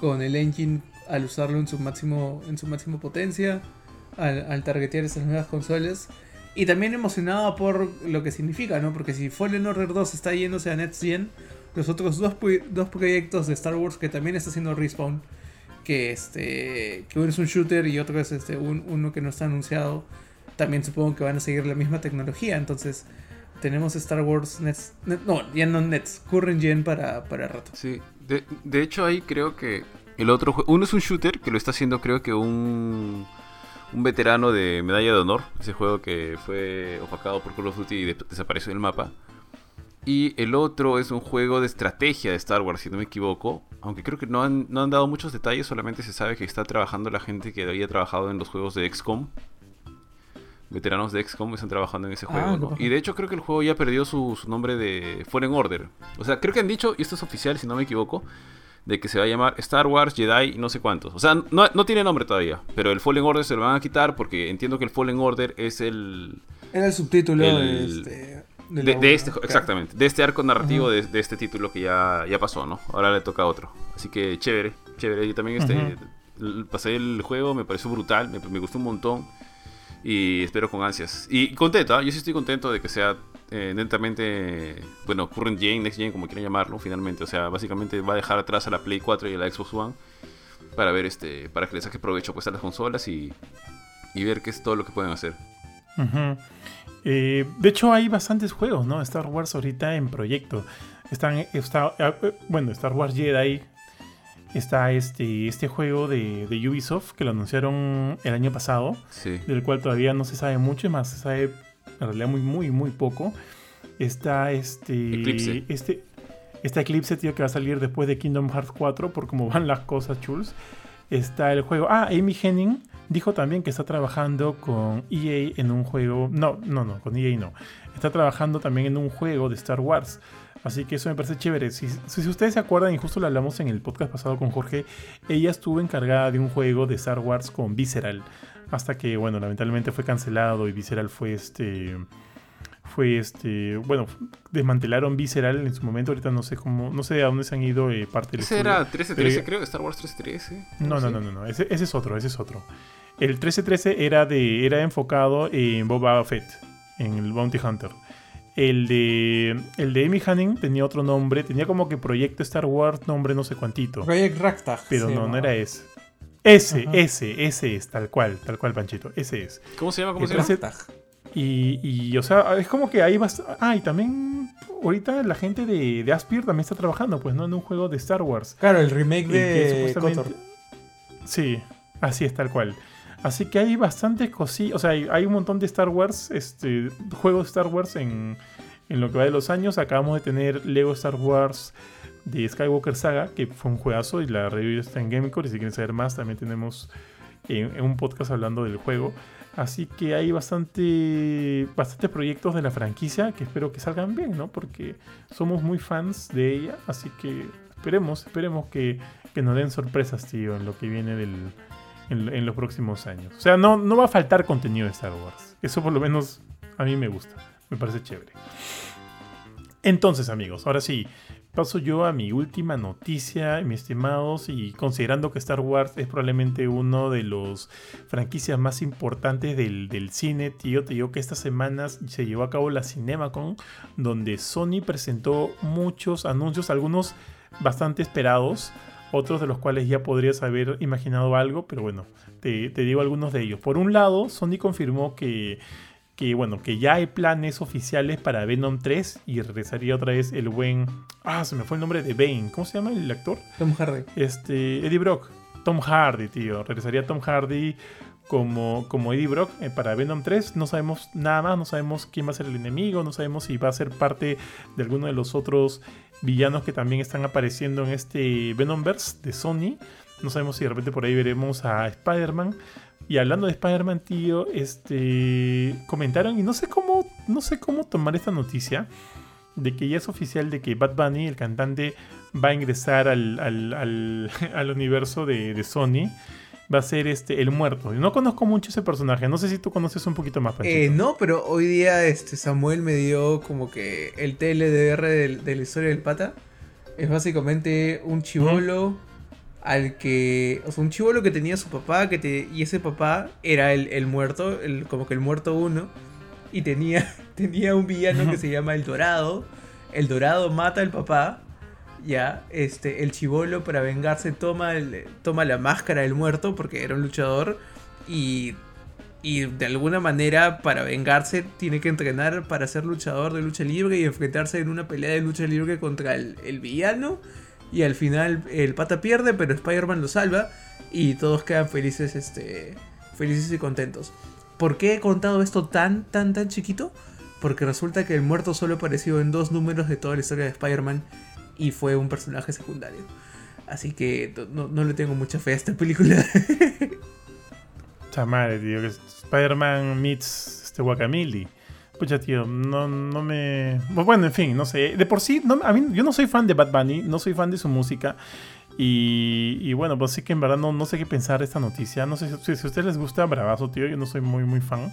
con el engine al usarlo en su máximo, en su máximo potencia, al targetear esas nuevas consolas. Y también emocionado por lo que significa, ¿no? Porque si Fallen Order 2 está yéndose a Next Gen, los otros dos, dos proyectos de Star Wars que también está haciendo Respawn que este que uno es un shooter y otro es este un- uno que no está anunciado, también supongo que van a seguir la misma tecnología. Entonces tenemos Star Wars Nets, Net- no, ya no Nets, Current Gen para, para rato. Sí, de, de hecho ahí creo que el otro uno es un shooter que lo está haciendo creo que un, un veterano de Medalla de Honor, ese juego que fue opacado por Call of Duty y de- desapareció del mapa. Y el otro es un juego de estrategia de Star Wars, si no me equivoco. Aunque creo que no han, no han dado muchos detalles, solamente se sabe que está trabajando la gente que había trabajado en los juegos de XCOM. Veteranos de XCOM están trabajando en ese Ah, juego, ¿no? Y de hecho creo que el juego ya perdió su, su nombre de Fallen Order. O sea, creo que han dicho, y esto es oficial si no me equivoco, de que se va a llamar Star Wars Jedi y no sé cuántos. O sea, no, no tiene nombre todavía, pero el Fallen Order se lo van a quitar porque entiendo que el Fallen Order es el... Era el subtítulo El- de este. De, este, claro. exactamente, de este arco narrativo de, de este título que ya, ya pasó, ¿no? Ahora le toca a otro. Así que chévere, chévere. Y también este, pasé el juego, me pareció brutal, me, me gustó un montón. Y espero con ansias. Y contento, ¿ah? yo sí estoy contento de que sea eh, netamente, bueno, current gen, next gen, como quieran llamarlo, finalmente. O sea, básicamente va a dejar atrás a la Play 4 y a la Xbox One para ver este, para que le saque provecho pues a las consolas y, y ver qué es todo lo que pueden hacer. Eh, de hecho, hay bastantes juegos, ¿no? Star Wars ahorita en proyecto. Están, está, eh, bueno, Star Wars Jedi. Está este, este juego de, de Ubisoft que lo anunciaron el año pasado, Sí. del cual todavía no se sabe mucho, es más, se sabe en realidad muy, muy, muy poco. Está este. Eclipse. Este, este Eclipse, tío, que va a salir después de Kingdom Hearts 4, por cómo van las cosas, chuls. Está el juego. Ah, Amy Henning dijo también que está trabajando con EA en un juego. No, no, no, con EA no. Está trabajando también en un juego de Star Wars. Así que eso me parece chévere. Si, si ustedes se acuerdan, y justo lo hablamos en el podcast pasado con Jorge, ella estuvo encargada de un juego de Star Wars con Visceral. Hasta que, bueno, lamentablemente fue cancelado y Visceral fue este. Fue este. Bueno, desmantelaron Visceral en su momento. Ahorita no sé cómo. No sé a dónde se han ido eh, parte del Ese estudio. era 1313, Pero- creo, Star Wars 1313. No, no, sé. no, no, no. Ese, ese es otro, ese es otro. El 1313 era de. era enfocado en Boba Fett, en el Bounty Hunter. El de. El de Amy Hanning tenía otro nombre, tenía como que proyecto Star Wars, nombre no sé cuántito. Project Ragtag. Pero no, no era ese. Ese, Ajá. ese, ese es, tal cual, tal cual, Panchito. Ese es. ¿Cómo se llama? ¿Cómo se llama? 13 Ragtag. Y, y, o sea, es como que ahí vas. Ah, y también. Ahorita la gente de, de Aspir también está trabajando, pues, ¿no? En un juego de Star Wars. Claro, el remake que de Kotor. Sí, así es tal cual. Así que hay bastantes cosillas, o sea, hay, hay un montón de Star Wars, este, juegos de Star Wars en, en lo que va de los años. Acabamos de tener Lego Star Wars de Skywalker Saga, que fue un juegazo y la review está en Gamecore. Y si quieren saber más, también tenemos eh, un podcast hablando del juego. Así que hay bastante, bastantes proyectos de la franquicia que espero que salgan bien, ¿no? Porque somos muy fans de ella, así que esperemos, esperemos que, que nos den sorpresas, tío, en lo que viene del, en, en los próximos años. O sea, no, no va a faltar contenido de Star Wars. Eso por lo menos a mí me gusta, me parece chévere. Entonces, amigos, ahora sí, paso yo a mi última noticia, mis estimados, y considerando que Star Wars es probablemente uno de los franquicias más importantes del, cine, tío, te digo que estas semanas se llevó a cabo la CinemaCon, donde Sony presentó muchos anuncios, algunos bastante esperados, otros de los cuales ya podrías haber imaginado algo, pero bueno, te digo algunos de ellos. Por un lado, Sony confirmó que que bueno, que ya hay planes oficiales para Venom 3 y regresaría otra vez el buen... Ah, se me fue el nombre de Bane. ¿Cómo se llama el actor? Tom Hardy. Este, Eddie Brock. Tom Hardy, tío. Regresaría Tom Hardy como, como Eddie Brock eh, para Venom 3. No sabemos nada más, no sabemos quién va a ser el enemigo, no sabemos si va a ser parte de alguno de los otros villanos que también están apareciendo en este Venomverse de Sony. No sabemos si de repente por ahí veremos a Spider-Man. Y hablando de Spider-Man, tío, este comentaron y no sé cómo no sé cómo tomar esta noticia de que ya es oficial de que Bad Bunny, el cantante, va a ingresar al, al, al- al universo de, de Sony. Va a ser este el muerto. No conozco mucho ese personaje. No sé si tú conoces un poquito más. Eh, no, pero hoy día este Samuel me dio como que el TLDR del- de, la historia del pata. Es básicamente un chivolo al que. O sea, un chivolo que tenía su papá, que te, y ese papá era el, el muerto, el, como que el muerto uno. Y tenía, tenía un villano que se llama El Dorado. El Dorado mata al papá. ya, este, el chivolo para vengarse toma, el- toma la máscara del muerto porque era un luchador y, y de alguna manera para vengarse tiene que entrenar para ser luchador de lucha libre y enfrentarse en una pelea de lucha libre contra el, el villano y al final el pata pierde pero Spider-Man lo salva y todos quedan felices, este, felices y contentos. ¿Por qué he contado esto tan, tan, tan chiquito? Porque resulta que el muerto solo apareció en dos números de toda la historia de Spider-Man y fue un personaje secundario. Así que no, no le tengo mucha fe a esta película. Pucha madre, tío, que Spider-Man meets este Guacamili. Pucha, tío, no, no me... Bueno, en fin, no sé. De por sí, a mí, yo no soy fan de Bad Bunny, no soy fan de su música. Y, y bueno, pues sí que en verdad no, sé qué pensar de esta noticia. No sé si, si a ustedes les gusta Bravazo, tío, yo no soy muy, muy fan.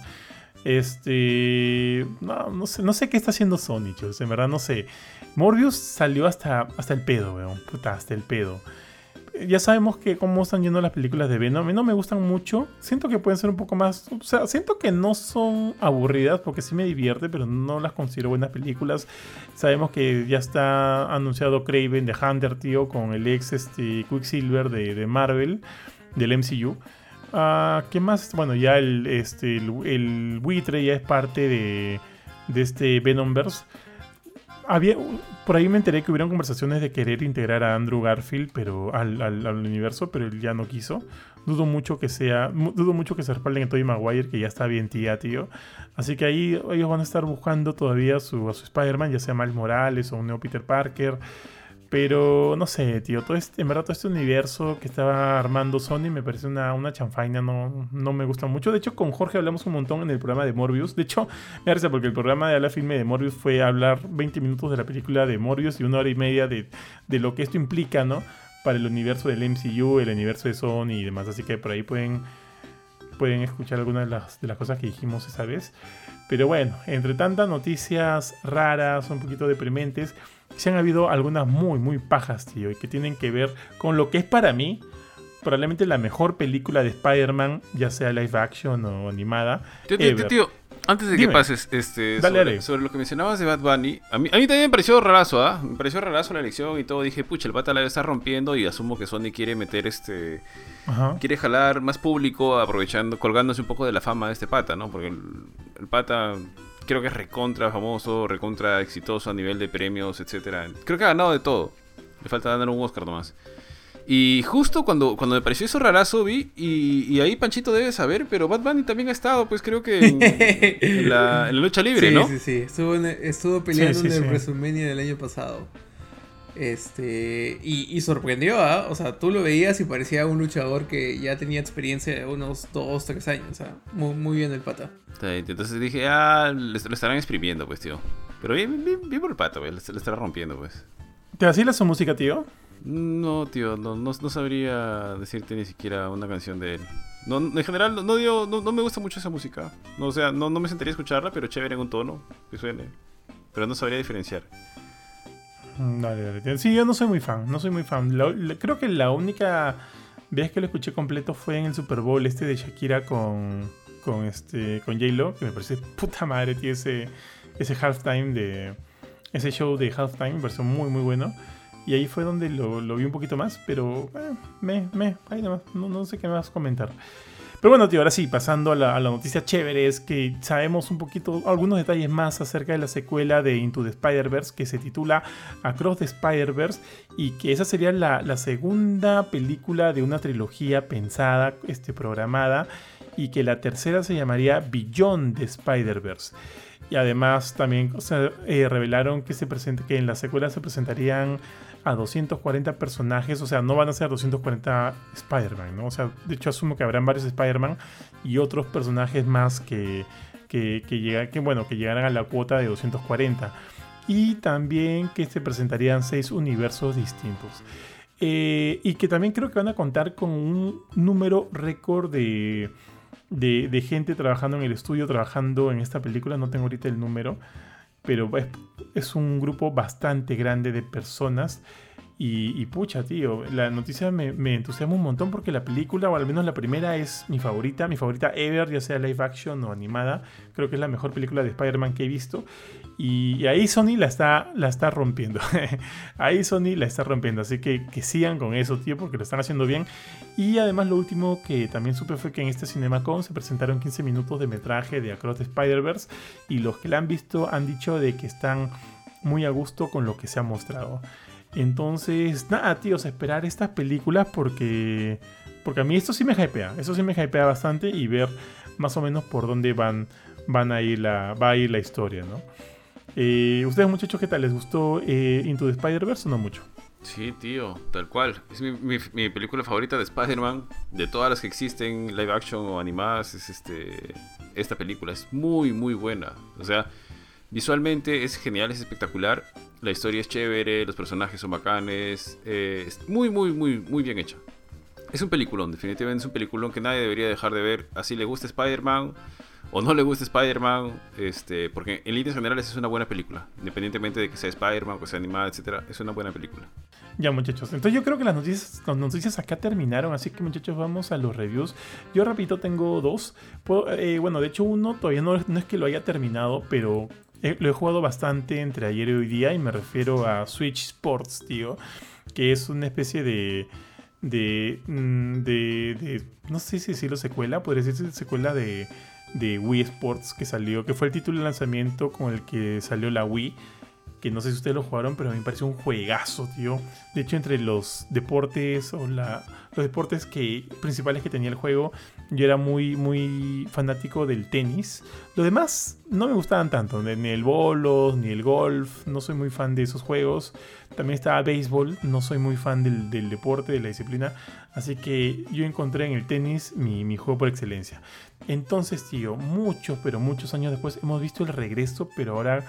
Este... No, no sé, no sé qué está haciendo Sony, chicos, en verdad no sé. Morbius salió hasta, hasta el pedo, weón. Puta, hasta el pedo ya sabemos que cómo están yendo las películas de Venom. A mí no me gustan mucho. Siento que pueden ser un poco más. O sea, siento que no son aburridas porque sí me divierte, pero no las considero buenas películas. Sabemos que ya está anunciado Craven de Hunter, tío, con el ex este, Quicksilver de, de Marvel, del MCU. Ah, ¿Qué más? Bueno, ya el, este, el, el buitre ya es parte de, de este Venomverse. Había, por ahí me enteré que hubieron conversaciones de querer integrar a Andrew Garfield pero al, al- universo, pero él ya no quiso. Dudo mucho que sea, dudo mucho que se respalden a Tobey Maguire, que ya está bien tía, tío. Así que ahí ellos van a estar buscando todavía su, a su Spider-Man, ya sea Miles Morales o un nuevo Peter Parker. Pero no sé, tío, todo este, en verdad todo este universo que estaba armando Sony me parece una, una chanfaina, no, no me gusta mucho. De hecho, con Jorge hablamos un montón en el programa de Morbius. De hecho, me risa porque el programa de Habla Filme de Morbius fue hablar 20 minutos de la película de Morbius y una hora y media de, de lo que esto implica, ¿no? Para el universo del MCU, el universo de Sony y demás. Así que por ahí pueden, pueden escuchar algunas de las, de las cosas que dijimos esa vez. Pero bueno, entre tantas noticias raras, un poquito deprimentes, sí han habido algunas muy, muy pajas, tío, y que tienen que ver con lo que es para mí probablemente la mejor película de Spider-Man, ya sea live action o animada. Tío, antes de que pases, este, Dale, sobre, dale. sobre lo que mencionabas de Bad Bunny, a mí, a mí también me pareció rarazo, ¿ah? Me pareció rarazo la elección y todo. Dije, pucha, el pata la está rompiendo y asumo que Sony quiere meter este. Ajá. Quiere jalar más público, aprovechando, colgándose un poco de la fama de este pata, ¿no? Porque el, el pata creo que es recontra famoso, recontra exitoso a nivel de premios, etcétera. Creo que ha ganado de todo. Le falta ganar un Oscar nomás. Y justo cuando, cuando me pareció eso rarazo vi, y, y ahí Panchito debe saber, pero Bad Bunny también ha estado, pues creo que en, en la, en la lucha libre, sí, ¿no? Sí, sí, estuvo, en- estuvo peleando Sí, sí, en el sí. WrestleMania del año pasado. Este, y, y sorprendió, ¿ah? O sea, tú lo veías y parecía un luchador que ya tenía experiencia de unos 2, 3 años. O sea, muy, muy bien el pata. Entonces dije, ah, le- lo estarán exprimiendo, pues, tío. Pero bien, bien, bien por el pato, pues, le, le estará rompiendo, pues. ¿Te vacila su música, tío? No, tío, no, no, no sabría decirte ni siquiera una canción de él. No, en general, no, no, digo- no, no me gusta mucho esa música. No, o sea, no, no me sentaría a escucharla, pero chévere en un tono que suene. Pero no sabría diferenciar. Dale, dale. Sí, yo no soy muy fan, no soy muy fan. Creo que la única vez que lo escuché completo fue en el Super Bowl este de Shakira con, con, este, con J-Lo, que me parece puta madre, tío, ese, ese halftime de... Ese show de halftime me pareció muy, muy bueno. Y ahí fue donde lo, vi un poquito más, pero eh, me, me, ahí nomás, no, no sé qué más comentar. Pero bueno, tío, ahora sí, pasando a la, noticia chévere, es que sabemos un poquito, algunos detalles más acerca de la secuela de Into the Spider-Verse que se titula Across the Spider-Verse y que esa sería la, la segunda película de una trilogía pensada, este, programada, y que la tercera se llamaría Beyond the Spider-Verse. Y además también o sea, eh, revelaron que, se presenta, que en la secuela se presentarían a 240 personajes, o sea, no van a ser 240 Spider-Man, ¿no? O sea, de hecho asumo que habrán varios Spider-Man y otros personajes más que, que, que, llega- que, bueno, que llegarán a la cuota de 240. Y también que se presentarían seis universos distintos. Eh, y que también creo que van a contar con un número récord de, de, de gente trabajando en el estudio, trabajando en esta película. No tengo ahorita el número, pero es, es un grupo bastante grande de personas. Y, pucha, tío, la noticia me, entusiasma un montón porque la película, o al menos la primera, es mi favorita, mi favorita ever, ya sea live action o animada. Creo que es la mejor película de Spider-Man que he visto. Y, ahí Sony la está, la está rompiendo. ahí Sony la está rompiendo. Así que que sigan con eso, tío, porque lo están haciendo bien. Y además lo último que también supe fue que en este CinemaCon se presentaron 15 minutos de metraje de Across Spider-Verse. Y los que la han visto han dicho de que están muy a gusto con lo que se ha mostrado. Entonces, nada, tíos, esperar estas películas porque. Porque a mí esto sí me hypea. Eso sí me hypea bastante y ver más o menos por dónde van, van a ir la, va a ir la historia, ¿no? Eh, ¿Ustedes, muchachos, qué tal? ¿Les gustó eh, Into the Spider-Verse o no mucho? Sí, tío, tal cual. Es mi, película favorita de Spider-Man. De todas las que existen, live action o animadas, es este esta película. Es muy, muy buena. O sea, visualmente es genial, es espectacular. La historia es chévere, los personajes son bacanes. Eh, es muy, muy, muy, muy bien hecha. Es un peliculón, definitivamente es un peliculón que nadie debería dejar de ver. Así le gusta Spider-Man o no le gusta Spider-Man, este, porque en líneas generales es una buena película. Independientemente de que sea Spider-Man, que sea animada, etcétera, es una buena película. Ya, muchachos. Entonces yo creo que las noticias, las noticias acá terminaron, así que muchachos vamos a los reviews. Yo repito, tengo dos. Eh, bueno, de hecho uno todavía no, no es que lo haya terminado, pero lo he jugado bastante entre ayer y hoy día y me refiero a Switch Sports, tío, que es una especie de... De, mm, de, de no sé si decirlo secuela, podría decirse secuela de, de Wii Sports que salió, que fue el título de lanzamiento con el que salió la Wii que no sé si ustedes lo jugaron, pero a mí me pareció un juegazo, tío. De hecho, entre los deportes o la, los deportes que, principales que tenía el juego, yo era muy, muy fanático del tenis. Lo demás no me gustaban tanto, ni el bolos, ni el golf, no soy muy fan de esos juegos. También estaba béisbol, no soy muy fan del, del deporte, de la disciplina. Así que yo encontré en el tenis mi, mi juego por excelencia. Entonces, tío, muchos, pero muchos años después hemos visto el regreso, pero ahora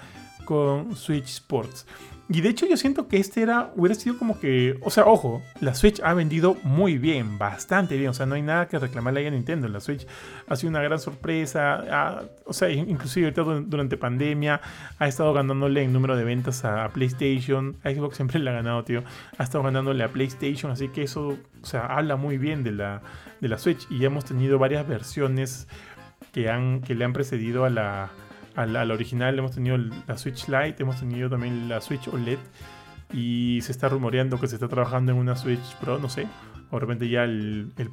con Switch Sports. Y de hecho yo siento que este era, hubiera sido como que, o sea, ojo, la Switch ha vendido muy bien, bastante bien, o sea, no hay nada que reclamarle a Nintendo, la Switch ha sido una gran sorpresa, o sea, inclusive durante pandemia ha estado ganándole en número de ventas a, PlayStation, a Xbox siempre le ha ganado, tío, ha estado ganándole a PlayStation, así que eso, o sea, habla muy bien de la, de la Switch. Y ya hemos tenido varias versiones que, han, que le han precedido a la al, original hemos tenido la Switch Lite, hemos tenido también la Switch OLED y se está rumoreando que se está trabajando en una Switch Pro, no sé. O repente ya el, el,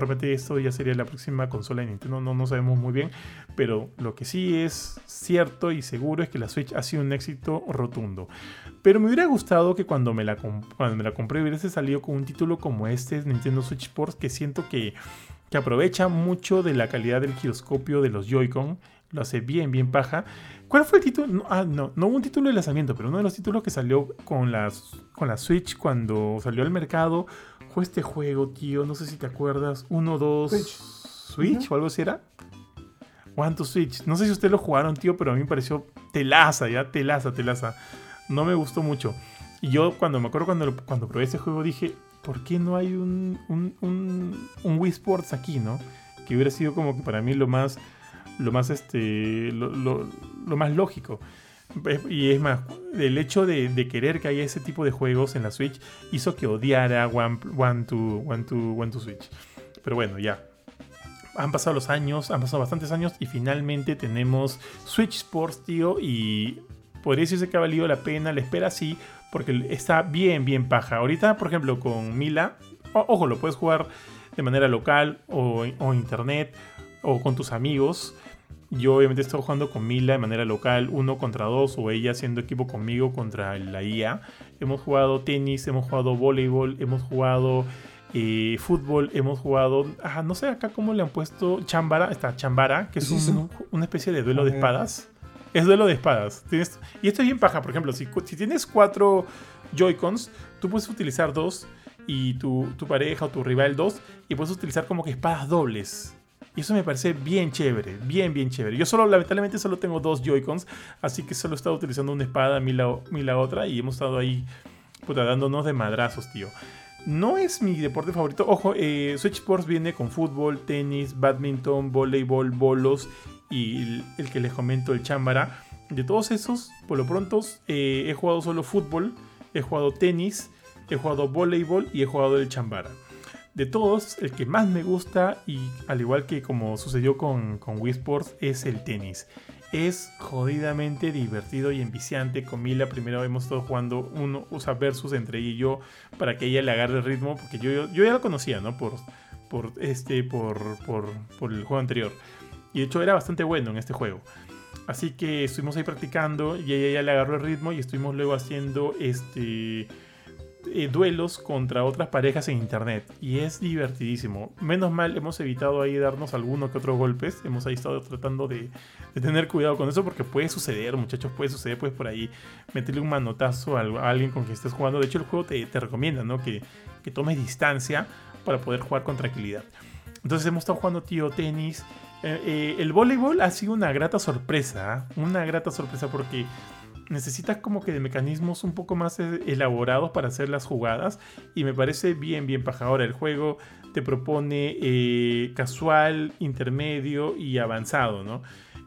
repente esto ya sería la próxima consola de Nintendo, no, no sabemos muy bien. Pero lo que sí es cierto y seguro es que la Switch ha sido un éxito rotundo. Pero me hubiera gustado que cuando me la, cuando me la compré hubiese salido con un título como este, Nintendo Switch Sports, que siento que, que aprovecha mucho de la calidad del giroscopio de los Joy-Con lo hace bien, bien paja. ¿Cuál fue el título? No, ah, no, no hubo un título de lanzamiento, pero uno de los títulos que salió con, las, con la Switch cuando salió al mercado fue este juego, tío. No sé si te acuerdas. Uno, dos. Switch, o algo así era. One to Switch. No sé si ustedes lo jugaron, tío, pero a mí me pareció telaza, ya, telaza, telaza. No me gustó mucho. Y yo cuando me acuerdo cuando, cuando probé ese juego dije, ¿por qué no hay un, un, un, un Wii Sports aquí, no? Que hubiera sido como que para mí lo más lo más, este, lo, más lógico. Y es más, el hecho de, querer que haya ese tipo de juegos en la Switch hizo que odiara One, one, to, one, to, one to Switch. Pero bueno, ya. Han pasado los años, han pasado bastantes años y finalmente tenemos Switch Sports, tío. Y podría decirse que ha valido la pena, la espera sí, porque está bien, bien paja. Ahorita, por ejemplo, con Mila, ojo, lo puedes jugar de manera local o, o internet o con tus amigos. Yo obviamente estoy jugando con Mila de manera local, uno contra dos, o ella haciendo equipo conmigo contra la IA. Hemos jugado tenis, hemos jugado voleibol, hemos jugado eh, fútbol, hemos jugado, no sé acá cómo le han puesto Chambara, está Chambara, que es una especie de duelo de espadas. Es duelo de espadas. Tienes, y esto es bien paja, por ejemplo, si, si tienes cuatro Joy-Cons, tú puedes utilizar dos y tu, tu pareja o tu rival dos, y puedes utilizar como que espadas dobles. Y eso me parece bien chévere, bien, bien chévere. Yo solo, lamentablemente, solo tengo dos Joy-Cons, así que solo he estado utilizando una espada, mi la, mi la otra, y hemos estado ahí, puta, dándonos de madrazos, tío. No es mi deporte favorito. Ojo, eh, Switch Sports viene con fútbol, tenis, badminton, voleibol, bolos y el, que les comento, el chambara. De todos esos, por lo pronto, eh, he jugado solo fútbol he jugado tenis, he jugado voleibol y he jugado el chambara. De todos, el que más me gusta, y al igual que como sucedió con, con Wii Sports, es el tenis. Es jodidamente divertido y enviciante. Con Mila primero hemos estado jugando uno, o sea, versus entre ella y yo para que ella le agarre el ritmo, porque yo, yo ya lo conocía, ¿no? Por, por, este, por, por, por el juego anterior. Y de hecho era bastante bueno en este juego. Así que estuvimos ahí practicando y ella ya le agarró el ritmo y estuvimos luego haciendo este eh, duelos contra otras parejas en internet. Y es divertidísimo. Menos mal hemos evitado ahí darnos algunos que otros golpes. Hemos ahí estado tratando de, tener cuidado con eso porque puede suceder, muchachos, puede suceder pues por ahí meterle un manotazo a, alguien con quien estés jugando. De hecho el juego te, te recomienda ¿no? que, que tomes distancia para poder jugar con tranquilidad. Entonces hemos estado jugando tío tenis. Eh, eh, el voleibol ha sido una grata sorpresa, ¿eh? una grata sorpresa porque necesitas como que de mecanismos un poco más eh, elaborados para hacer las jugadas y me parece bien, bien paja. Ahora el juego te propone eh, casual, intermedio y avanzado, ¿no?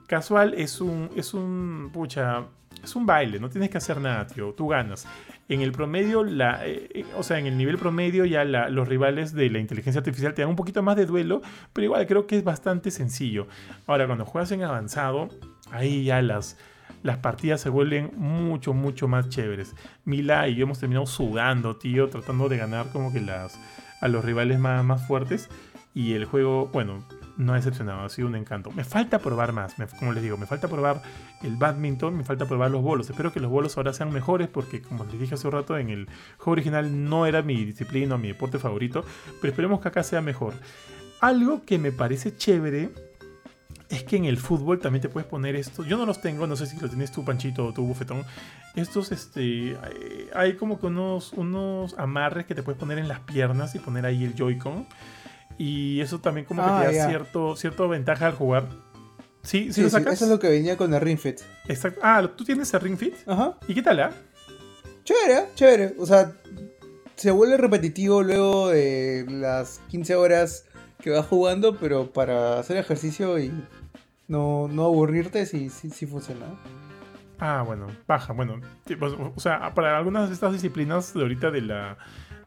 Casual es un, es un, pucha, es un baile, no tienes que hacer nada, tío, tú ganas. En el promedio, la, eh, o sea, en el nivel promedio ya los rivales de la inteligencia artificial te dan un poquito más de duelo, pero igual creo que es bastante sencillo. Ahora, cuando juegas en avanzado, ahí ya las, las partidas se vuelven mucho, mucho más chéveres. Mila y yo hemos terminado sudando, tío, tratando de ganar como que las, a los rivales más, más fuertes. Y el juego, bueno, no ha decepcionado, ha sido un encanto. Me falta probar más, me- como les digo, me falta probar el badminton, me falta probar los bolos. Espero que los bolos ahora sean mejores porque, como les dije hace un rato, en el juego original no era mi disciplina mi deporte favorito, pero esperemos que acá sea mejor. Algo que me parece chévere es que en el fútbol también te puedes poner esto. Yo no los tengo, no sé si lo tienes tú, Panchito, o tú, Bufetón. Estos, este, eh, hay como que unos, unos amarres que te puedes poner en las piernas y poner ahí el Joy-Con. Y eso también como que Ah, te da ya. cierto, cierto ventaja al jugar. ¿Sí? ¿Sí, Sí, lo sí, sacas? eso es lo que venía con el Ring Fit. Exacto. Ah, ¿tú tienes el Ring Fit? Ajá. ¿Y qué tal, ah? Chévere, chévere. O sea, se vuelve repetitivo luego de las 15 horas que vas jugando, pero para hacer ejercicio y no, no aburrirte, sí, sí, sí funciona. Ah, bueno, baja, bueno. pues, O sea, para algunas de estas disciplinas de ahorita de la,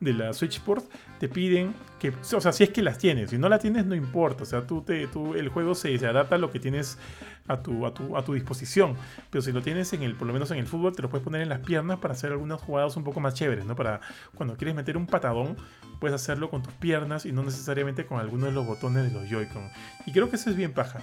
de la Switch Sport, te piden que, o sea, si es que las tienes, si no la tienes no importa, o sea, tú te, tú, el juego se, se adapta a lo que tienes a tu, a, tu, a tu disposición, pero si lo tienes en el, por lo menos en el fútbol, te lo puedes poner en las piernas para hacer algunas jugadas un poco más chéveres, ¿no? Para cuando quieres meter un patadón, puedes hacerlo con tus piernas y no necesariamente con alguno de los botones de los Joy-Con. Y creo que eso es bien paja.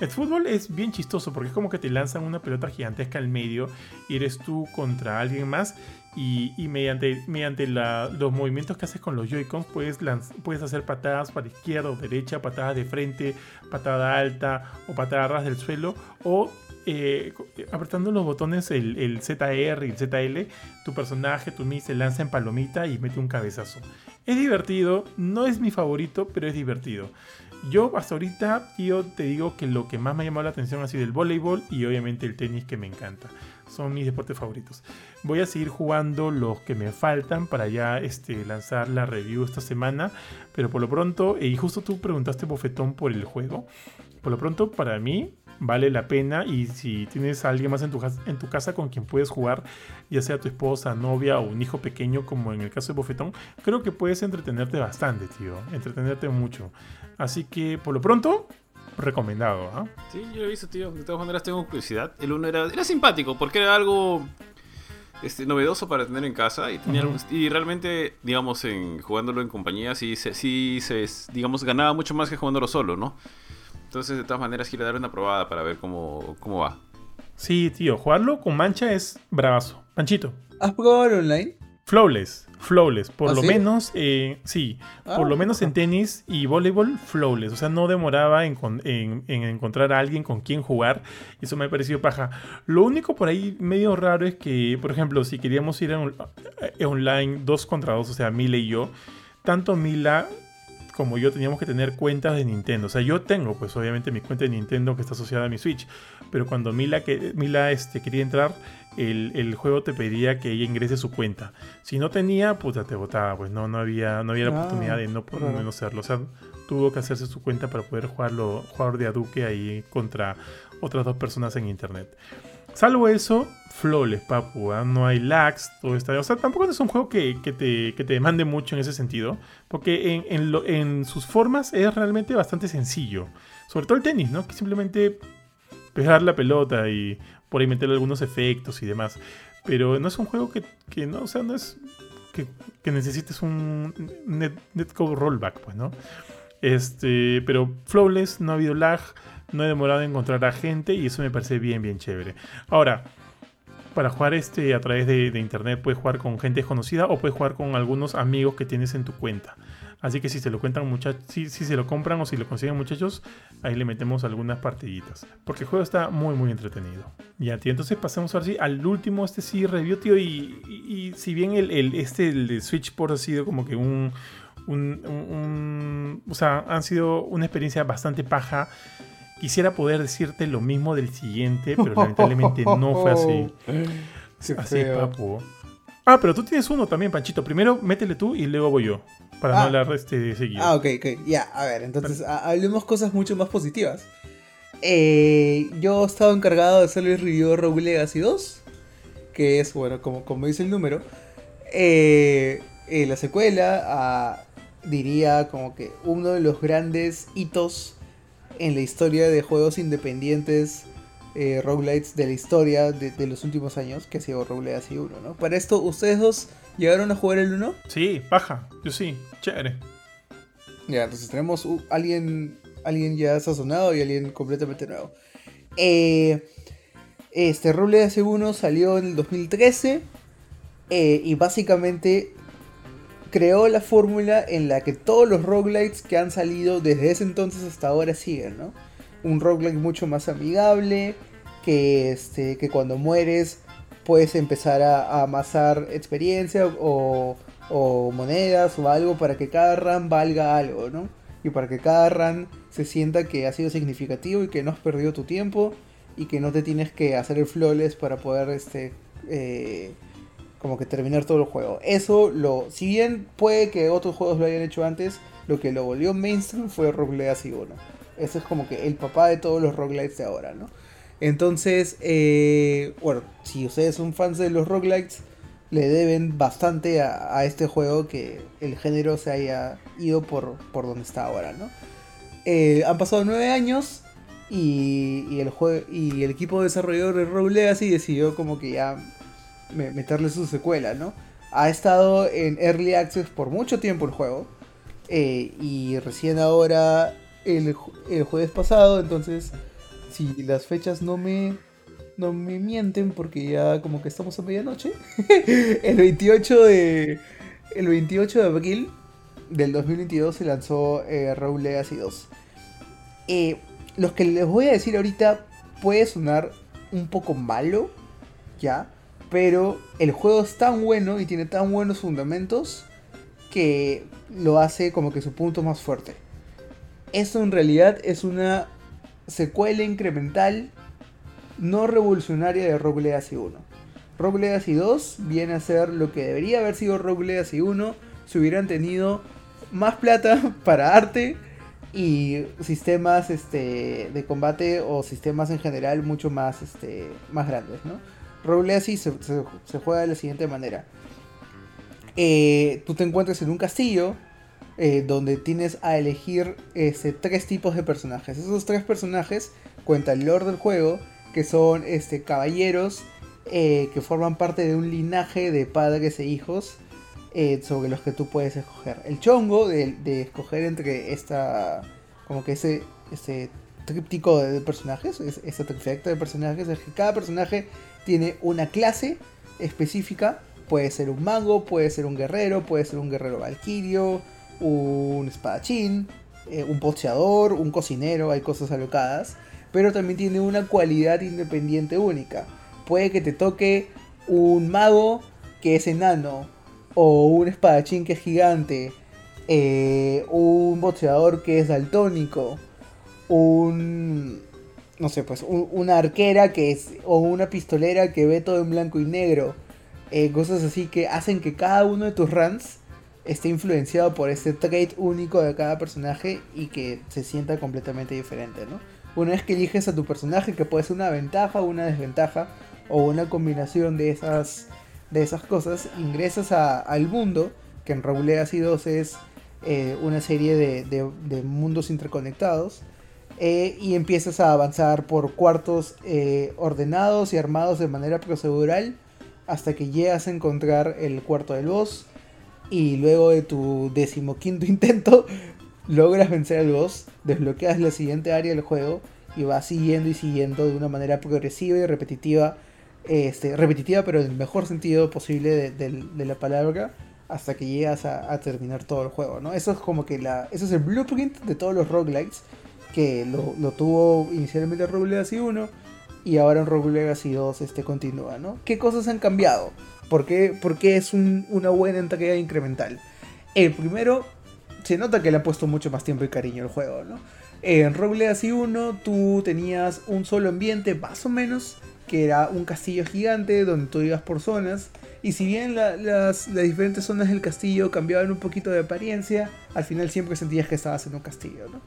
El fútbol es bien chistoso porque es como que te lanzan una pelota gigantesca al medio y eres tú contra alguien más y, mediante, mediante los movimientos que haces con los Joy-Cons puedes, puedes hacer patadas para izquierda o derecha, patadas de frente, patada alta o patada ras del suelo o eh, apretando los botones el, ZR y el ZL, tu personaje, tu Mi se lanza en palomita y mete un cabezazo. Es divertido, no es mi favorito, pero es divertido. Yo hasta ahorita, tío, te digo que lo que más me ha llamado la atención ha sido el voleibol y obviamente el tenis que me encanta. Son mis deportes favoritos. Voy a seguir jugando los que me faltan para ya este, lanzar la review esta semana. Pero por lo pronto, y justo tú preguntaste bofetón por el juego. Por lo pronto, para mí, vale la pena. Y si tienes a alguien más en tu, en tu casa con quien puedes jugar, ya sea tu esposa, novia o un hijo pequeño, como en el caso de Bofetón, creo que puedes entretenerte bastante, tío. Entretenerte mucho. Así que, por lo pronto, recomendado. ¿ah? Sí, yo lo he visto, tío. De todas maneras tengo curiosidad. El uno era, era simpático porque era algo este, novedoso para tener en casa y, tenía y realmente, digamos, en jugándolo en compañía, sí, se, sí se, digamos, ganaba mucho más que jugándolo solo, ¿no? Entonces, de todas maneras, quiero dar una probada para ver cómo, cómo va. Sí, tío, jugarlo con mancha es bravazo. Panchito. ¿Has probado el online? Flawless, flawless. Por ¿Ah, lo sí? menos, eh, sí. Ah, por lo menos en tenis y voleibol, flawless. O sea, no demoraba en, en- en encontrar a alguien con quien jugar. Y eso me ha parecido paja. Lo único por ahí medio raro es que, por ejemplo, si queríamos ir un- a- online dos contra dos, o sea, Mila y yo, tanto Mila como yo teníamos que tener cuentas de Nintendo. O sea, yo tengo, pues obviamente, mi cuenta de Nintendo que está asociada a mi Switch. Pero cuando Mila, que, Mila este, quería entrar, el, el juego te pedía que ella ingrese su cuenta. Si no tenía, puta, te votaba. Pues no, no había, no había la oportunidad de no, de no hacerlo. O sea, tuvo que hacerse su cuenta para poder jugarlo, jugar de a Duque ahí contra otras dos personas en internet. Salvo eso, flawless, papu. ¿ah? No hay lags, todo está. O sea, tampoco es un juego que, que te, que te demande mucho en ese sentido. Porque en, en, sus formas es realmente bastante sencillo. Sobre todo el tenis, ¿no? Que simplemente pegar la pelota y por ahí meterle algunos efectos y demás. Pero no es un juego que, que no, o sea, no es que, que necesites un net, netcode rollback, pues, ¿no? Este, pero flawless, no ha habido lag, no he demorado en encontrar a gente y eso me parece bien, bien chévere. Ahora, para jugar este a través de, internet puedes jugar con gente desconocida o puedes jugar con algunos amigos que tienes en tu cuenta. Así que si se lo cuentan muchachos, si, si se lo compran o si lo consiguen muchachos, ahí le metemos algunas partiditas. Porque el juego está muy muy entretenido. Ya, tío, entonces pasemos ahora sí al último, este sí review, tío. Y, y- si bien el, el- este el de Switch Port ha sido como que un- un- un- O sea, han sido una experiencia bastante paja. Quisiera poder decirte lo mismo del siguiente, pero lamentablemente no fue así. Qué Así, feo. papu. Ah, pero tú tienes uno también, Panchito. Primero métele tú y luego voy yo. Para Ah. no hablar este de seguido. Ah, ok, ok. Ya, a ver, entonces ha- hablemos cosas mucho más positivas. Eh, yo he estado encargado de hacerle el review de Rogue Legacy 2, que es, bueno, como, como dice el número, eh, eh, la secuela, ah, diría como que uno de los grandes hitos en la historia de juegos independientes eh, roguelites de la historia de, de los últimos años, que ha sido Rogue Legacy 1, ¿no? Para esto, ¿ustedes dos llegaron a jugar el 1? Sí, paja. Yo sí. Chévere. Ya, entonces tenemos u- alguien, alguien ya sazonado y alguien completamente nuevo. Eh, este de hace uno salió en el 2013 eh, y básicamente creó la fórmula en la que todos los roguelites que han salido desde ese entonces hasta ahora siguen, ¿no? Un roguelike mucho más amigable, que, este, que cuando mueres puedes empezar a, a amasar experiencia o, o monedas o algo para que cada run valga algo, ¿no? Y para que cada run se sienta que ha sido significativo y que no has perdido tu tiempo y que no te tienes que hacer el flawless para poder este eh, como que terminar todo el juego. Eso lo, si bien puede que otros juegos lo hayan hecho antes, lo que lo volvió mainstream fue Rogue Legacy 1. Ese es como que el papá de todos los roguelites de ahora, ¿no? Entonces, eh, bueno, si ustedes son fans de los roguelites, le deben bastante a, a este juego que el género se haya ido por, por donde está ahora, ¿no? Eh, han pasado nueve años y, y el jue- y el equipo desarrollador de Rogue Legacy decidió como que ya meterle su secuela, ¿no? Ha estado en Early Access por mucho tiempo el juego eh, y recién ahora el, ju- el jueves pasado, entonces si las fechas no me no me mienten porque ya como que estamos a medianoche. el 28 de el 28 de abril del 2022 se lanzó eh, Rogue Legacy 2. Eh, los que les voy a decir ahorita puede sonar un poco malo, ya, pero el juego es tan bueno y tiene tan buenos fundamentos que lo hace como que su punto más fuerte. Esto en realidad es una secuela incremental no revolucionaria de Rogue Legacy 1. Rogue Legacy 2 viene a ser lo que debería haber sido Rogue Legacy 1 si hubieran tenido más plata para arte y sistemas este, de combate o sistemas en general mucho más, este, más grandes. ¿no? Rogue Legacy se, juega de la siguiente manera. Eh, tú te encuentras en un castillo eh, donde tienes a elegir este, tres tipos de personajes. Esos tres personajes cuenta el lore del juego, que son este, caballeros eh, que forman parte de un linaje de padres e hijos sobre los que tú puedes escoger. El chongo de, de escoger entre esta, como que ese, ese tríptico de, personajes, es- esa trifecta de personajes, es que cada personaje tiene una clase específica. Puede ser un mago, puede ser un guerrero, puede ser un guerrero valquirio, un espadachín, eh, un boxeador, un cocinero, hay cosas alocadas. Pero también tiene una cualidad independiente única. Puede que te toque un mago que es enano, o un espadachín que es gigante, eh, un boxeador que es daltónico, un no sé, pues un- una arquera que es o una pistolera que ve todo en blanco y negro, eh, cosas así que hacen que cada uno de tus runs esté influenciado por este trait único de cada personaje y que se sienta completamente diferente, ¿no? Una vez que eliges a tu personaje, que puede ser una ventaja o una desventaja, o una combinación de esas, de esas cosas, ingresas al mundo, que en Raúl Legacy 2 es eh, una serie de, mundos interconectados. Eh, y empiezas a avanzar por cuartos eh, ordenados y armados de manera procedural hasta que llegas a encontrar el cuarto del boss y luego de tu decimoquinto intento logras vencer al boss, desbloqueas la siguiente área del juego y vas siguiendo y siguiendo de una manera progresiva y repetitiva, este, repetitiva pero en el mejor sentido posible de, la palabra, hasta que llegas a, terminar todo el juego, ¿no? Eso es como que la, eso es el blueprint de todos los roguelikes, que lo, tuvo inicialmente Rogue Legacy 1 y ahora en Rogue Legacy 2 este continúa, ¿no? ¿Qué cosas han cambiado? ¿Por qué, es una buena entrega incremental? El primero, se nota que le han puesto mucho más tiempo y cariño al juego, ¿no? En Rogue Legacy 1 tú tenías un solo ambiente, más o menos, que era un castillo gigante donde tú ibas por zonas. Y si bien las, diferentes zonas del castillo cambiaban un poquito de apariencia, al final siempre sentías que estabas en un castillo, ¿no?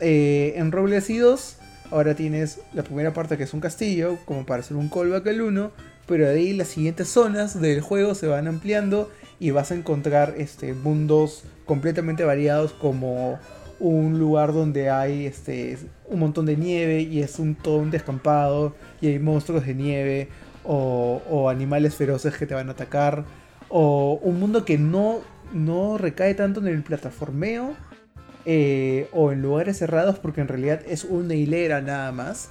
Eh, en Rogue Legacy 2 ahora tienes la primera parte que es un castillo, como para hacer un callback al 1, pero ahí las siguientes zonas del juego se van ampliando y vas a encontrar este, mundos completamente variados como un lugar donde hay este, un montón de nieve y es un, todo un descampado y hay monstruos de nieve o, animales feroces que te van a atacar o un mundo que no, no recae tanto en el plataformeo eh, o en lugares cerrados porque en realidad es una hilera nada más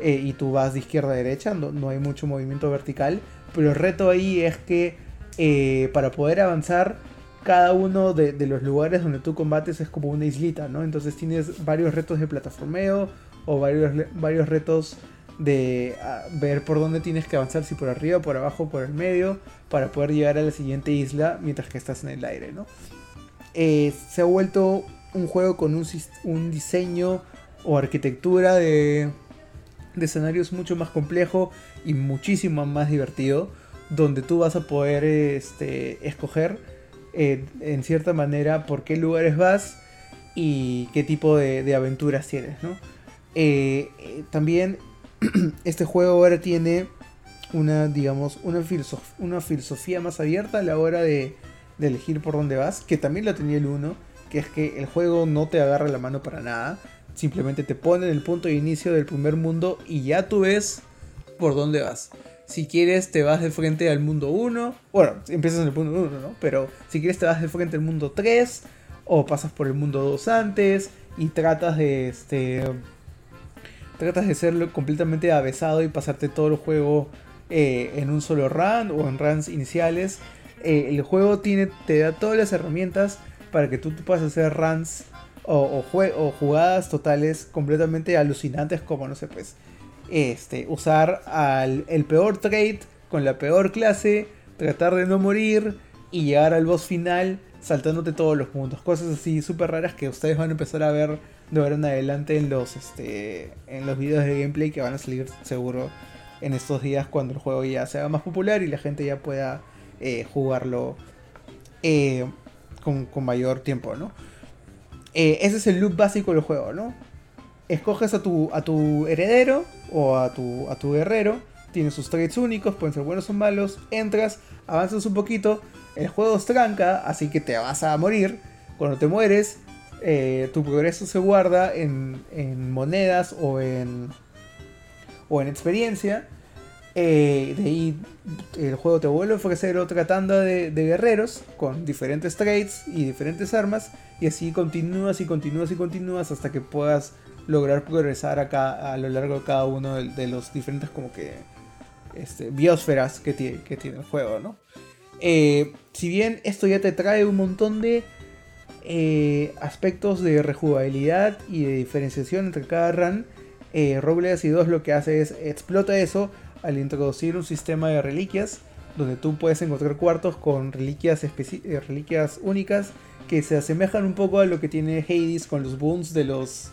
eh, y tú vas de izquierda a derecha, no, hay mucho movimiento vertical, pero el reto ahí es que eh, para poder avanzar, cada uno de, los lugares donde tú combates es como una islita, ¿no? Entonces tienes varios retos de plataformeo o varios, varios retos de ah, ver por dónde tienes que avanzar, si por arriba, por abajo, por el medio, para poder llegar a la siguiente isla mientras que estás en el aire, ¿no? Se ha vuelto un juego con un, un diseño o arquitectura de, de escenarios mucho más complejo y muchísimo más divertido, donde tú vas a poder este, escoger eh, en cierta manera por qué lugares vas y qué tipo de, aventuras tienes. Eh, eh, también este juego ahora tiene una, digamos, una, una filosofía más abierta a la hora de, de elegir por dónde vas, que también la tenía el 1, que es que el juego no te agarra la mano para nada Simplemente te pone en el punto de inicio del primer mundo y ya tú ves por dónde vas. Si quieres te vas de frente al mundo 1. Bueno, empiezas en el mundo 1, ¿no? Pero si quieres te vas de frente al mundo 3. O pasas por el mundo 2 antes. Y tratas de este. Tratas de serlo completamente avesado y pasarte todo el juego eh, en un solo run o en runs iniciales. Eh, el juego tiene, te da todas las herramientas para que tú puedas hacer runs o, o, jugadas totales completamente alucinantes como, no sé, pues, este, usar al, el peor trade con la peor clase, tratar de no morir y llegar al boss final saltándote todos los puntos. Cosas así súper raras que ustedes van a empezar a ver de ahora en adelante en los, este, en los videos de gameplay que van a salir seguro en estos días cuando el juego ya sea más popular y la gente ya pueda eh, jugarlo eh, con, mayor tiempo, ¿no? Eh, ese es el loop básico del juego, ¿no? Escoges a tu, a tu heredero o a tu, a tu guerrero, tiene sus traits únicos, pueden ser buenos o malos, entras, avanzas un poquito, el juego es tranca, así que te vas a morir. Cuando te mueres, eh, tu progreso se guarda en, en monedas o en, o en experiencia eh, de ahí el juego te vuelve a ofrecer otra tanda de, guerreros con diferentes traits y diferentes armas. Y así continúas y continúas y continúas hasta que puedas lograr progresar acá a lo largo de cada uno de, los diferentes como que este, biosferas que tiene, el juego, ¿no? Eh, si bien esto ya te trae un montón de eh, aspectos de rejugabilidad y de diferenciación entre cada run, eh, Legacy 2 lo que hace es explota eso al introducir un sistema de reliquias donde tú puedes encontrar cuartos con reliquias, eh, reliquias únicas que se asemejan un poco a lo que tiene Hades con los boons de los,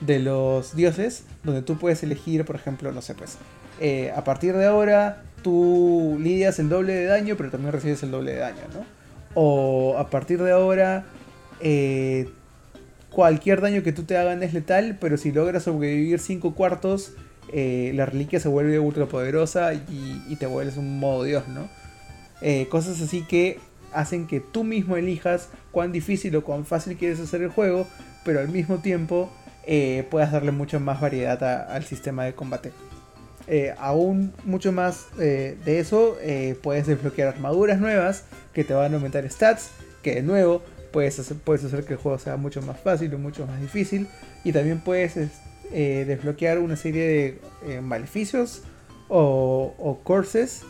de los dioses, donde tú puedes elegir, por ejemplo, no sé, pues, eh, a partir de ahora tú lidias el doble de daño, pero también recibes el doble de daño, ¿no? O a partir de ahora eh, cualquier daño que tú te hagan es letal, pero si logras sobrevivir 5 cuartos, eh, la reliquia se vuelve ultra poderosa y, te vuelves un modo dios, ¿no? Eh, cosas así que hacen que tú mismo elijas cuán difícil o cuán fácil quieres hacer el juego, pero al mismo tiempo eh, puedas darle mucha más variedad al sistema de combate. aún mucho más de eso, puedes desbloquear armaduras nuevas que te van a aumentar stats, que de nuevo puedes hacer, puedes hacer que el juego sea mucho más fácil o mucho más difícil. Y también puedes eh, desbloquear una serie de eh, maleficios o, o courses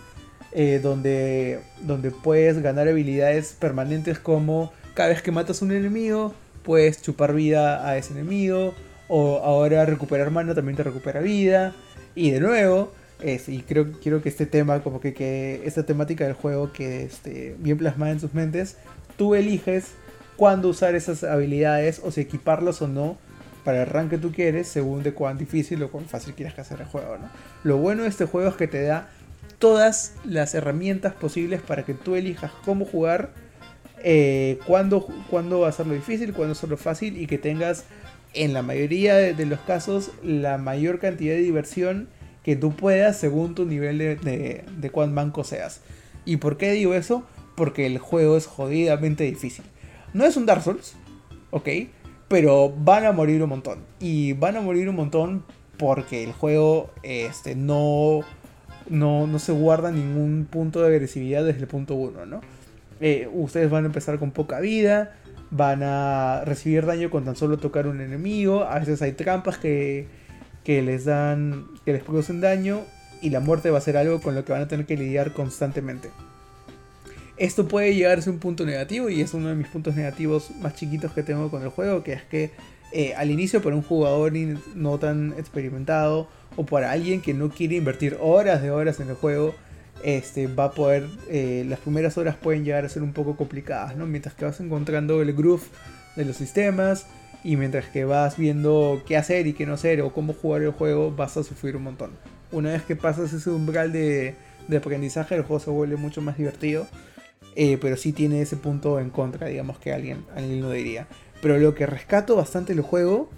eh, donde, donde puedes ganar habilidades permanentes como cada vez que matas un enemigo, puedes chupar vida a ese enemigo. O ahora recuperar mana también te recupera vida. Y de nuevo, y creo, quiero que este tema, como que, que esta temática del juego que esté bien plasmada en sus mentes, tú eliges cuándo usar esas habilidades o si equiparlas o no para el rank que tú quieres según de cuán difícil o cuán fácil quieras hacer el juego. ¿no? Lo bueno de este juego es que te da todas las herramientas posibles para que tú elijas cómo jugar, eh, cuándo, cuándo hacerlo difícil, cuándo hacerlo fácil y que tengas en la mayoría de, los casos la mayor cantidad de diversión que tú puedas según tu nivel de, de, de cuán manco seas. ¿Y por qué digo eso? Porque el juego es jodidamente difícil. No es un Dark Souls, ok, pero van a morir un montón. Y van a morir un montón porque el juego este, no, no, se guarda ningún punto de agresividad desde el punto 1, ¿no? Eh, ustedes van a empezar con poca vida, van a recibir daño con tan solo tocar un enemigo, a veces hay trampas que, que les dan, que les producen daño y la muerte va a ser algo con lo que van a tener que lidiar constantemente. Esto puede llegar a ser un punto negativo y es uno de mis puntos negativos más chiquitos que tengo con el juego, que es que eh, al inicio para un jugador no tan experimentado o para alguien que no quiere invertir horas de horas en el juego, este, va a poder, eh, las primeras horas pueden llegar a ser un poco complicadas, ¿no? Mientras que vas encontrando el groove de los sistemas y mientras que vas viendo qué hacer y qué no hacer o cómo jugar el juego, vas a sufrir un montón. Una vez que pasas ese umbral de, de aprendizaje, el juego se vuelve mucho más divertido eh, pero sí tiene ese punto en contra, digamos que alguien, alguien lo diría. Pero lo que rescato bastante el juego,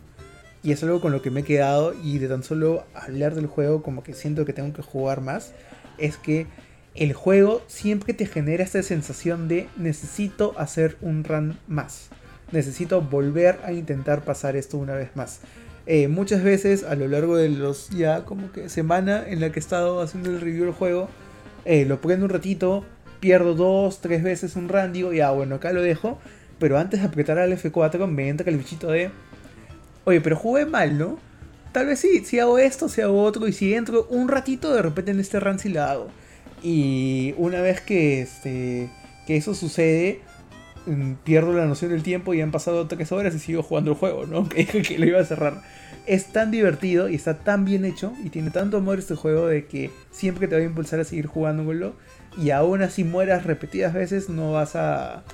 y es algo con lo que me he quedado, y de tan solo hablar del juego como que siento que tengo que jugar más, es que el juego siempre te genera esta sensación de necesito hacer un run más. Necesito volver a intentar pasar esto una vez más. Eh, muchas veces a lo largo de los ya como que semana en la que he estado haciendo el review del juego, eh, lo prendo un ratito, pierdo dos, tres veces un run, digo, ya bueno, acá lo dejo. Pero antes de apretar al F4 me entra el bichito de... Oye, pero jugué mal, ¿no? Tal vez sí, si hago esto, si hago otro, y si entro un ratito, de repente en este run sí la hago. Y una vez que, este, que eso sucede, mm, pierdo la noción del tiempo y han pasado tres horas y sigo jugando el juego, ¿no? Que dije que lo iba a cerrar. Es tan divertido y está tan bien hecho y tiene tanto amor este juego de que siempre te va a impulsar a seguir jugándolo y aún así mueras repetidas veces, no vas a,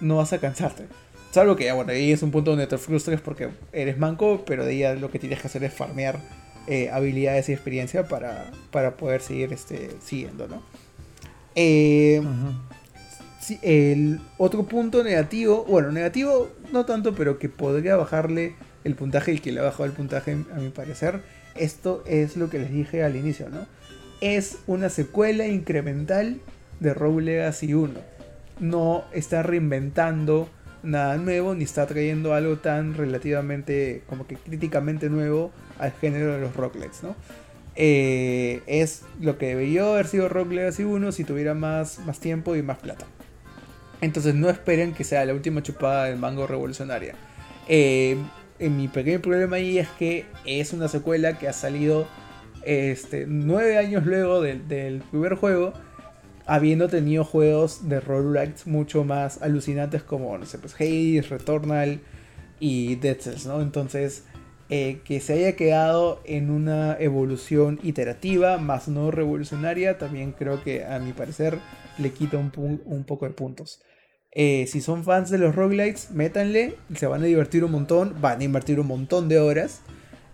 no vas a cansarte. Salvo que, bueno, ahí es un punto donde te frustres porque eres manco, pero de ahí lo que tienes que hacer es farmear eh, habilidades y experiencia para, para poder seguir este, siguiendo, ¿no? Eh, el otro punto negativo, bueno, negativo no tanto, pero que podría bajarle el puntaje y que le ha bajado el puntaje a mi parecer, esto es lo que les dije al inicio, ¿no? Es una secuela incremental de Rogue Legacy 1. No está reinventando nada nuevo ni está trayendo algo tan relativamente como que críticamente nuevo al género de los roguelikes, ¿no? Eh, es lo que debería haber sido Rogue Legacy 1 si tuviera más, más tiempo y más plata. Entonces no esperen que sea la última chupada del mango revolucionaria. Eh, mi pequeño problema ahí es que es una secuela que ha salido este, nueve años luego del, primer juego, habiendo tenido juegos de roguelikes mucho más alucinantes como, no sé, pues Hades, Returnal y Dead Cells, ¿no? Entonces, eh, que se haya quedado en una evolución iterativa, más no revolucionaria, también creo que a mi parecer le quita un, un poco de puntos. Eh, si son fans de los roguelites, métanle, se van a divertir un montón, van a invertir un montón de horas.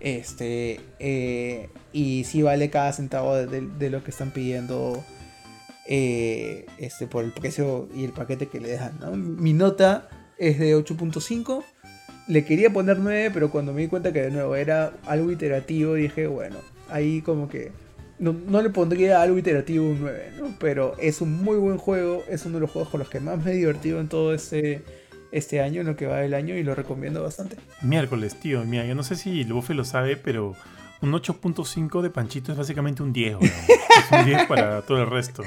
Este, eh, y si vale cada centavo de, lo que están pidiendo eh, este, por el precio y el paquete que le dejan. Mi nota es de 8.5. le quería poner 9, pero cuando me di cuenta que de nuevo era algo iterativo, dije, bueno, ahí como que no, no le pondría algo iterativo un 9, ¿no? Pero es un muy buen juego, es uno de los juegos con los que más me he divertido en todo este, este año, en lo que va del año, y lo recomiendo bastante. Miércoles, tío, mira, yo no sé si el lo sabe, pero un 8.5 de Panchito es básicamente un 10, weón. Es un 10 para todo el resto.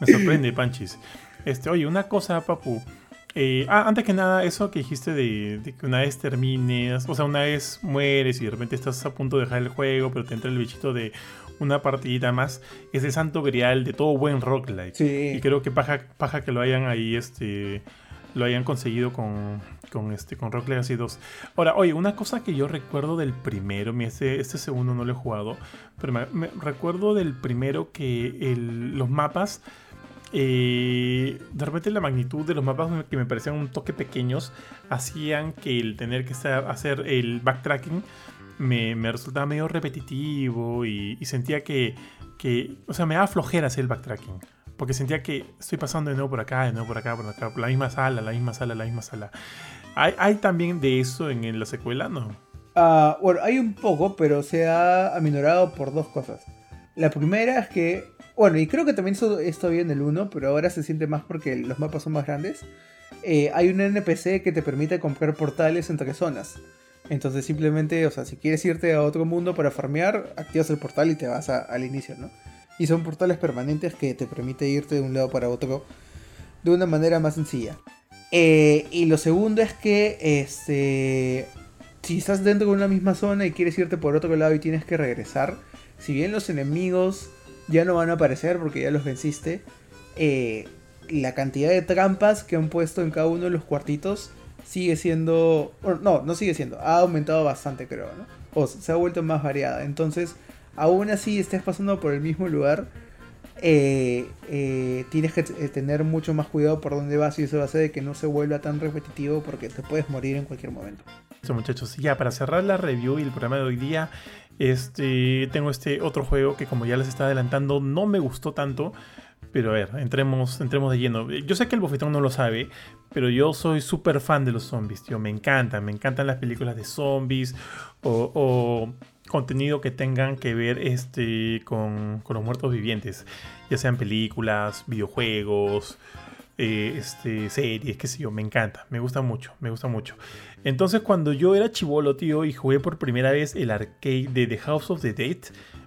Me sorprende, Panchis. Este, oye, una cosa, papu. Eh, ah, antes que nada, eso que dijiste de, de que una vez termines, o sea, una vez mueres y de repente estás a punto de dejar el juego, pero te entra el bichito de una partidita más, es el santo grial de todo buen roguelike. Sí. Y creo que paja, paja que lo hayan ahí, este, lo hayan conseguido con, con, este, con Rock Legacy 2. Ahora, oye, una cosa que yo recuerdo del primero, este, este segundo no lo he jugado, pero me, recuerdo del primero que los mapas, eh, de repente la magnitud de los mapas que me parecían un toque pequeños, hacían que el tener que hacer el backtracking me, me resultaba medio repetitivo y, y sentía que, que, o sea, me daba flojera hacer el backtracking. Porque sentía que estoy pasando de nuevo por acá, de nuevo por acá, por acá, por la misma sala, la misma sala, la misma sala. ¿Hay, también de eso en, la secuela? No. Ah, bueno, hay un poco, pero se ha aminorado por dos cosas. La primera es que, bueno, y creo que también eso esto había en el 1, pero ahora se siente más porque los mapas son más grandes. Eh, hay un NPC que te permite comprar portales entre zonas. Entonces simplemente, o sea, si quieres irte a otro mundo para farmear, activas el portal y te vas a- al inicio, ¿no? Y son portales permanentes que te permite irte de un lado para otro de una manera más sencilla. Eh, y lo segundo es que, este, si estás dentro de una misma zona y quieres irte por otro lado y tienes que regresar, si bien los enemigos ya no van a aparecer porque ya los venciste, eh, la cantidad de trampas que han puesto en cada uno de los cuartitos sigue siendo... no, no sigue siendo, ha aumentado bastante creo, ¿no? O se ha vuelto más variada. Entonces, aún así estés pasando por el mismo lugar, eh, eh, tienes que eh, tener mucho más cuidado por dónde vas y eso hace de que no se vuelva tan repetitivo porque te puedes morir en cualquier momento. Eso, muchachos. Ya, para cerrar la review y el programa de hoy día, este, tengo este otro juego que, como ya les estaba adelantando, no me gustó tanto. Pero a ver, entremos, entremos de lleno. Yo sé que el bofetón no lo sabe, pero yo soy súper fan de los zombies, tío. Me encantan, me encantan las películas de zombies o contenido que tengan que ver este, con, con los muertos vivientes. Ya sean películas, videojuegos, eh, este, series, qué sé yo. Me encanta, me gusta mucho, me gusta mucho. Entonces, cuando yo era chivolo, tío, y jugué por primera vez el arcade de The House of the Dead,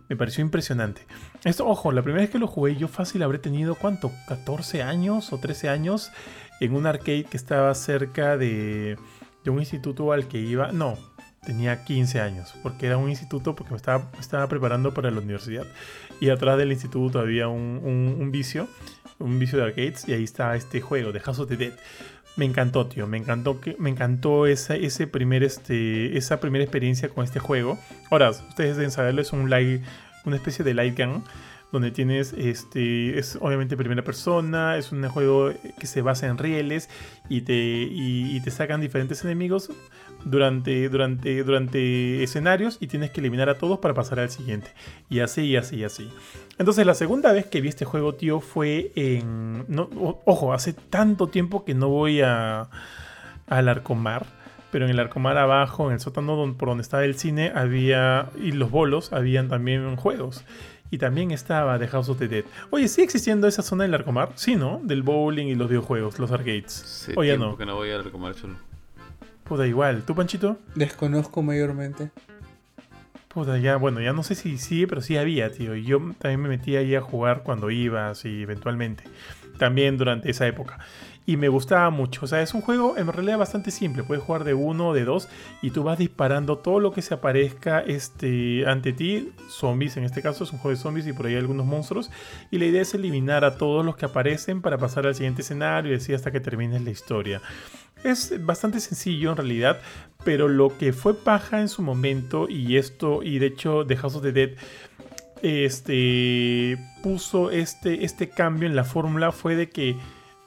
me pareció impresionante. Esto, ojo, la primera vez que lo jugué, yo fácil habré tenido, ¿cuánto? ¿14 años o 13 años? En un arcade que estaba cerca de, de un instituto al que iba. No, tenía 15 años, porque era un instituto, porque me estaba, estaba preparando para la universidad. Y atrás del instituto había un, un- un vicio, un vicio de arcades, y ahí está este juego, de House of the Dead. Me encantó, tío. Me encantó que me encantó esa, ese primer, este, esa primera experiencia con este juego. Ahora, ustedes deben saberlo, es un light, una especie de light gun. Donde tienes, este, es obviamente primera persona, es un juego que se basa en rieles y te, y, te sacan diferentes enemigos durante, durante, durante escenarios y tienes que eliminar a todos para pasar al siguiente. Y así, y así, y así. Entonces, la segunda vez que vi este juego, tío, fue en. No, ojo, hace tanto tiempo que no voy a. al Arcomar. Pero en el Arcomar abajo, en el sótano por donde estaba el cine, había. y los bolos, habían también juegos. Y también estaba The House of the Dead. Oye, ¿sigue existiendo esa zona del Arcomar? Sí, ¿no? Del bowling y los videojuegos, los arcades. Hace Oye, no. que no voy a recomendar cholo. Puta, igual. ¿Tú, Panchito? Desconozco mayormente. Puta, ya, bueno, ya no sé si sigue, pero sí había, tío. Y yo también me metía ahí a jugar cuando iba, así, eventualmente. También durante esa época. Y me gustaba mucho. O sea, es un juego en realidad bastante simple. Puedes jugar de uno o de dos. Y tú vas disparando todo lo que se aparezca este, ante ti. Zombies, en este caso, es un juego de zombies y por ahí algunos monstruos. Y la idea es eliminar a todos los que aparecen para pasar al siguiente escenario y así hasta que termines la historia. Es bastante sencillo en realidad, pero lo que fue paja en su momento, y esto, y de hecho The House of the Dead este, puso este, este cambio en la fórmula fue de que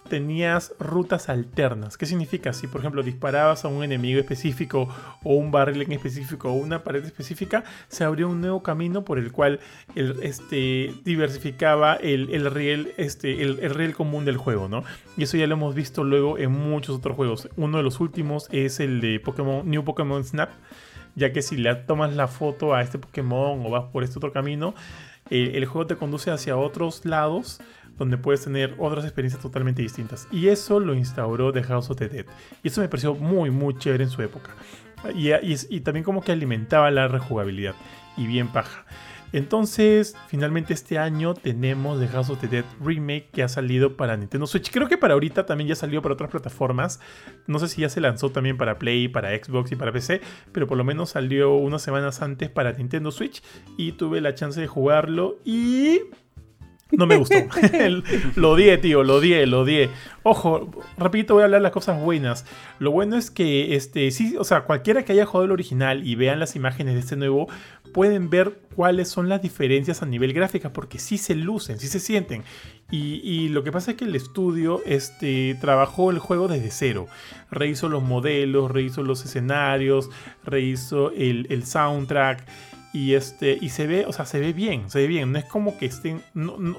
tenías rutas alternas. ¿Qué significa? Si por ejemplo disparabas a un enemigo específico o un barril en específico o una pared específica, se abrió un nuevo camino por el cual el, este, diversificaba el, el riel, este, el, el riel común del juego, ¿no? Y eso ya lo hemos visto luego en muchos otros juegos. Uno de los últimos es el de Pokémon, New Pokémon Snap, ya que si le tomas la foto a este Pokémon o vas por este otro camino, eh, el juego te conduce hacia otros lados donde puedes tener otras experiencias totalmente distintas. Y eso lo instauró The House of the Dead. Y eso me pareció muy, muy chévere en su época. Y, y, también como que alimentaba la rejugabilidad. Y bien paja. Entonces, finalmente este año tenemos The House of the Dead Remake que ha salido para Nintendo Switch. Creo que para ahorita también ya salió para otras plataformas. No sé si ya se lanzó también para Play, para Xbox y para PC, pero por lo menos salió unas semanas antes para Nintendo Switch y tuve la chance de jugarlo y no me gustó. lo odié, tío, lo odié, lo odié. Ojo, rapidito voy a hablar las cosas buenas. Lo bueno es que, este, sí, o sea, cualquiera que haya jugado el original y vean las imágenes de este nuevo, pueden ver cuáles son las diferencias a nivel gráfica, porque sí se lucen, sí se sienten. Y, lo que pasa es que el estudio este, trabajó el juego desde cero. Rehizo los modelos, rehizo los escenarios, rehizo el, el soundtrack. Y este. Y se ve, o sea, se ve bien, se ve bien. No es como que estén.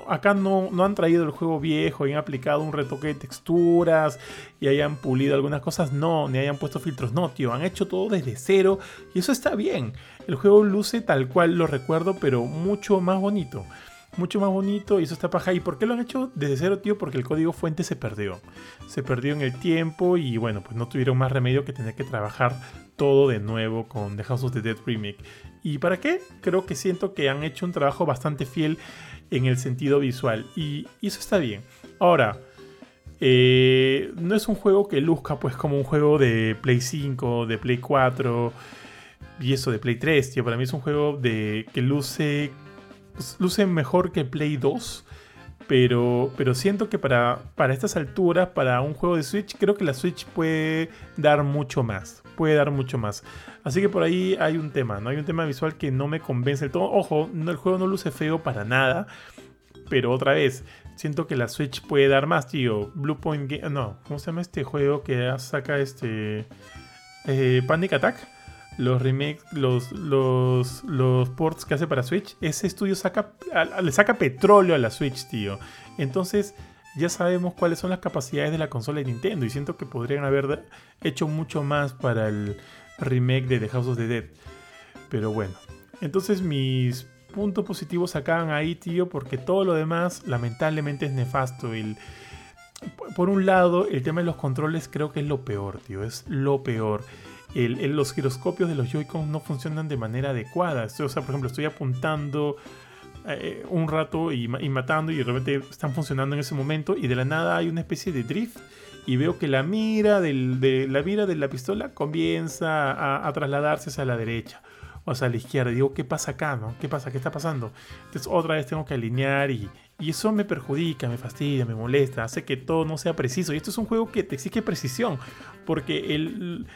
acá no, no han traído el juego viejo y han aplicado un retoque de texturas y hayan pulido algunas cosas. No, ni hayan puesto filtros. No, tío. Han hecho todo desde cero. Y eso está bien. El juego luce tal cual lo recuerdo, pero mucho más bonito mucho más bonito y eso está paja. ¿Y por qué lo han hecho desde cero, tío? Porque el código fuente se perdió. Se perdió en el tiempo y bueno, pues no tuvieron más remedio que tener que trabajar todo de nuevo con The House of the Dead Remake. ¿Y para qué? Creo que siento que han hecho un trabajo bastante fiel en el sentido visual y, eso está bien. Ahora, eh, no es un juego que luzca pues como un juego de Play 5, de Play 4 y eso de Play 3, tío. Para mí es un juego de que luce pues, luce mejor que Play 2. Pero, pero siento que para, para estas alturas, para un juego de Switch, creo que la Switch puede dar mucho más. Puede dar mucho más. Así que por ahí hay un tema, ¿no? Hay un tema visual que no me convence del todo. Ojo, el juego no luce feo para nada. Pero otra vez, siento que la Switch puede dar más, tío. Blue Point Game. No, ¿cómo se llama este juego que saca este. Eh, Panic Attack? los remakes, los, los, los ports que hace para Switch, ese estudio saca, le saca petróleo a la Switch, tío. Entonces ya sabemos cuáles son las capacidades de la consola de Nintendo y siento que podrían haber hecho mucho más para el remake de The House of the Dead. Pero bueno, entonces mis puntos positivos acaban ahí, tío, porque todo lo demás lamentablemente es nefasto. El, por un lado, el tema de los controles creo que es lo peor, tío, es lo peor los giroscopios de los Joy-Con no funcionan de manera adecuada. O sea, por ejemplo, estoy apuntando eh, un rato y, matando y de repente están funcionando en ese momento y de la nada hay una especie de drift y veo que la mira, de, la mira de la pistola comienza a, trasladarse hacia la derecha o hacia la izquierda. digo, ¿qué pasa acá? No? ¿Qué pasa? ¿Qué está pasando? Entonces otra vez tengo que alinear y, eso me perjudica, me fastidia, me molesta, hace que todo no sea preciso. Y esto es un juego que te exige precisión, porque el,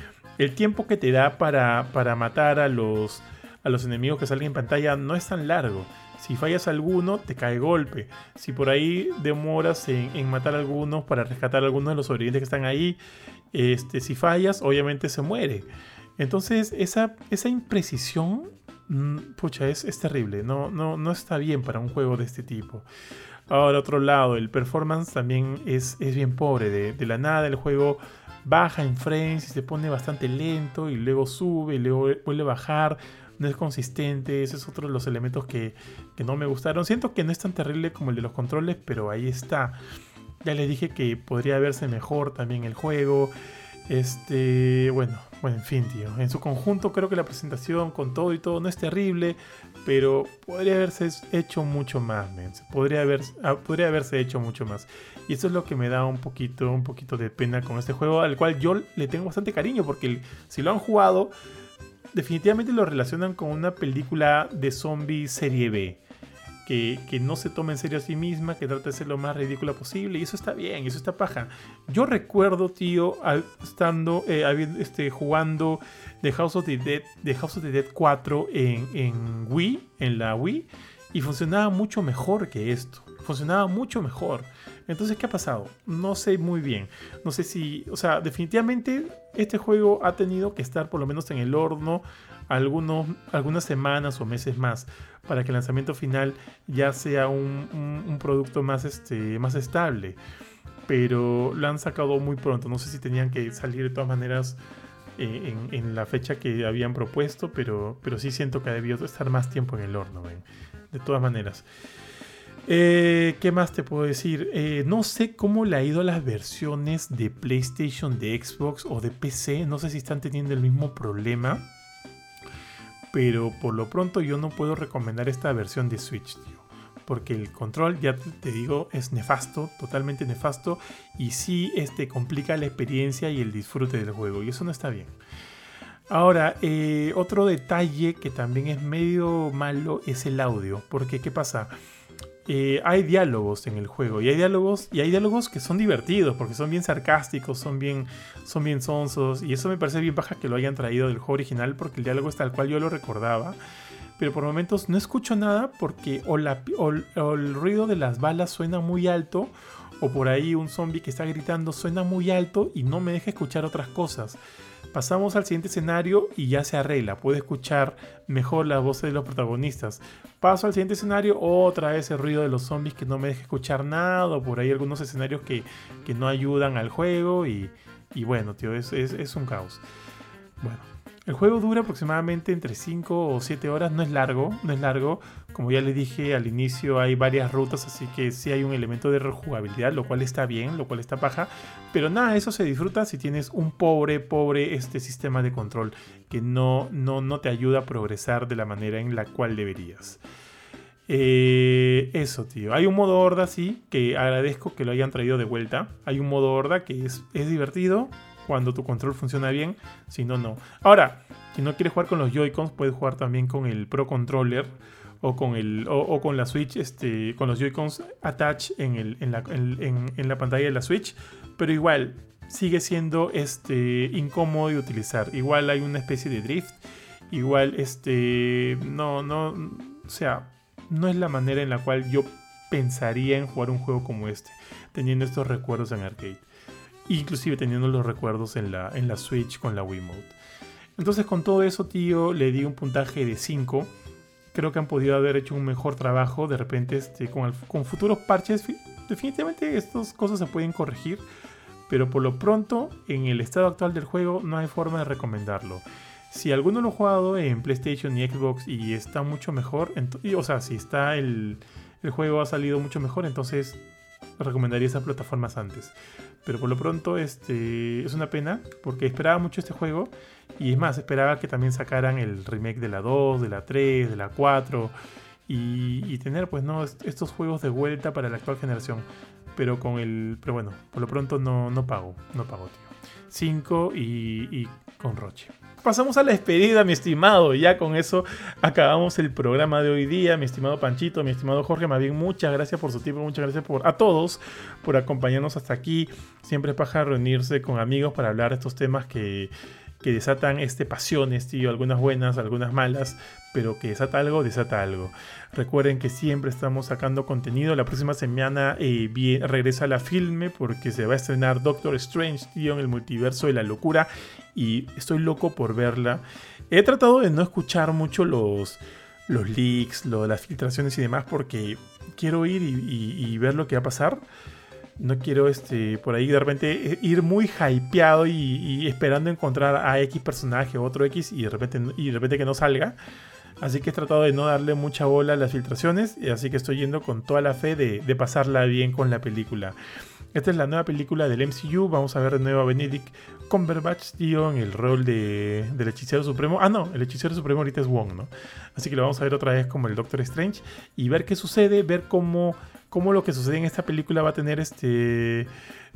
tiempo que te da para matar a los, a los enemigos que salen en pantalla no es tan largo. Si fallas alguno, te cae golpe. Si por ahí demoras en, matar a algunos para rescatar a algunos de los sobrevivientes que están ahí, este, si fallas, obviamente se muere. Entonces, esa, esa imprecisión, mm, pucha, es, es terrible. No, no, no está bien para un juego de este tipo. Ahora, otro lado, el performance también es, es bien pobre. De, de la nada, el juego baja en frames y se pone bastante lento y luego sube y luego vuelve a bajar. No es consistente, ese es otro de los elementos que, no me gustaron. Siento que no es tan terrible como el de los controles, pero ahí está. Ya les dije que podría verse mejor también el juego. Este, bueno, bueno, en fin, tío. En su conjunto creo que la presentación con todo y todo no es terrible, pero podría haberse hecho mucho más, Podría, haber, ah, podría haberse hecho mucho más. Y eso es lo que me da un poquito, un poquito de pena con este juego, al cual yo le tengo bastante cariño, porque si lo han jugado, definitivamente lo relacionan con una película de zombie serie B que, no se toma en serio a sí misma, que trata de ser lo más ridícula posible, y eso está bien, eso está paja. Yo recuerdo, tío, estando, eh, este, jugando The House of the Dead, House of the Dead 4 en, en Wii, en la Wii, y funcionaba mucho mejor que esto. funcionaba mucho mejor. Entonces, ¿qué ha pasado? No sé muy bien. No sé si, o sea, definitivamente este juego ha tenido que estar por lo menos en el horno algunos, algunas semanas o meses más para que el lanzamiento final ya sea un, producto más, este, más estable. Pero lo han sacado muy pronto. No sé si tenían que salir de todas maneras eh, en, la fecha que habían propuesto, pero, pero sí siento que ha debido estar más tiempo en el horno. De todas maneras. Eh, ¿Qué más te puedo decir? Eh, no sé cómo le ha ido a las versiones de PlayStation, de Xbox o de PC. No sé si están teniendo el mismo problema. Pero por lo pronto yo no puedo recomendar esta versión de Switch, tío. Porque el control, ya te digo, es nefasto, totalmente nefasto. Y sí este, complica la experiencia y el disfrute del juego. Y eso no está bien. Ahora, eh, otro detalle que también es medio malo es el audio. Porque, ¿qué pasa? Eh, hay diálogos en el juego y hay diálogos y hay diálogos que son divertidos porque son bien sarcásticos, son bien, son bien sonsos y eso me parece bien baja que lo hayan traído del juego original porque el diálogo es tal cual yo lo recordaba. Pero por momentos no escucho nada porque o, o el ruido de las balas suena muy alto o por ahí un zombie que está gritando suena muy alto y no me deja escuchar otras cosas. Pasamos al siguiente escenario y ya se arregla, puede escuchar mejor las voces de los protagonistas. Paso al siguiente escenario, otra vez el ruido de los zombies que no me deja escuchar nada, por ahí algunos escenarios que, no ayudan al juego y, bueno, tío, es, es un caos. Bueno, el juego dura aproximadamente entre 5 o 7 horas, no es largo, no es largo. Como ya les dije al inicio, hay varias rutas, así que sí hay un elemento de rejugabilidad, lo cual está bien, lo cual está paja. Pero nada, eso se disfruta si tienes un pobre, pobre este sistema de control que no, no, no te ayuda a progresar de la manera en la cual deberías. Eh, eso, tío. Hay un modo horda, sí, que agradezco que lo hayan traído de vuelta. Hay un modo horda que es, es divertido, cuando tu control funciona bien, si no, no. Ahora, si no quieres jugar con los Joy-Cons, puedes jugar también con el Pro Controller o con, el, o, con la Switch, este, con los Joy-Cons attach en, el, en, la, en, la pantalla de la Switch, pero igual sigue siendo este, incómodo de utilizar. Igual hay una especie de drift, igual este, no, no, o sea, no es la manera en la cual yo pensaría en jugar un juego como este, teniendo estos recuerdos en arcade inclusive teniendo los recuerdos en la, en la Switch con la Wiimote. Entonces con todo eso, tío, le di un puntaje de 5. Creo que han podido haber hecho un mejor trabajo. De repente, este, con, con futuros parches, definitivamente estas cosas se pueden corregir. Pero por lo pronto, en el estado actual del juego, no hay forma de recomendarlo. Si alguno lo ha jugado en PlayStation y Xbox y está mucho mejor, o sea, si está el, el juego ha salido mucho mejor, entonces recomendaría esas plataformas antes. Pero por lo pronto este, es una pena porque esperaba mucho este juego y es más, esperaba que también sacaran el remake de la 2, de la 3, de la 4 y, tener pues no estos juegos de vuelta para la actual generación. Pero con el. Pero bueno, por lo pronto no, no pago, no pago, tío. 5 y, y con Roche pasamos a la despedida, mi estimado. Ya con eso acabamos el programa de hoy día, mi estimado Panchito, mi estimado Jorge. Más muchas gracias por su tiempo, muchas gracias por, a todos por acompañarnos hasta aquí. Siempre es paja reunirse con amigos para hablar de estos temas que que desatan este pasiones, tío, algunas buenas, algunas malas, pero que desata algo, desata algo. Recuerden que siempre estamos sacando contenido. La próxima semana eh, regresa la filme porque se va a estrenar Doctor Strange, tío, en el multiverso de la locura. Y estoy loco por verla. He tratado de no escuchar mucho los, los leaks, las filtraciones y demás porque quiero ir y ver lo que va a pasar no quiero este por ahí de repente eh, ir muy hypeado y, esperando encontrar a X personaje o otro X y de repente y de repente que no salga. Así que he tratado de no darle mucha bola a las filtraciones, y así que estoy yendo con toda la fe de, pasarla bien con la película. Esta es la nueva película del MCU. Vamos a ver de nuevo a Benedict Cumberbatch, tío, en el rol de, del hechicero supremo. Ah, no, el hechicero supremo ahorita es Wong, ¿no? Así que lo vamos a ver otra vez como el Doctor Strange y ver qué sucede, ver cómo cómo lo que sucede en esta película va a tener este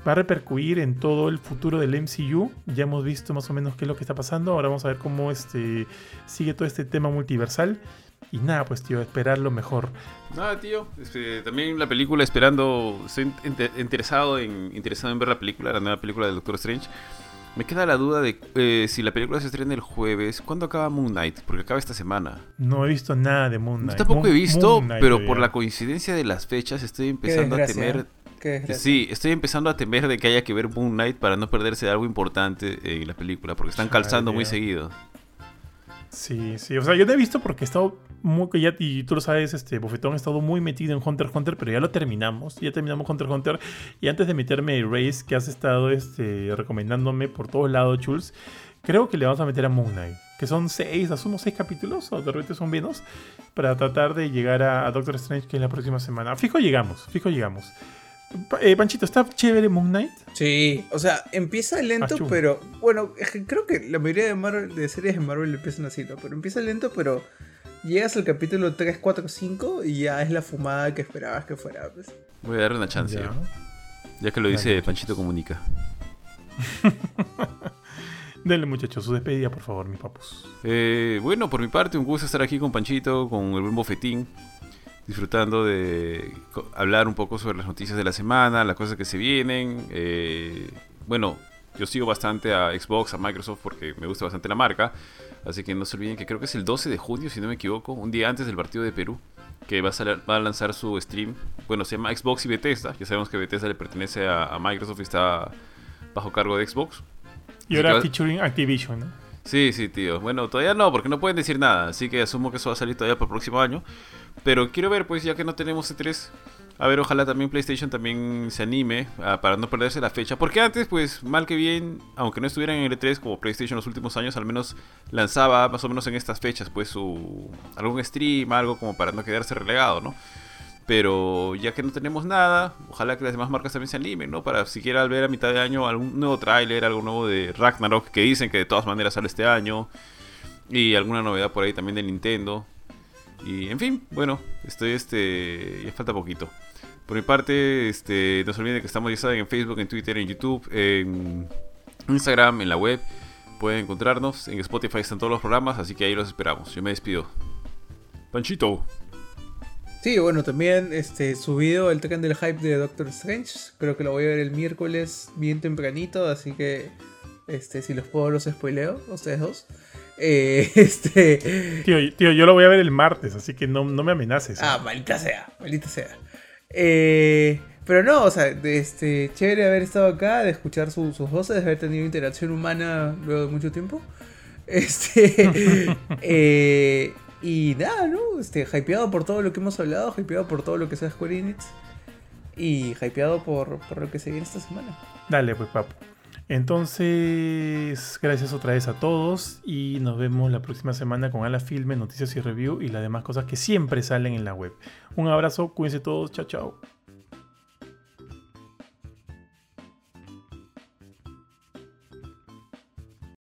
va a repercutir en todo el futuro del MCU. Ya hemos visto más o menos qué es lo que está pasando. Ahora vamos a ver cómo este sigue todo este tema multiversal. Y nada, pues tío, esperar lo mejor. Nada, tío. Este, también la película esperando, estoy interesado en, interesado en ver la película, la nueva película de Doctor Strange. Me queda la duda de eh, si la película se estrena el jueves, ¿cuándo acaba Moon Knight? Porque acaba esta semana. No he visto nada de Moon Knight. Yo tampoco he visto, pero todavía. por la coincidencia de las fechas estoy empezando a temer... Desgracia. Sí, estoy empezando a temer de que haya que ver Moon Knight para no perderse de algo importante en la película, porque están calzando muy seguido. Sí, sí. O sea, yo te he visto porque he estado muy. Ya, y tú lo sabes, este Bofetón ha estado muy metido en Hunter x Hunter, pero ya lo terminamos. Ya terminamos Hunter x Hunter. Y antes de meterme Race que has estado este, recomendándome por todos lados, Chuls, creo que le vamos a meter a Moon Knight. Que son seis, asumo seis capítulos, o de repente son menos, para tratar de llegar a, a Doctor Strange, que es la próxima semana. Fijo llegamos, fijo llegamos. Eh, Panchito, ¿está chévere Moon Knight? Sí, o sea, empieza lento, Achú. pero bueno, es que creo que la mayoría de, Marvel, de series de Marvel empiezan así, ¿no? Pero empieza lento, pero llegas al capítulo 3, 4, 5 y ya es la fumada que esperabas que fuera. pues. Voy a darle una chance, Ya. ya, ya que lo Dale, dice muchachos. Panchito Comunica. Denle, muchachos, su despedida, por favor, mis papus. Eh, bueno, por mi parte, un gusto estar aquí con Panchito, con el buen bofetín, disfrutando de hablar un poco sobre las noticias de la semana, las cosas que se vienen. eh, bueno, yo sigo bastante a Xbox, a Microsoft, porque me gusta bastante la marca. Así que no se olviden que creo que es el 12 de junio, si no me equivoco, un día antes del partido de Perú, que va a, sal- va a lanzar su stream. Bueno, se llama Xbox y Bethesda. Ya sabemos que Bethesda le pertenece a, a Microsoft y está bajo cargo de Xbox. Y ahora featuring Activision, ¿no? Sí, sí, tío. Bueno, todavía no, porque no pueden decir nada. Así que asumo que eso va a salir todavía para el próximo año. Pero quiero ver, pues, ya que no tenemos E3, a ver, ojalá también PlayStation también se anime ah, para no perderse la fecha. Porque antes, pues, mal que bien, aunque no estuvieran en el E3 como PlayStation los últimos años, al menos lanzaba más o menos en estas fechas, pues, su algún stream, algo como para no quedarse relegado, ¿no? Pero ya que no tenemos nada, ojalá que las demás marcas también se animen, ¿no? Para siquiera ver a mitad de año algún nuevo tráiler, algo nuevo de Ragnarok, que dicen que de todas maneras sale este año. Y alguna novedad por ahí también de Nintendo. Y en fin, bueno, estoy este. Ya falta poquito. Por mi parte, este, no se olviden que estamos, ya saben, en Facebook, en Twitter, en YouTube, en Instagram, en la web. Pueden encontrarnos. En Spotify están todos los programas, así que ahí los esperamos. Yo me despido. Panchito. Sí, bueno, también este, subido el tren del hype de Doctor Strange. Creo que lo voy a ver el miércoles bien tempranito, así que este, si los puedo los spoileo, ustedes dos. Eh, este, Tío, tío, yo lo voy a ver el martes, así que no, no me amenaces. ¿eh? Ah, maldita sea, maldita sea. Eh, pero no, o sea, este, chévere haber estado acá, de escuchar su- sus voces, de haber tenido interacción humana luego de mucho tiempo. Este. eh, y nada, ¿no? Este, hypeado por todo lo que hemos hablado, hypeado por todo lo que sea Square Enix. Y hypeado por, por lo que se viene esta semana. Dale, pues, papu. Entonces, gracias otra vez a todos y nos vemos la próxima semana con Ala Filme, Noticias y Review y las demás cosas que siempre salen en la web. Un abrazo, cuídense todos, chao, chao.